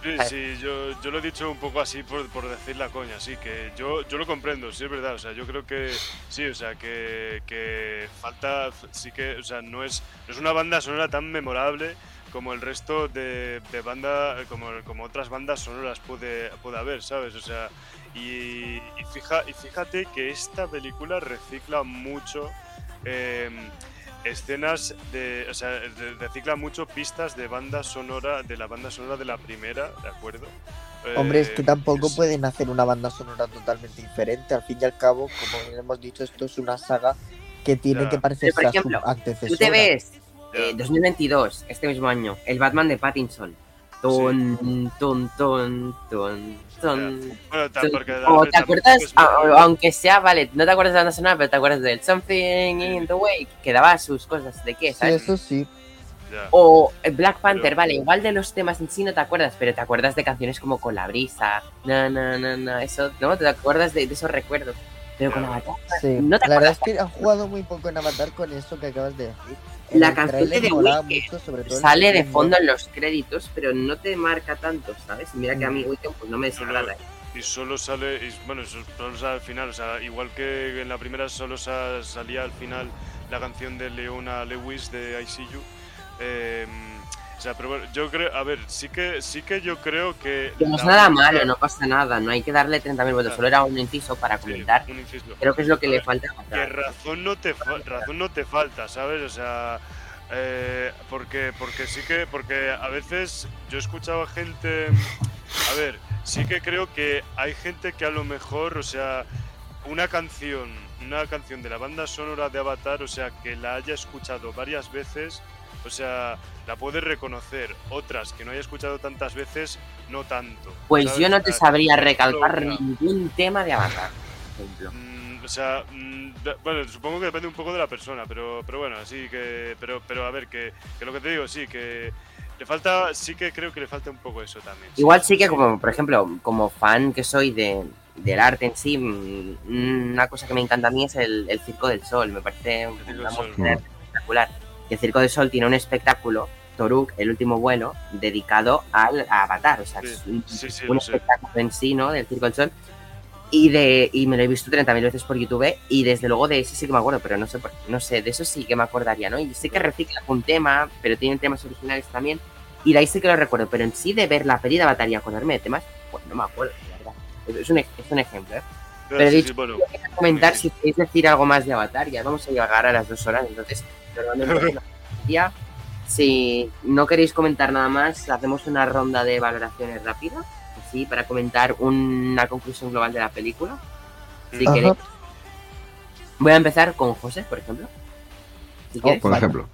Sí, sí, yo, yo lo he dicho un poco así por, por decir la coña, sí, que yo, yo lo comprendo, sí es verdad, o sea, yo creo que sí, o sea, que, que falta, sí que, o sea, no es, no es una banda sonora tan memorable como el resto de, de banda, como, como otras bandas sonoras puede, puede haber, ¿sabes? O sea, y, y, fija, y fíjate que esta película recicla mucho eh, escenas de, o sea, recicla mucho pistas de banda sonora, de la banda sonora de la primera, ¿de acuerdo? Hombre, es Eh, que tampoco es- pueden hacer una banda sonora totalmente diferente. Al fin y al cabo, como bien hemos dicho, esto es una saga que tiene Ya. que parecerse a su ejemplo, antecesora. Tú te ves. Eh, 2022, este mismo año, el Batman de Pattinson. Bueno, ta- tun. porque a O te acuerdas, a- aunque sea, vale, no te acuerdas de la banda sonora, pero te acuerdas del Something in the Way, que daba sus cosas de qué, eso sí. O eh, Black Panther, Pero- vale, igual de los temas en sí no te acuerdas, pero te acuerdas de canciones como Con la brisa, na, na, na, na, eso, ¿no? Te acuerdas de, de esos recuerdos. Pero con. Avatar, Sí. no te la verdad acuerdas. es que han jugado muy poco en Avatar con eso que acabas de decir. La canción de The Weeknd Sale de fondo en los créditos, pero no te marca tanto, ¿sabes? Mira que a mí Mm. Weekend pues no me desagrada. ¿eh? Y solo sale, y, bueno, solo sale al final, o sea, igual que en la primera solo sa- salía al final la canción de Leona Lewis de I See You. eh, o sea, pero bueno, yo creo, a ver, sí que, sí que yo creo que... Que no es nada única- malo, no pasa nada, no hay que darle 30.000 votos, Claro. solo era un inciso para sí, comentar. un inciso. Creo que es lo que A le ver, falta que razón no te fa- razón no te falta, ¿sabes? O sea, eh, porque porque sí que porque a veces yo he escuchado a gente, a ver, sí que creo que hay gente que a lo mejor, o sea, una canción, una canción de la banda sonora de Avatar, o sea, que la haya escuchado varias veces, o sea, la puede reconocer. Otras que no haya escuchado tantas veces, no tanto. Pues ¿sabes? yo no te sabría recalcar ningún tema de Avatar, por ejemplo. Mm, o sea, mm, bueno, supongo que depende un poco de la persona, pero, pero bueno, sí que, pero, pero a ver, que, que lo que te digo, sí, que le falta, sí que creo que le falta un poco eso también. Igual sí que como, por ejemplo, como fan que soy de, del arte en sí, mm, una cosa que me encanta a mí es el, el Circo del Sol, me parece una Sol. música espectacular. El Circo del Sol tiene un espectáculo, Toruk, el último vuelo, dedicado al, a Avatar, o sea, Sí, es un, sí, sí, un lo sé. espectáculo en sí, ¿no? Del Circo del Sol. Y, de, y me lo he visto 30.000 veces por YouTube y desde luego de ese sí que me acuerdo, pero no sé, no sé, de eso sí que me acordaría, ¿no? Y sí que recicla un tema, pero tienen temas originales también. Y de ahí sí que lo recuerdo, pero en sí de ver la peli de Avatar y acordarme de temas, pues no me acuerdo, la verdad. Es- un, es un ejemplo, ¿eh? Pero sí, dicho- bueno, comentar si queréis decir algo más de Avatar, ya vamos a llegar a las dos horas, entonces ya. Si no queréis comentar nada más, hacemos una ronda de valoraciones rápidas, así para comentar una conclusión global de la película. Si Ajá. queréis. Voy a empezar con José, por ejemplo. Si quieres. Por ejemplo.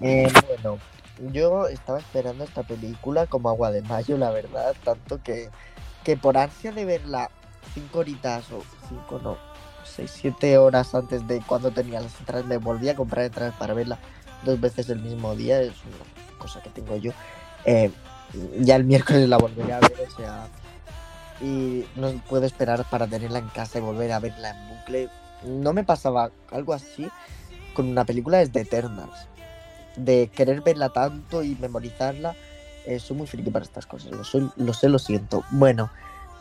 Eh, bueno, yo estaba esperando esta película como agua de mayo, la verdad, tanto que, que por ansia de verla cinco horitas o cinco no, seis, siete horas antes de cuando tenía las entradas, me volví a comprar entradas para verla dos veces el mismo día, es una cosa que tengo yo. Eh, ya el miércoles la volveré a ver, o sea, y no puedo esperar para tenerla en casa y volver a verla en bucle. No me pasaba algo así con una película desde Eternals de querer verla tanto y memorizarla. eh, soy muy friki para estas cosas, lo, soy- lo sé, lo siento. Bueno,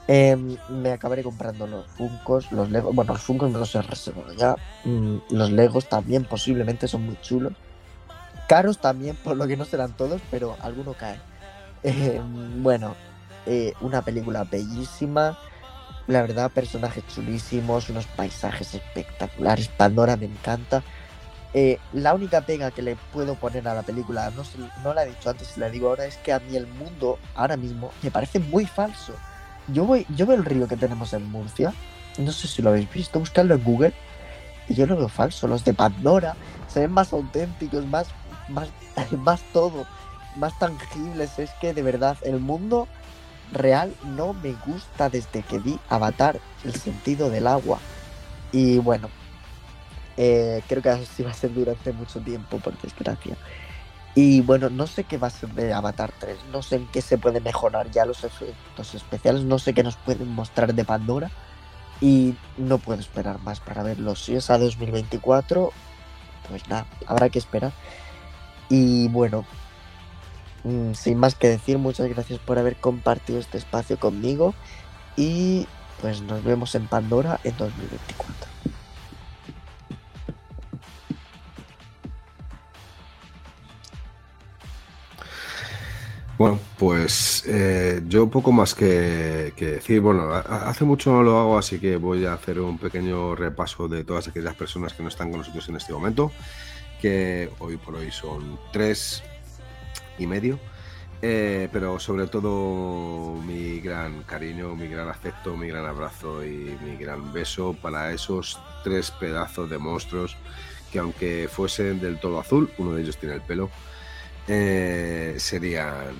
em, me acabaré comprando los Funkos, los Legos. Bueno, los Funkos me los he reservado ya. mm, los Legos también posiblemente son muy chulos. Caros también, por lo que no serán todos, pero alguno cae. Eh, bueno, eh, una película bellísima. La verdad, personajes chulísimos, unos paisajes espectaculares. Pandora me encanta. Eh, la única pega que le puedo poner a la película, no, no la he dicho antes y la digo ahora, es que a mí el mundo ahora mismo me parece muy falso. Yo voy, yo veo el río que tenemos en Murcia, no sé si lo habéis visto, buscadlo en Google, y yo lo veo falso. Los de Pandora se ven más auténticos, más, más, más todo, más tangibles. Es que de verdad el mundo real no me gusta desde que vi Avatar, el sentido del agua. Y bueno, eh, creo que así va a ser durante mucho tiempo, por desgracia. Y bueno, no sé qué va a ser de Avatar 3, no sé en qué se puede mejorar ya los efectos especiales, no sé qué nos pueden mostrar de Pandora y no puedo esperar más para verlo. Si es a 2024, pues nada, habrá que esperar. Y bueno, mm, sin más que decir, muchas gracias por haber compartido este espacio conmigo y pues nos vemos en Pandora en 2024. Pues eh, yo poco más que, que decir. Bueno, hace mucho no lo hago, así que voy a hacer un pequeño repaso de todas aquellas personas que no están con nosotros en este momento, que hoy por hoy son tres y medio. Eh, pero sobre todo mi gran cariño, mi gran afecto, mi gran abrazo y mi gran beso para esos tres pedazos de monstruos que aunque fuesen del todo azul, uno de ellos tiene el pelo, eh, serían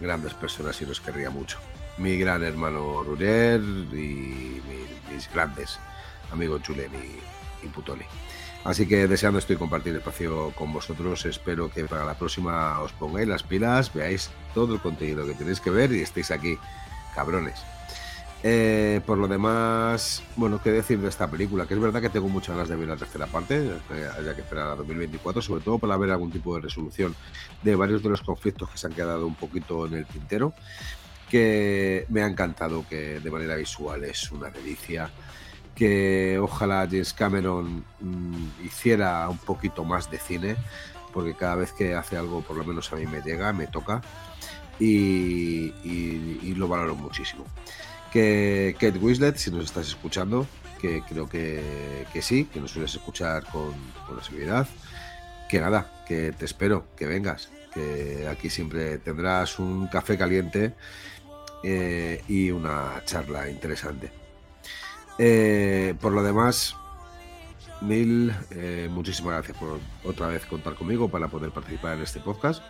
grandes personas y los querría mucho. Mi gran hermano Ruller y mi- mis grandes amigos Julen y, y Putoli. Así que deseando estoy compartir espacio con vosotros. Espero que para la próxima os pongáis las pilas, veáis todo el contenido que tenéis que ver y estéis aquí, cabrones. Eh, por lo demás, bueno, qué decir de esta película, que es verdad que tengo muchas ganas de ver la tercera parte, eh, haya que esperar a 2024, sobre todo para ver algún tipo de resolución de varios de los conflictos que se han quedado un poquito en el tintero, que me ha encantado, que de manera visual es una delicia, que ojalá James Cameron mm, hiciera un poquito más de cine, porque cada vez que hace algo, por lo menos a mí me llega, me toca, y, y- y lo valoro muchísimo. Que Kate Winslet, si nos estás escuchando, que creo que, que sí, que nos sueles escuchar con, con que nada, que te espero, que vengas, que aquí siempre tendrás un café caliente eh, y una charla interesante. Eh, por lo demás, Mil, eh, muchísimas gracias por otra vez contar conmigo para poder participar en este podcast,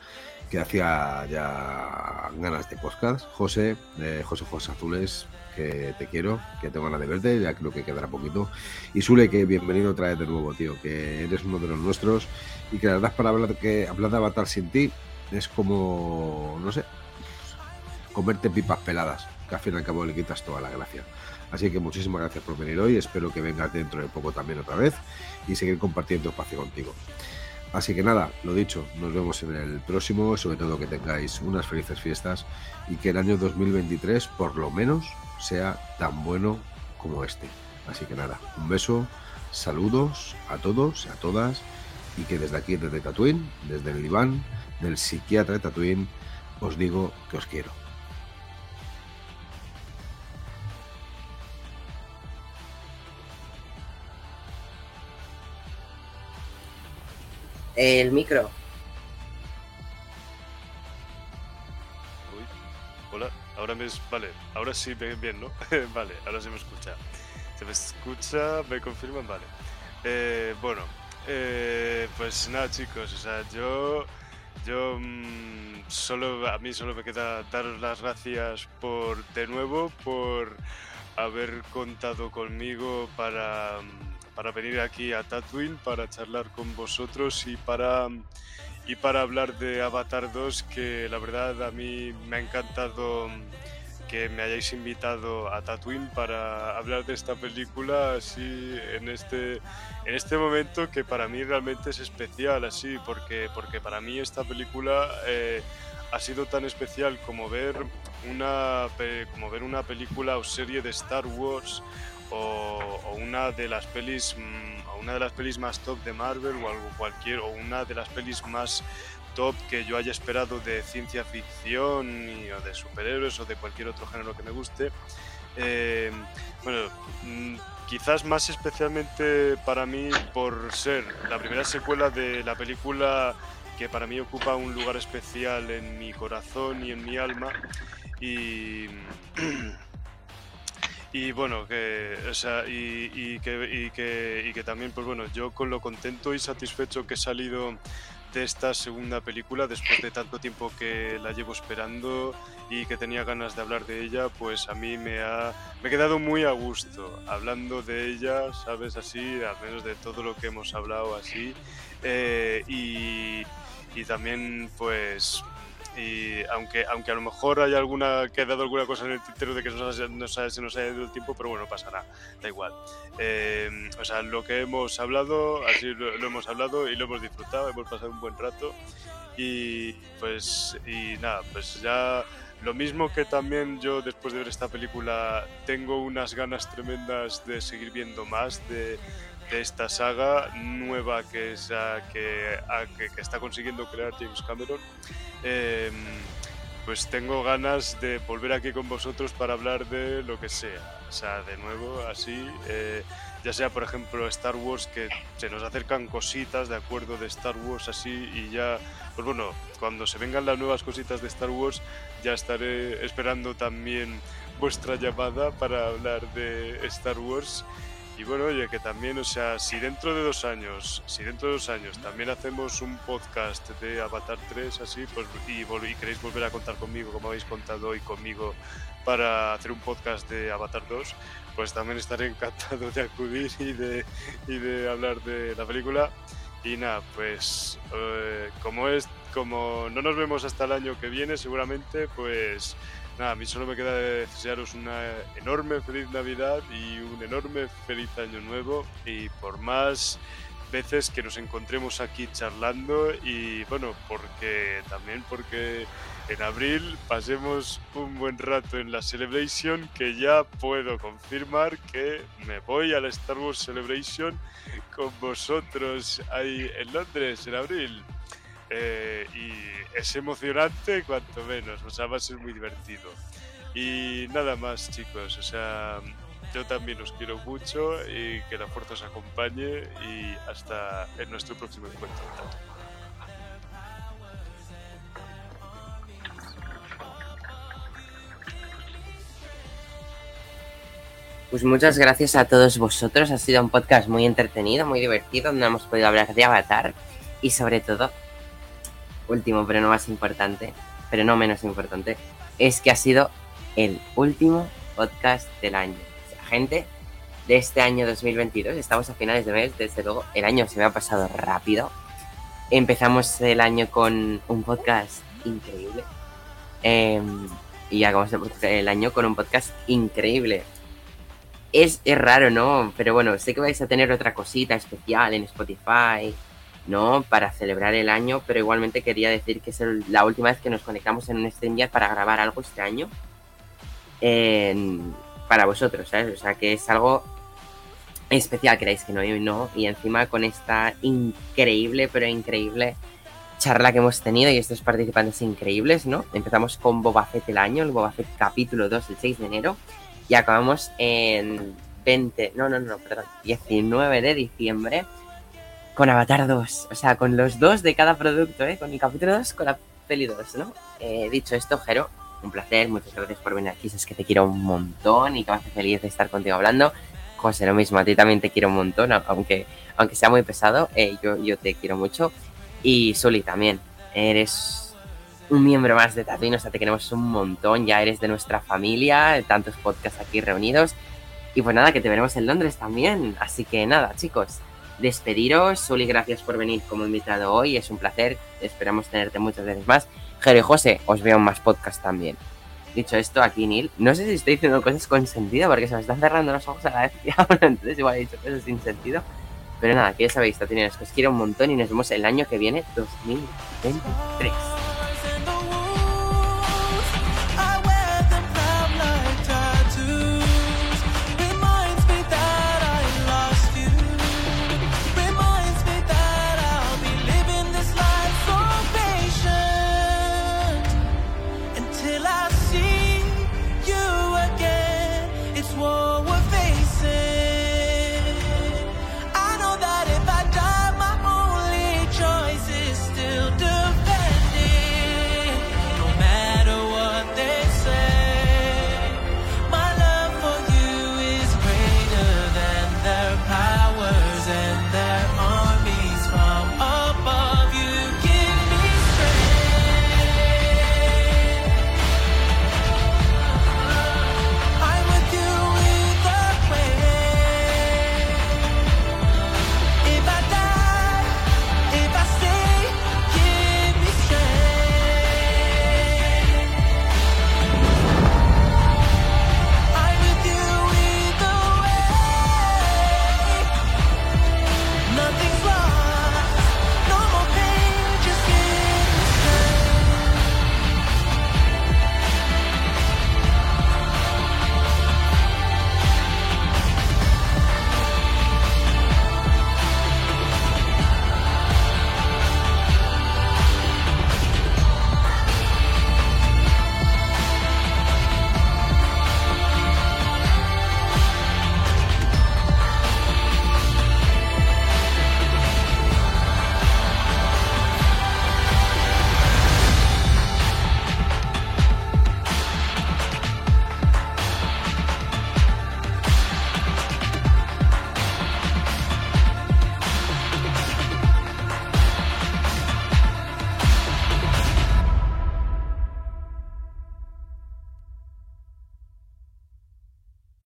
que hacía ya ganas de podcast. José, eh, José José Azules, que te quiero, que tengo ganas de verte, ya creo que quedará poquito. Y Sule, que bienvenido otra vez de nuevo, tío, que eres uno de los nuestros y que la verdad para hablar, que, hablar de Avatar sin ti es como, no sé, comerte pipas peladas, que al fin y al cabo le quitas toda la gracia. Así que muchísimas gracias por venir hoy, espero que vengas dentro de poco también otra vez y seguir compartiendo espacio contigo. Así que nada, lo dicho, nos vemos en el próximo, sobre todo que tengáis unas felices fiestas y que el año 2023 por lo menos sea tan bueno como este. Así que nada, un beso, saludos a todos y a todas y que desde aquí, desde Tatooine, desde el diván del psiquiatra de Tatooine, os digo que os quiero. El micro. Hola, ahora me... Vale, ahora sí, bien, bien, ¿no? vale, ahora se me escucha. Se me escucha, me confirman, vale. Eh, bueno, eh, pues nada chicos, o sea, yo... Yo mm, solo, a mí solo me queda daros las gracias por, de nuevo, por haber contado conmigo para, mm, para venir aquí a Tatooine, para charlar con vosotros y para, y para hablar de Avatar 2, que la verdad a mí me ha encantado que me hayáis invitado a Tatooine para hablar de esta película así en este, en este momento que para mí realmente es especial, así, porque, porque para mí esta película eh, ha sido tan especial como ver una, como ver una película o serie de Star Wars o, o una de las pelis mm, o una de las pelis más top de Marvel o algo cualquier o una de las pelis más top que yo haya esperado de ciencia ficción y- o de superhéroes o de cualquier otro género que me guste. Eh, bueno, mm, quizás más especialmente para mí por ser la primera secuela de la película que para mí ocupa un lugar especial en mi corazón y en mi alma. Y, y bueno, que, o sea, y, y que, y, que, y que también, pues bueno, yo con lo contento y satisfecho que he salido de esta segunda película después de tanto tiempo que la llevo esperando y que tenía ganas de hablar de ella, pues a mí me ha me he quedado muy a gusto hablando de ella, sabes así, al menos de todo lo que hemos hablado así. Eh, y, y también pues y aunque aunque a lo mejor hay alguna que ha dado alguna cosa en el tintero de que no se, no se- se nos haya ido el tiempo, pero bueno, pasará, da igual. Eh, o sea, lo que hemos hablado, así lo, lo hemos hablado y lo hemos disfrutado, hemos pasado un buen rato y pues y nada, pues ya lo mismo que también yo después de ver esta película tengo unas ganas tremendas de seguir viendo más de, de esta saga nueva que, es, que, que está consiguiendo crear James Cameron. Em, pues tengo ganas de volver aquí con vosotros para hablar de lo que sea. O sea, de nuevo, así, eh, ya sea por ejemplo Star Wars, que se nos acercan cositas de acuerdo de Star Wars así, y ya, pues bueno, cuando se vengan las nuevas cositas de Star Wars, ya estaré esperando también vuestra llamada para hablar de Star Wars. Y bueno, oye, que también, o sea, si dentro de dos años, si dentro de dos años también hacemos un podcast de Avatar 3, así, pues, y, y queréis volver a contar conmigo, como habéis contado hoy conmigo, para hacer un podcast de Avatar 2, pues también estaré encantado de acudir y de, y de hablar de la película. Y nada, pues eh, como es, como no nos vemos hasta el año que viene, seguramente, pues nada, a mí solo me queda desearos una enorme feliz Navidad y un enorme feliz año nuevo. Y por más veces que nos encontremos aquí charlando y bueno, porque también porque en abril pasemos un buen rato en la Celebration que ya puedo confirmar que me voy a la Star Wars Celebration con vosotros ahí en Londres en abril. Eh, y es emocionante cuanto menos, o sea, va a ser muy divertido. Y nada más chicos, o sea, yo también os quiero mucho y que la fuerza os acompañe y hasta en nuestro próximo encuentro. Pues muchas gracias a todos vosotros. Ha sido un podcast muy entretenido, muy divertido, donde hemos podido hablar de Avatar y sobre todo, último pero no más importante, pero no menos importante, es que ha sido el último podcast del año. O sea, gente, de este año 2022, estamos a finales de mes, desde luego el año se me ha pasado rápido. Empezamos el año con un podcast increíble. eh, y acabamos el año con un podcast increíble es, es raro, ¿no? Pero bueno, sé que vais a tener otra cosita especial en Spotify, ¿no? Para celebrar el año, pero igualmente quería decir que es la última vez que nos conectamos en un StreamYard para grabar algo este año. en- para vosotros, ¿sabes? O sea, que es algo especial, queréis que no, y no. Y encima con esta increíble, pero increíble charla que hemos tenido y estos participantes increíbles, ¿no? Empezamos con Boba Fett el año, el Boba Fett capítulo 2, el 6 de enero y acabamos en 20, no, no, no, perdón, 19 de diciembre con Avatar 2, o sea, con los dos de cada producto, ¿eh? Con el capítulo 2, con la peli 2, ¿no? Eh, dicho esto, Jero, un placer, muchas gracias por venir aquí, es que te quiero un montón y que me hace feliz de estar contigo hablando. José, lo mismo, a ti también te quiero un montón, aunque, aunque sea muy pesado, eh, yo, yo te quiero mucho. Y Suli también, eres un miembro más de Tatooine, o sea, te queremos un montón, ya eres de nuestra familia, tantos podcasts aquí reunidos. Y pues nada, que te veremos en Londres también. Así que nada, chicos, despediros. Suli, gracias por venir como invitado hoy, es un placer. Esperamos tenerte muchas veces más. Jero y José, os veo en más podcasts también. Dicho esto, aquí Neil, no sé si estoy diciendo cosas con sentido porque se me están cerrando los ojos a la vez que hablo, entonces igual he dicho cosas sin sentido. Pero nada, que ya sabéis, que os quiero un montón y nos vemos el año que viene, 2023.